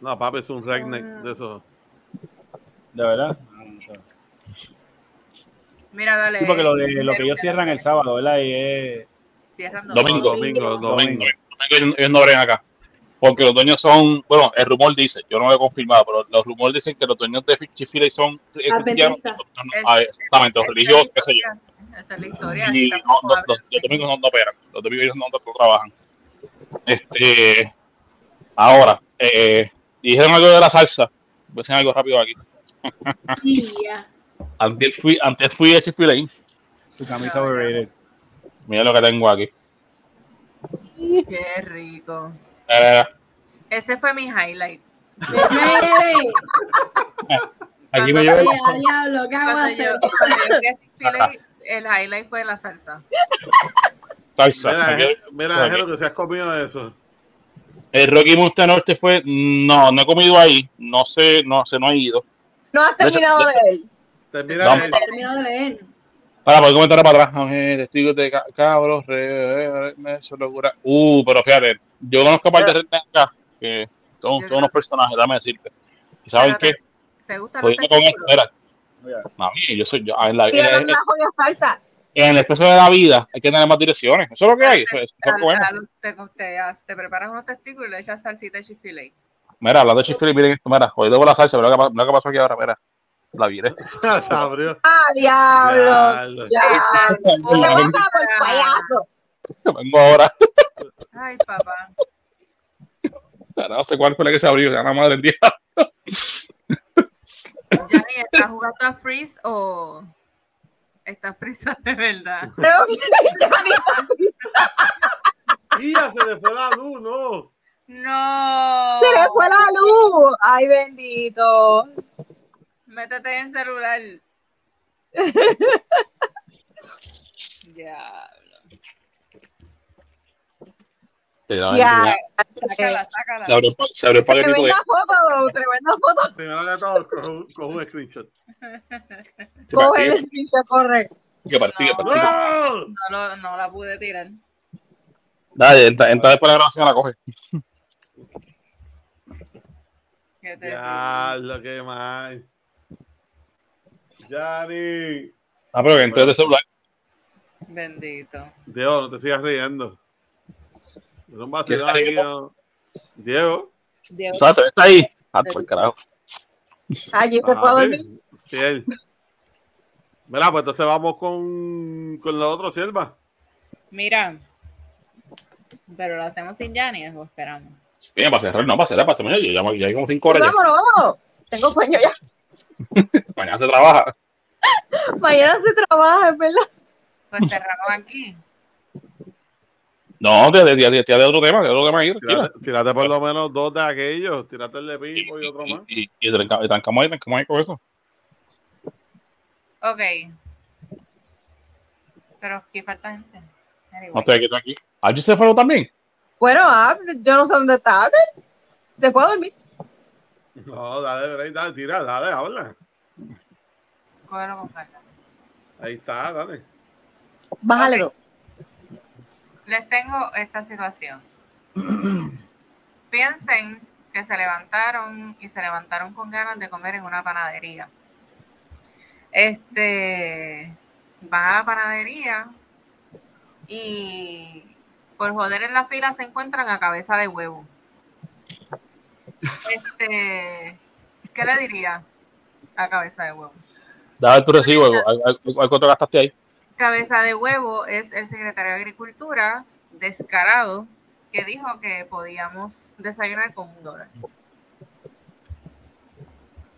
No, papi, es un redneck de eso. De verdad. Ah. Mira, dale. Sí, porque lo, de, lo que ellos cierran el sábado, ¿verdad? Y es. Cierran Domingo. Domingo, domingo. domingo, ellos, ellos no acá. Porque los dueños son, bueno, el rumor dice, yo no lo he confirmado, pero los rumores dicen que los dueños de Chick-fil-A son eh, cristianos, Adventistas. no, no, ah, exactamente, los religiosos, qué sé yo. Esa es la historia. Y no, no, los, domingos no, no operan, los domingos no, no trabajan. Este, ahora, eh, dijeron algo de la salsa, voy a decir algo rápido aquí. Y ya. Antes fui, antes fui a Chick-fil-A, Su camisa overrated. mira lo que tengo aquí. Qué rico. Ese fue mi highlight. Aquí me llevo el highlight fue la salsa. salsa. Mira, mira. Jero, que se has comido eso. El Rocky Monster Norte fue, no, no he comido ahí, no sé, no sé, no he ido. No has terminado de- ver. Termina de leer. Para poder comentar para atrás, eh, testigos de ca- cabros, re, re, re, eso locura. Uh, pero fíjate, yo conozco a par de acá, que son, son unos personajes, dame decirte. ¿Y saben qué? Pero ¿Te gustan los mami, yo soy yo, en, la, en, el- en el expreso de la vida hay que tener más direcciones. Eso es lo que hay. Eso, eso es lo bueno. te, te, te preparas unos testículos y le echas salsita de Chick-fil-A. Mira, hablando de Chick-fil-A, miren esto, mira, jodido por la salsa, mira lo que, lo que pasó aquí ahora, mira. La viré. ¡Ah, diablo! Diablo. Payaso. Vengo ahora. Ay, papá. No sé cuál fue la que se abrió, ya la madre del día. Yanni, ¿estás jugando a Freeze o está frisa de verdad? Y ya se le fue la luz, no. No. se le fue la luz. Ay, bendito. Métete en el celular. Diablo. Ya. Sácala, Se sácala. abrió, se abrió el paquetito de. Tremenda foto, tremenda foto. Primero que todo, cojo, cojo un screenshot. que Coge el partí, screenshot, corre. que partí, que partí. ¡No! No, lo- no la pude tirar. Dale, entra, entra después de la grabación, la coge. Qué terrible. Ya, lo que mal. Yanni. Ah, pero que entré de celular. Bendito. Diego, no te sigas riendo. Es un vacilón ¿Quién está aquí, ¿no? Diego. Diego, ¿Sabes? ¿Todavía está ahí? Ah, por el carajo. Allí se fue a dormir. Fiel. Mira, pues entonces vamos con, con la otra sierva. Mira. Pero lo hacemos sin Yanni o esperamos. Bien, para cerrar, no, para cerrar, para cerrar. Yo ya, ya hay como cinco horas. Vámonos, vámonos. Tengo sueño ya. Mañana se trabaja. Mañana se trabaja, es verdad. Pues cerramos aquí. No, de, de, otro tema, de otro tema ahí. Tírate, tírate por lo menos dos de aquellos. Tírate el de Pipo y otro más. Y, y, y tranca- y trancamos ahí, trancamos ahí con eso. Ok. Pero aquí falta gente. Anyway. No estoy aquí, tranquilo. ¿Allí se fueron también? Bueno, ah, yo no sé dónde está. Se fue a dormir. No, dale, dale, dale, tira, dale, habla. Cógelo con calma. Ahí está, dale. Bájale dos. Les tengo esta situación. Piensen que se levantaron y se levantaron con ganas de comer en una panadería. Este, van a la panadería y por joder en la fila se encuentran a cabeza de huevo. Este, ¿qué le diría a cabeza de huevo? Dame tu recibo, ¿al- al- al- al cuánto gastaste ahí? Cabeza de Huevo es el secretario de Agricultura descarado que dijo que podíamos desayunar con un dólar.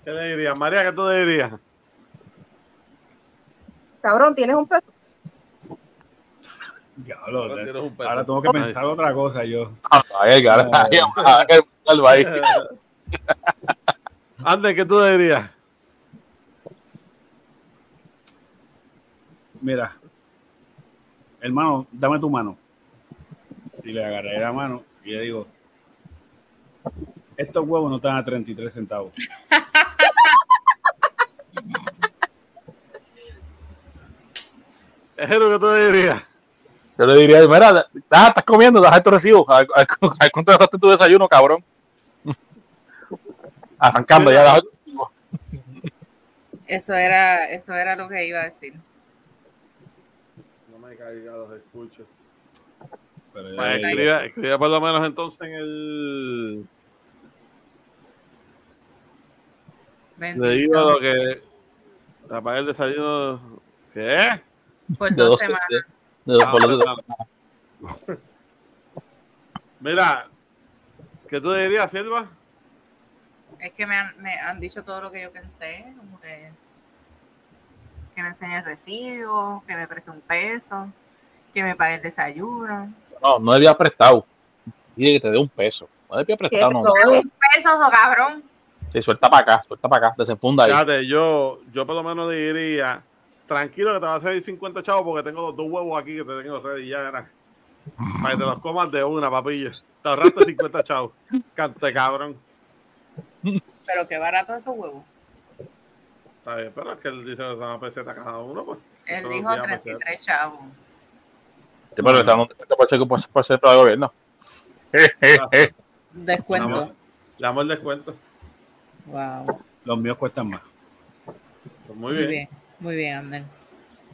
¿Qué le dirías? María, ¿qué tú le dirías? Cabrón, tienes un peso. Diablo, Ahora tengo que pensar otra cosa yo. Ay, cara, No. ay. Antes, ¿qué tú le dirías? Mira, hermano, dame tu mano. Y le agarré la mano y le digo, estos huevos no están a 33 centavos. Es lo que tú le dirías. Yo le diría, mira, ah, estás comiendo, deja tu recibo. ¿A, a- a cuánto gastaste tu desayuno, cabrón? Arrancando Sí, ya. la- deja- Eso era, eso era lo que iba a decir. Me caiga los escucho. Pero Pues digo, escribe, escribe por lo menos entonces en el. Le digo Bendito. lo que. Apaga el desayuno. ¿Qué? Por de dos semanas. de- de dos- por dos- Mira, ¿qué tú dirías, Silva? Es que me han, me han dicho todo lo que yo pensé, como que, que me enseñe el recibo, que me preste un peso, que me pague el desayuno. No, no debía prestado. Dile que te dé un peso. No debía ¿Qué prestado, no. son? Pesos o cabrón. Sí, suelta para acá, suelta para acá, desenfunda ahí. Fíjate, yo, yo por lo menos diría, tranquilo que te va a salir 50 chavos porque tengo los dos huevos aquí que te tengo ready ya era. Para que te los comas de una, papilla. Te ahorraste 50 chavos. Cante cabrón. Pero qué barato esos huevos. Está bien, pero es que él dice que son a peseta cada uno, pues. Él dijo no te llama 33 chavos. Sí, pero está dando un 30% por, por ser para el gobierno. Descuento. Le damos- el descuento. Wow. los míos cuestan más. Pues muy Muy bien. bien, muy bien, Abner.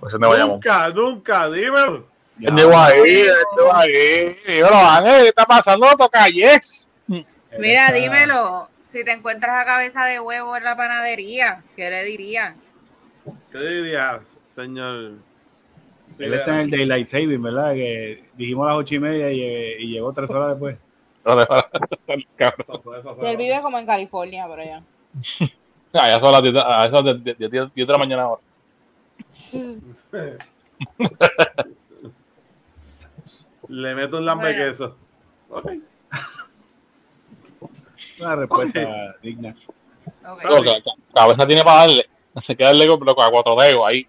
Pues vaya Nunca, nunca, dímelo. Llegó ahí, llegó ahí. Dímelo, Ángel, ¿qué está pasando? Toca yes. Mira, está- dímelo. Si te encuentras a cabeza de huevo en la panadería, ¿qué le diría? ¿Qué dirías, señor? Él está en el Daylight Saving, ¿verdad? Que dijimos a las ocho y media y, y llegó tres horas después. Si él vive como en California, por allá. Ah, ya son las 10 de- son las 10 10 10 de la mañana ahora. Le meto un lambe Bueno. queso. Ok. Una respuesta digna. Ok. Pero que- cabeza tiene para darle. Se queda el Lego pero con a cuatro dedos ahí.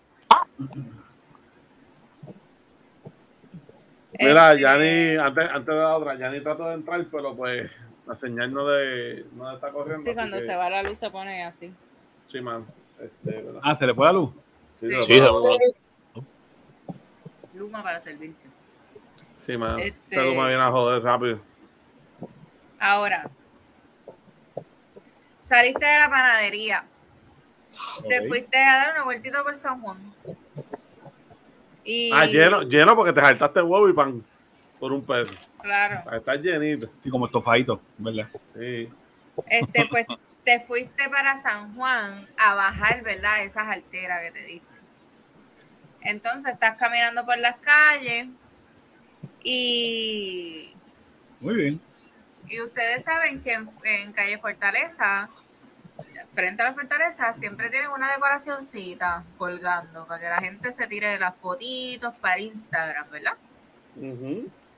Mira, Este, Yanni, antes, antes de la otra, Yanni trató de entrar, pero pues la señal no le, no le está corriendo. Sí, cuando que- se va la luz se pone así. Sí, man. Este, ¿verdad? Ah, ¿se le fue la luz? Sí. Sí, puedo- Luma para servirte. sí, man. Este- Este... me viene a joder rápido. Ahora, saliste de la panadería, te fuiste a dar una vueltita por San Juan. Y, Ah, lleno, lleno porque te saltaste huevo y pan por un peso. Claro. Estar llenito. Sí, como estofadito, ¿verdad? Sí. Este, pues te fuiste para San Juan a bajar, ¿verdad? Esas alteras que te diste. Entonces estás caminando por las calles y, Muy bien. y ustedes saben que en, en calle Fortaleza, frente a la Fortaleza, siempre tienen una decoracioncita colgando para que la gente se tire las fotitos para Instagram, ¿verdad?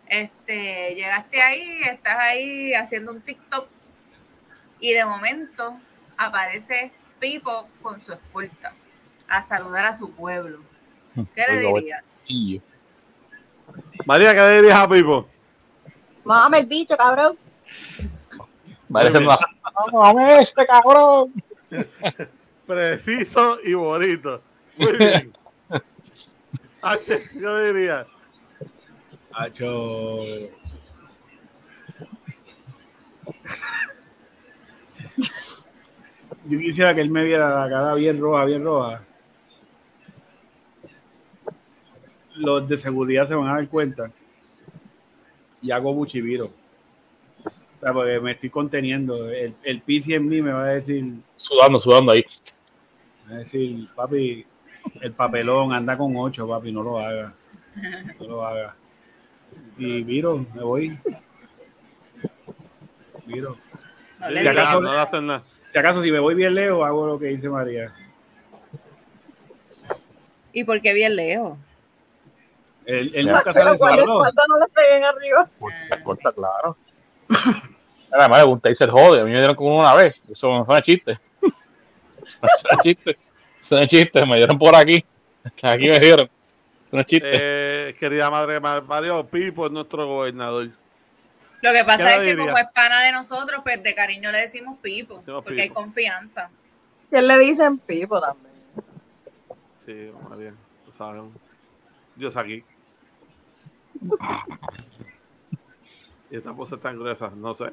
Este, llegaste ahí, estás ahí haciendo un TikTok y de momento aparece Pipo con su escolta a saludar a su pueblo. ¿Qué le dirías? María, ¿qué le dirías a Pipo? Mámame el bicho, cabrón. Parece bien. una- ¡Dame este cabrón! Preciso y bonito. Muy bien. H, ¿qué le dirías? Hacho. Yo quisiera que él me viera la cara bien roja, bien roja. Los de seguridad se van a dar cuenta. Y hago buchiviro. Sea, porque me estoy conteniendo. El, el PC en mí me va a decir, Sudando, sudando ahí. me va a decir, papi, el papelón anda con ocho, papi, no lo haga. No lo haga. Y viro, me voy. Viro. Si acaso- no le hacen nada. Si acaso, si me voy bien lejos, hago lo que dice María. ¿Y por qué bien lejos? Él, él nunca sale solo. espalda no le peguen arriba. Corta, claro. Además, un taser jode. A mí me dieron como una vez. Eso no es chiste. Eso no es chiste. Eso no es chiste. Me dieron por aquí. Aquí me dieron. Eso no es chiste. Eh, querida madre Mar- Mario, Pipo es nuestro gobernador. Lo que ¿Qué pasa es que dirías? como es pana de nosotros, pues de cariño le decimos Pipo, Decimos porque hay confianza. Que le dicen pipo también. Sí, María, tú sabes. Dios aquí. Y esta pose tan gruesa, no sé.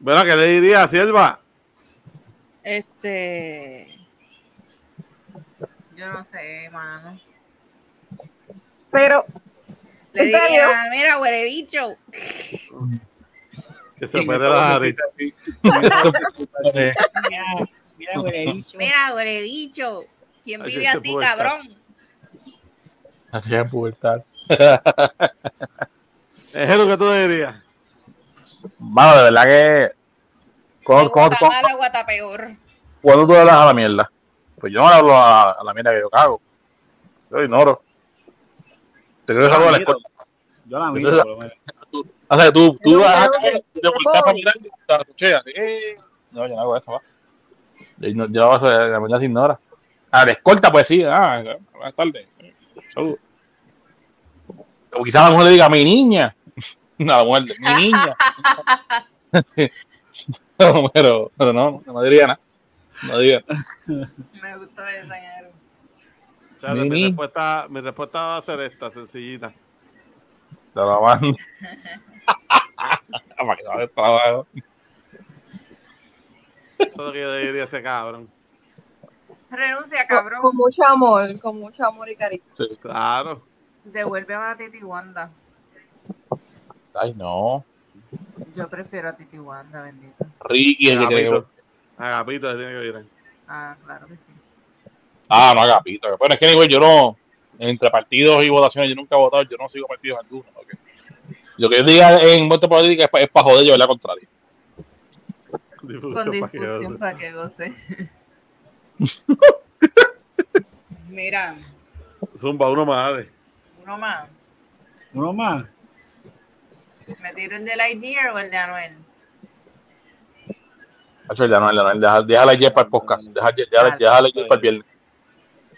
Bueno, ¿qué le diría a Sierva? Este. Yo no sé, mano. Pero, Le diría, mira, huele bicho. Que se puede la Mira, bicho. Mira, huele bicho. ¿Quién vive así, cabrón? Así es pubertad. Es lo que tú dirías. Mano, de verdad que. De ¿Cómo, cómo, cómo- Guatemala, Guatapeor. ¿Cuándo tú hablas a la mierda? Pues yo no hablo a, a la mierda que yo cago. Yo ignoro. Te quiero Yo saber la la escuela. Yo la miro, lo. O sea, tú, tú vas a creo que- te volteas para mirar y te eh. No, yo no hago eso, va. Yo, no- yo eso, la mierda se ignora. A la escolta, pues sí. Ah, buenas tardes. Saludos. O quizás la mujer le diga, mi niña. No, la mujer, mi niña. No, pero, pero no, no diría nada. No diría. Me gustó esa. O sea, mi, respuesta, mi respuesta va a ser esta, sencillita. Te la mando. Para que no trabajo. Eso es lo que yo diría ese cabrón. Renuncia, con, cabrón. con mucho amor, con mucho amor y cariño. Sí. Claro. Devuelve a Titi Wanda. Ay, no. Yo prefiero a Titi Wanda, bendito. Ricky es el que cree que- Agapito. Agapito se tiene que ir. Ah, claro que sí. Ah, no, Agapito. Bueno, es que anyway, yo no, entre partidos y votaciones, yo nunca he votado, yo no sigo partidos algunos. ok. Lo que yo diga en voto política es para joder yo, la contraria. Difusión Con pa' goce. para que goce. Mira, Zumba, uno más. uno más. Uno más. ¿Me tiro el de Lightyear o el de Anuel? Hacho, ya no, ya no, deja- déjala ayer para el podcast. Déjala ayer para el viernes.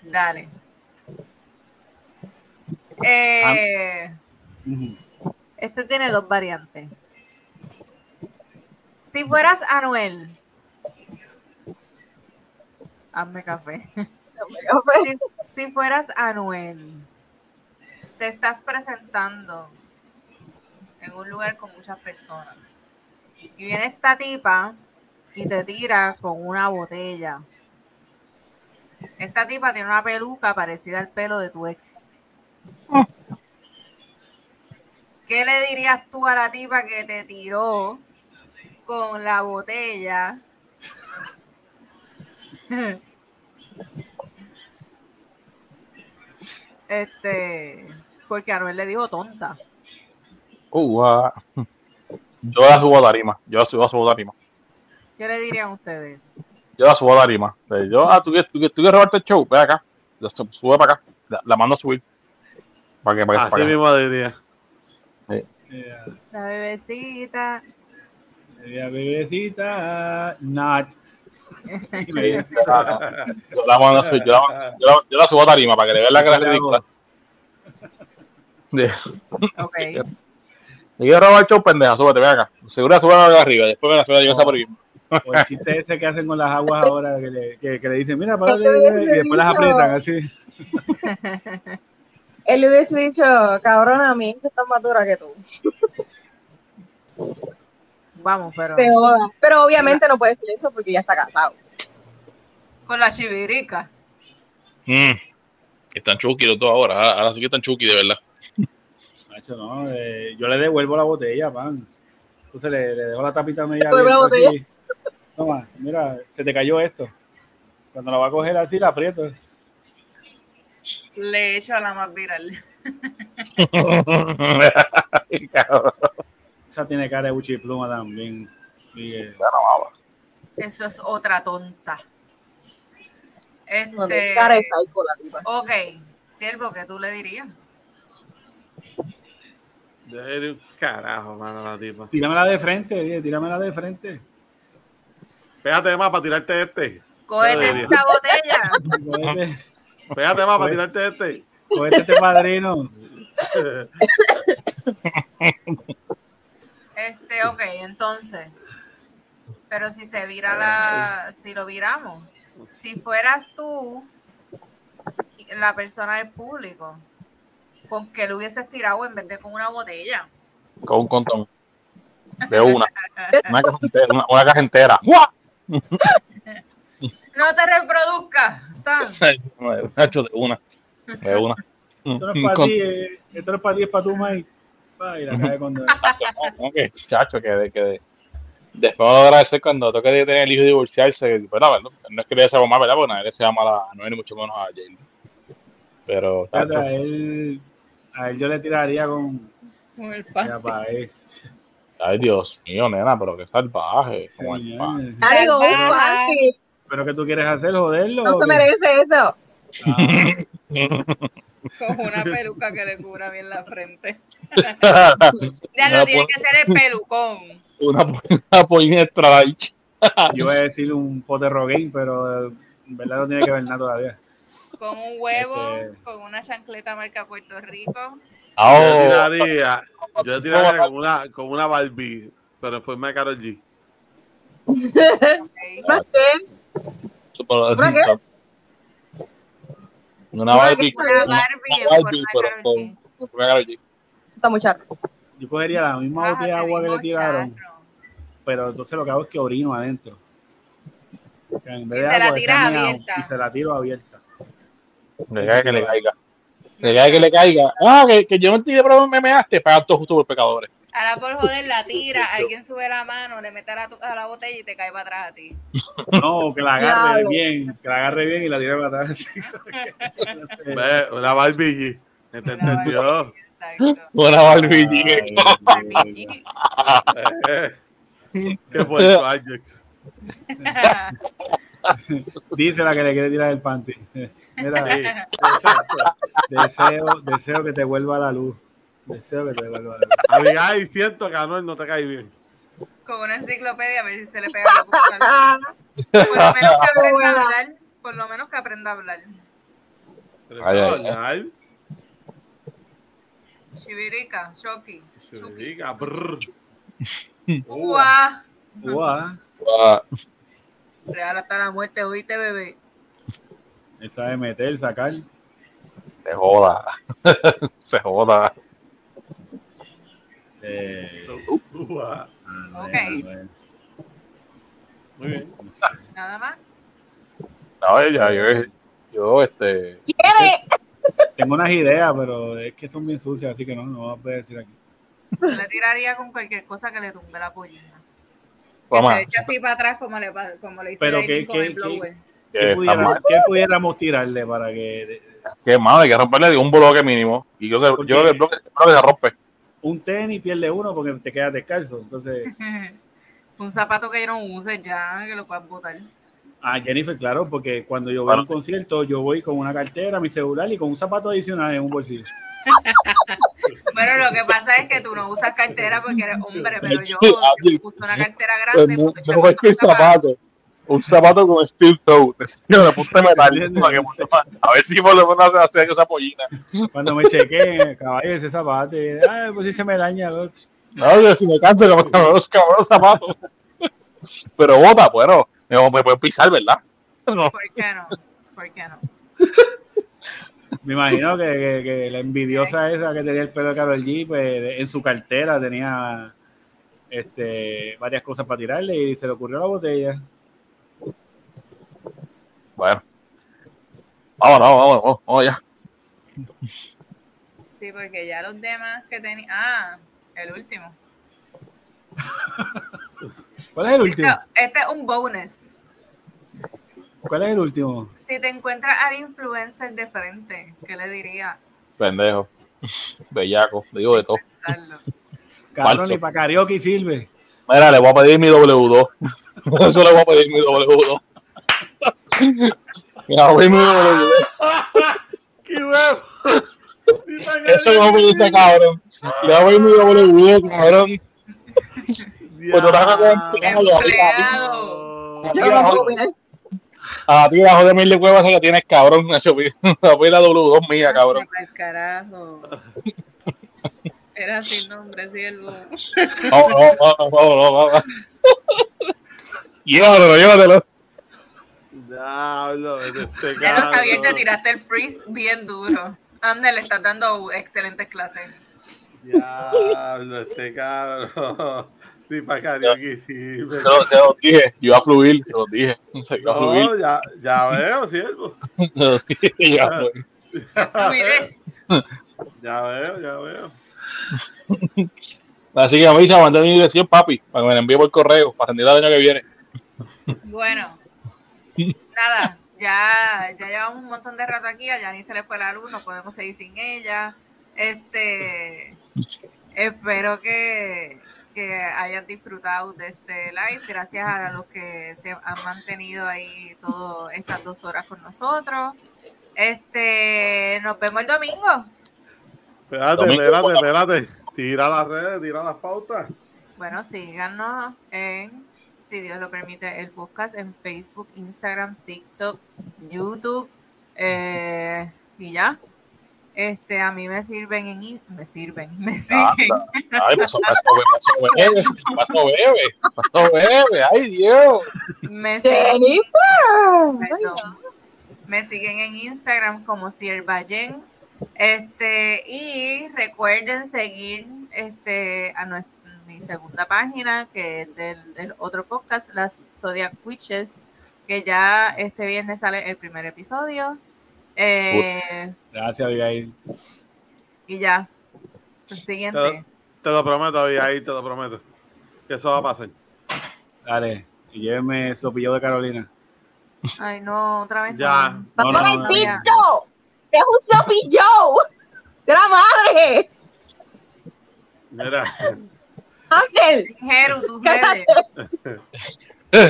Dale. Eh, Ujú. este tiene dos variantes. Si fueras Anuel, hazme café. Si, si fueras Anuel, te estás presentando en un lugar con muchas personas. Y viene esta tipa y te tira con una botella. Esta tipa tiene una peluca parecida al pelo de tu ex. ¿Qué le dirías tú a la tipa que te tiró con la botella? Este, porque Anuel le dijo tonta. Uh, ah. Yo la subo a tarima. Yo la subo, la subo a tarima. ¿Qué le dirían ustedes? Yo la subo a tarima. Yo, ah, ¿tú quieres, tú, quieres- tú quieres robarte el show? Ve acá. La su- sube para acá. La, la mando a subir. Para que, para que, Así para mismo diría. Yeah. La bebecita. Ella, bebecita, not. Sí, no. Yo la mando así, yo la- yo la- yo la subo a tarima para que le vean la cara ridícula. Ok. Te quiero robar el show, pendeja, súbete, ven acá. Seguro sube acá arriba, después me la sube a por aquí. O el chiste ese que hacen con las aguas ahora, que le, que, que le dicen, mira, párate, y después las aprietan así. Él le hubiese dicho, cabrona, mi hija está más dura que tú. Vamos, pero. Pero obviamente no puede decir eso porque ya está casado. Con la chivirica. Mm. Están chuki los dos ahora, ahora, ahora sí que están chuki de verdad. Macho, no, eh, yo le devuelvo la botella, pan. Entonces le, le dejo la tapita media abierta. Toma, mira, se te cayó esto. Cuando la va a coger así, la aprieto. Le echo a la más viral. Ay. Esa tiene cara de buchi pluma también. Y, eh. Eso es otra tonta. Este. Ok. Siervo, ¿qué tú le dirías? Un carajo, mano, la tipa. tíramela de frente, oye, tíramela de frente. Pégate más para tirarte este. Cógete esta botella. Pégate más para tirarte este. cógete este padrino. Este, ok, entonces. Pero si se vira la. Si lo viramos. Si fueras tú la persona del público, ¿con qué le hubieses tirado en vez de con una botella? Con un contón. De una. Una caja entera. Una, una caja. No te reproduzcas. Tan. De una. De una. Esto no es para Con- ti, eh, esto no es para ti, es para tu Mike. Pa, y la cae cuando. No, que, chacho, que, de- que de- después me voy a agradecer cuando toque de tener el hijo y divorciarse. Pero no, no, no es que le más, ¿verdad? Porque nadie le desea mal a Noel ni mucho menos a Jane. Pero, chacho, él, a él yo le tiraría con. Con el Ya, pan. pa, eh. ay Dios mío, nena, pero qué salvaje. Como el pan. Ay, no, ¿Pero qué tú quieres hacer? ¿Joderlo? no se merece eso. Ah, Con una peluca que le cubra bien la frente. Ya Una lo tiene que ser el pelucón. una, una pollina extra large. yo iba a decir un pote Rogaine, pero en verdad no tiene que ver nada todavía. Con un huevo, Este- con una chancleta marca Puerto Rico. Yo le Ah, tiraría, yo le tiraría con una, con una Barbie, pero en forma de Karol G. ok. ¿Más qué? super- ¿Una Barbie. Una Barbie en Una forma Barbie, de pero Karol con- forma de Karol G. Esta muchacha. Yo cogería la misma Ah, botella de agua que le tiraron, charro. pero entonces lo que hago es que orino adentro. Que en vez Y de se la agua, miau, abierta. Y se la tiro abierta. Le caiga que le caiga. Le caiga que le caiga. Ah, que, que yo no te pero me measte. Pagan todos justo por pecadores. Ahora por joder la tira, alguien sube la mano, le mete a la, a la botella y te cae para atrás a ti. No, que la agarre bien, que la agarre bien y la tire para atrás. Ve, Una Barbie G. ¿Te entendió? Una Dios. Eh, Qué puerto, Ajax. Dice la que le quiere tirar el panty. Mira, Sí, exacto. deseo, deseo que te vuelva la luz. Deseo que te vuelva la luz. Abigail, siento que Anuel no te cae bien. Con una enciclopedia a ver si se le pega la luz. Por lo menos que aprenda a hablar. Por lo menos que aprenda a hablar. Chivirica, Chucky. Diga, brr. Uah. Uah, Ah, Real hasta la muerte, oíste, bebé. esa de meter, sacar. se joda. se joda. Eh, ah, Ok. bueno, bueno. Muy bien. Nada más. No, ya, yo, yo, este. ¿Quiere? Tengo unas ideas, pero es que son bien sucias, así que no, no voy a poder decir aquí. Yo le tiraría con cualquier cosa que le tumbe la pollina. Que se eche así para atrás como le, como le hizo Pero ¿qué- con qué- el blower. ¿Qué, que qué pudiéramos tirarle para que Que mano, hay que romperle un bloque mínimo. Y yo, que- yo creo que el bloque, el bloque se rompe. un tenis pierde uno porque te quedas descalzo? Entonces, Un zapato que no uses ya, que lo puedas botar. A Jennifer, claro, porque cuando yo voy a un concierto, yo voy con una cartera, mi celular y con un zapato adicional en un bolsillo. Bueno, lo que pasa es que tú no usas cartera porque eres hombre, pero yo, yo uso una cartera grande. No, porque no cualquier nunca más. zapato. Un zapato con steel toe. De punta de metal. para que ponte más. A ver si por lo menos hacer esa pollina. Cuando me chequeen, caballo, ese zapato, ay, pues si se me daña. loco". No, yo si me canso que me los cabrones zapatos. Pero bota, bueno, me, me pueden pisar, ¿verdad? No. ¿Por qué no? ¿Por qué no? Me imagino que, que- que la envidiosa esa que tenía el pelo de Karol G, pues en su cartera tenía este, varias cosas para tirarle y se le ocurrió la botella. Bueno. Vámonos, vámonos, vamos, vamos ya. Sí, porque ya los demás que tenía. Ah, el último. ¿Cuál es el último? No, este es un bonus. ¿Cuál es el último? Si te encuentras al influencer de frente, ¿qué le diría? Pendejo. Bellaco, digo de todo. Cabrón, ni para karaoke sirve. Mira, le voy a pedir mi W2. Eso le voy a pedir mi W2. Le voy a pedir mi W2. ¡Qué huevo! Eso no me dice cabrón. Le voy a pedir mi W2, cabrón. Empleado. Opinar. A ti la joder mil de cuevas que tienes, cabrón. Pedir la W2 mía, cabrón. Carajo. Era sin nombre, siervo. Vamos, vamos, vamos, vamos, vamos. Llévatelo, llévatelo. Diablo, este Ya lo sabía, te cabrón. tiraste el freeze bien duro. Ande, le estás dando excelentes clases. Diablo, este cabrón. Sí, para karaoke sirve. Se lo, se lo dije. Yo iba a fluir, se lo dije. Se iba a fluir. No, ya, ya veo, siervo. Se lo dije, ya fue. Fluidez. Ya veo, ya veo. Así que avisa, mandé mi dirección, papi, para que me la envíe por correo, para rendir el año que viene. Bueno, nada, ya, ya llevamos un montón de rato aquí, a Yani se le fue la luz, no podemos seguir sin ella. Este, espero que, que hayan disfrutado de este live, gracias a los que se han mantenido ahí todas estas dos horas con nosotros. Este, nos vemos el domingo. Espérate, espérate, espérate. Tira las redes, tira las pautas. Bueno, síganos en, si Dios lo permite, el podcast en Facebook, Instagram, TikTok, YouTube eh, y ya. Este, a mí me sirven en, me sirven, me siguen. Ay, pasó, pasó, pasó, bebe, pasó, bebe, pasó, bebe, ay, Dios. Me siguen, perdón. me siguen en Instagram como Siervayen. Este, y recuerden seguir este a nuestra mi segunda página, que es del, del otro podcast, las Zodiac Witches, que ya este viernes sale el primer episodio. Eh, Gracias, Abigail. y ya. El siguiente. Te lo prometo, ahí te lo prometo. Que eso va a pasar. Dale, y llévenme sopillo de Carolina. Ay, no, otra vez. Ya. no. No, no, no, no. ¡Momentito! ¡Es un sopillo! ¡De la madre! Mira, Ángel, Jeru, redes.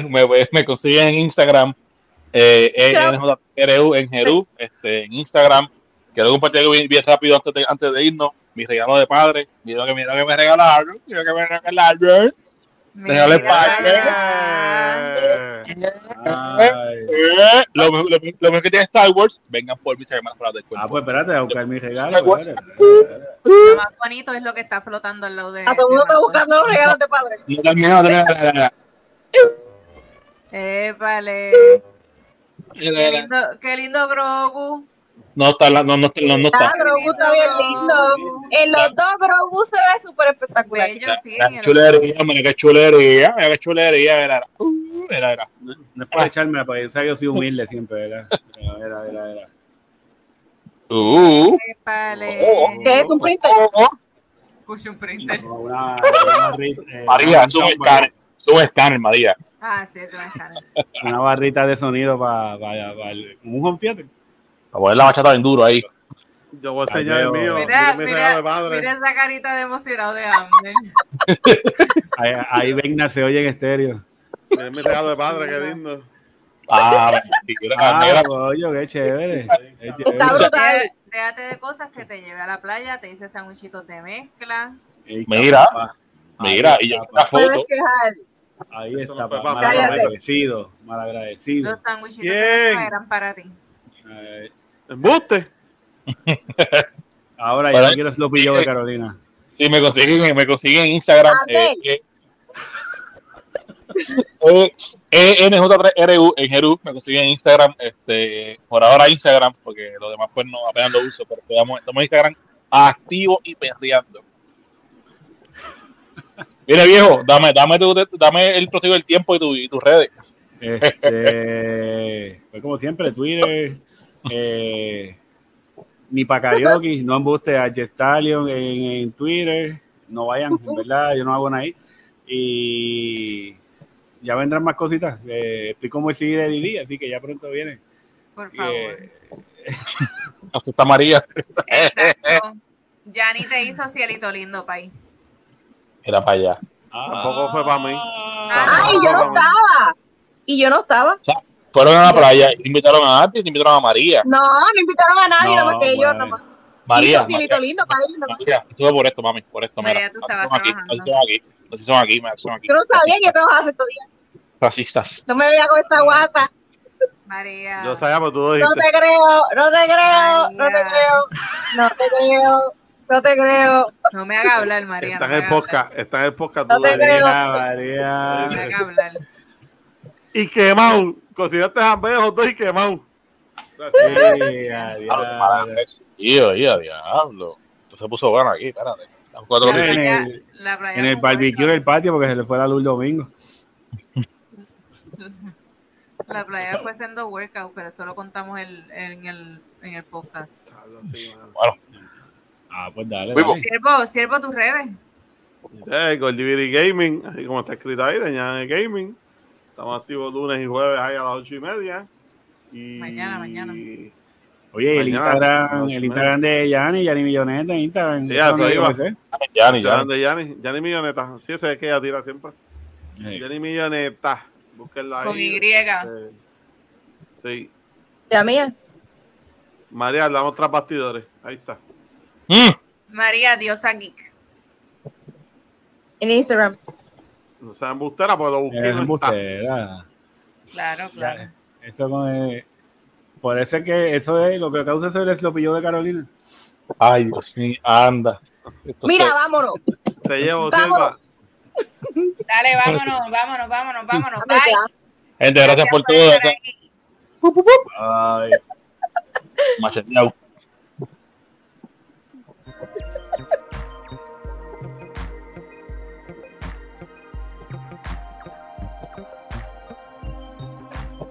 Me, me- me consiguen en Instagram, eh, en, Chao. en JRU, en Jeru, este, en Instagram. Quiero compartir algo bien, bien rápido antes de, antes de irnos. Mi regalo de padre. Mira que, mira que me regalaron. Mira que me regalaron. Ay. Eh, lo, mejor- lo, lo mejor que tiene Star Wars, vengan por mis hermanas para del Ah, cuerpo. pues espérate, a buscar mi regalo. Lo más bonito es lo que está flotando al lado de. a todo el mundo está buscando los regalos de padre. No termina. Épale. Qué lindo, qué lindo Grogu. No está, la- no, no, no, no Ah, está. Grogu está bien lindo. En los dos Grogu se ve súper espectacular. Bello, sí. La el- chulería, mira qué chulería, mira qué chulería, uh, mira, mira. No, no es para echarme, porque yo yo soy humilde siempre, ¿verdad? Mira, mira, mira. Uh, Épale. Oh. ¿Qué es un printer? oh, oh. Puso un printer. Eh, María, sube escáner, sube escáner, María. Ah, estás. una barrita de sonido para un home theater. A poner la bachata bien duro ahí. yo voy a enseñar el mío. Mira, Mira mira, mira esa carita de emocionado de hambre. Ahí, ahí Vegna se oye en estéreo. Mira mi regalo de padre, qué lindo. Ah. Ah, Mira, coño, qué chévere. Qué. Déjate, de cosas que te lleve a la playa, te hice sandwichitos de mezcla. Mira. mira, y yo la foto. Puedes quejar. Ahí Eso está, no papá. para Mal mí. agradecido. Mal agradecido. Los mezcla eran para ti. Eh, Embuste. ahora ya no quiero sloppy Joe de Carolina. Sí, me consiguen, me consiguen en Instagram. Eh, eh, eh, ENJ3RU en Jerú, me consiguen en Instagram. Este, por ahora Instagram, porque lo demás pues no apenas lo uso, pero estamos, estamos en Instagram activo y perreando. Mire viejo, dame, dame, tu, dame el prostigo del tiempo y, tu, y tus redes. Este, pues como siempre, Twitter, eh, ni para karaoke, no embuste a Gestalion en, en Twitter, no vayan, en verdad, yo no hago nada ahí. Y ya vendrán más cositas. eh, estoy como el CD de Didi, así que ya pronto viene. Por favor. Eh, Así está María. Exacto. Yanni te hizo cielito lindo, pay. Era para allá. Tampoco fue pa' mí. Ay, yo no estaba. Y yo no estaba. Fueron a la playa, invitaron a Arti, invitaron a María. No, no invitaron a nadie, No, nada más que ellos. Nada más. María, María, lindo para ellos, nada más. María, estuve por esto, mami, por esto, María, mira. tú Así estabas son aquí, así son aquí, así son aquí, así son aquí. Yo no sabía que Racistas, trabajabas estos días. Racistas. No me veía con esta guata. María. Yo sabía, pero tú No te creo, no te creo, no te creo, no te creo, no te creo. No me haga hablar, María. Está no en el podcast, está en el podcast. No tú te creo. María, No me haga hablar. Y quemado. Cocinaste jambejos dos y quemado. Tío, tío, diablo. Esto se puso bueno aquí, espérate. Las cuatro La en el- la playa En el barbecue del patio porque se le fue la luz el domingo. La playa fue haciendo workout, pero eso lo contamos el- en, el, en el podcast. Bueno, Ah, pues dale. Dale. Siervo, siervo tus redes. Eh, Goldiviri Gaming, así como está escrito ahí, de Ñane Gaming. Estamos activos lunes y jueves ahí a las ocho y media. Y... Mañana, mañana. Oye, el Instagram, el. Instagram de Yanni, Yanni Milloneta Instagram. Sí, iba. ya ni ya. Instagram de Yanni, Yanni Milloneta. Sí, ese es que ella tira siempre. Sí. Yanni Milloneta. Búsquenla ahí. Con Y. Eh, sí. La mía. María, hablamos tras bastidores. Ahí está. Mm, María Diosa Geek. En Instagram. No sean embustera porque lo busqué. y Es embustera. Claro, claro. Eso no es. Por eso es que eso es lo que causa eso es el slopillo de Carolina. Ay, Dios mío, anda. Esto Mira, se- vámonos. Te llevo, Vámonos. Silva. Dale, vámonos, vámonos, vámonos, vámonos. Bye. Gente, gracias por todo. Ay. Macheteado. Thank you.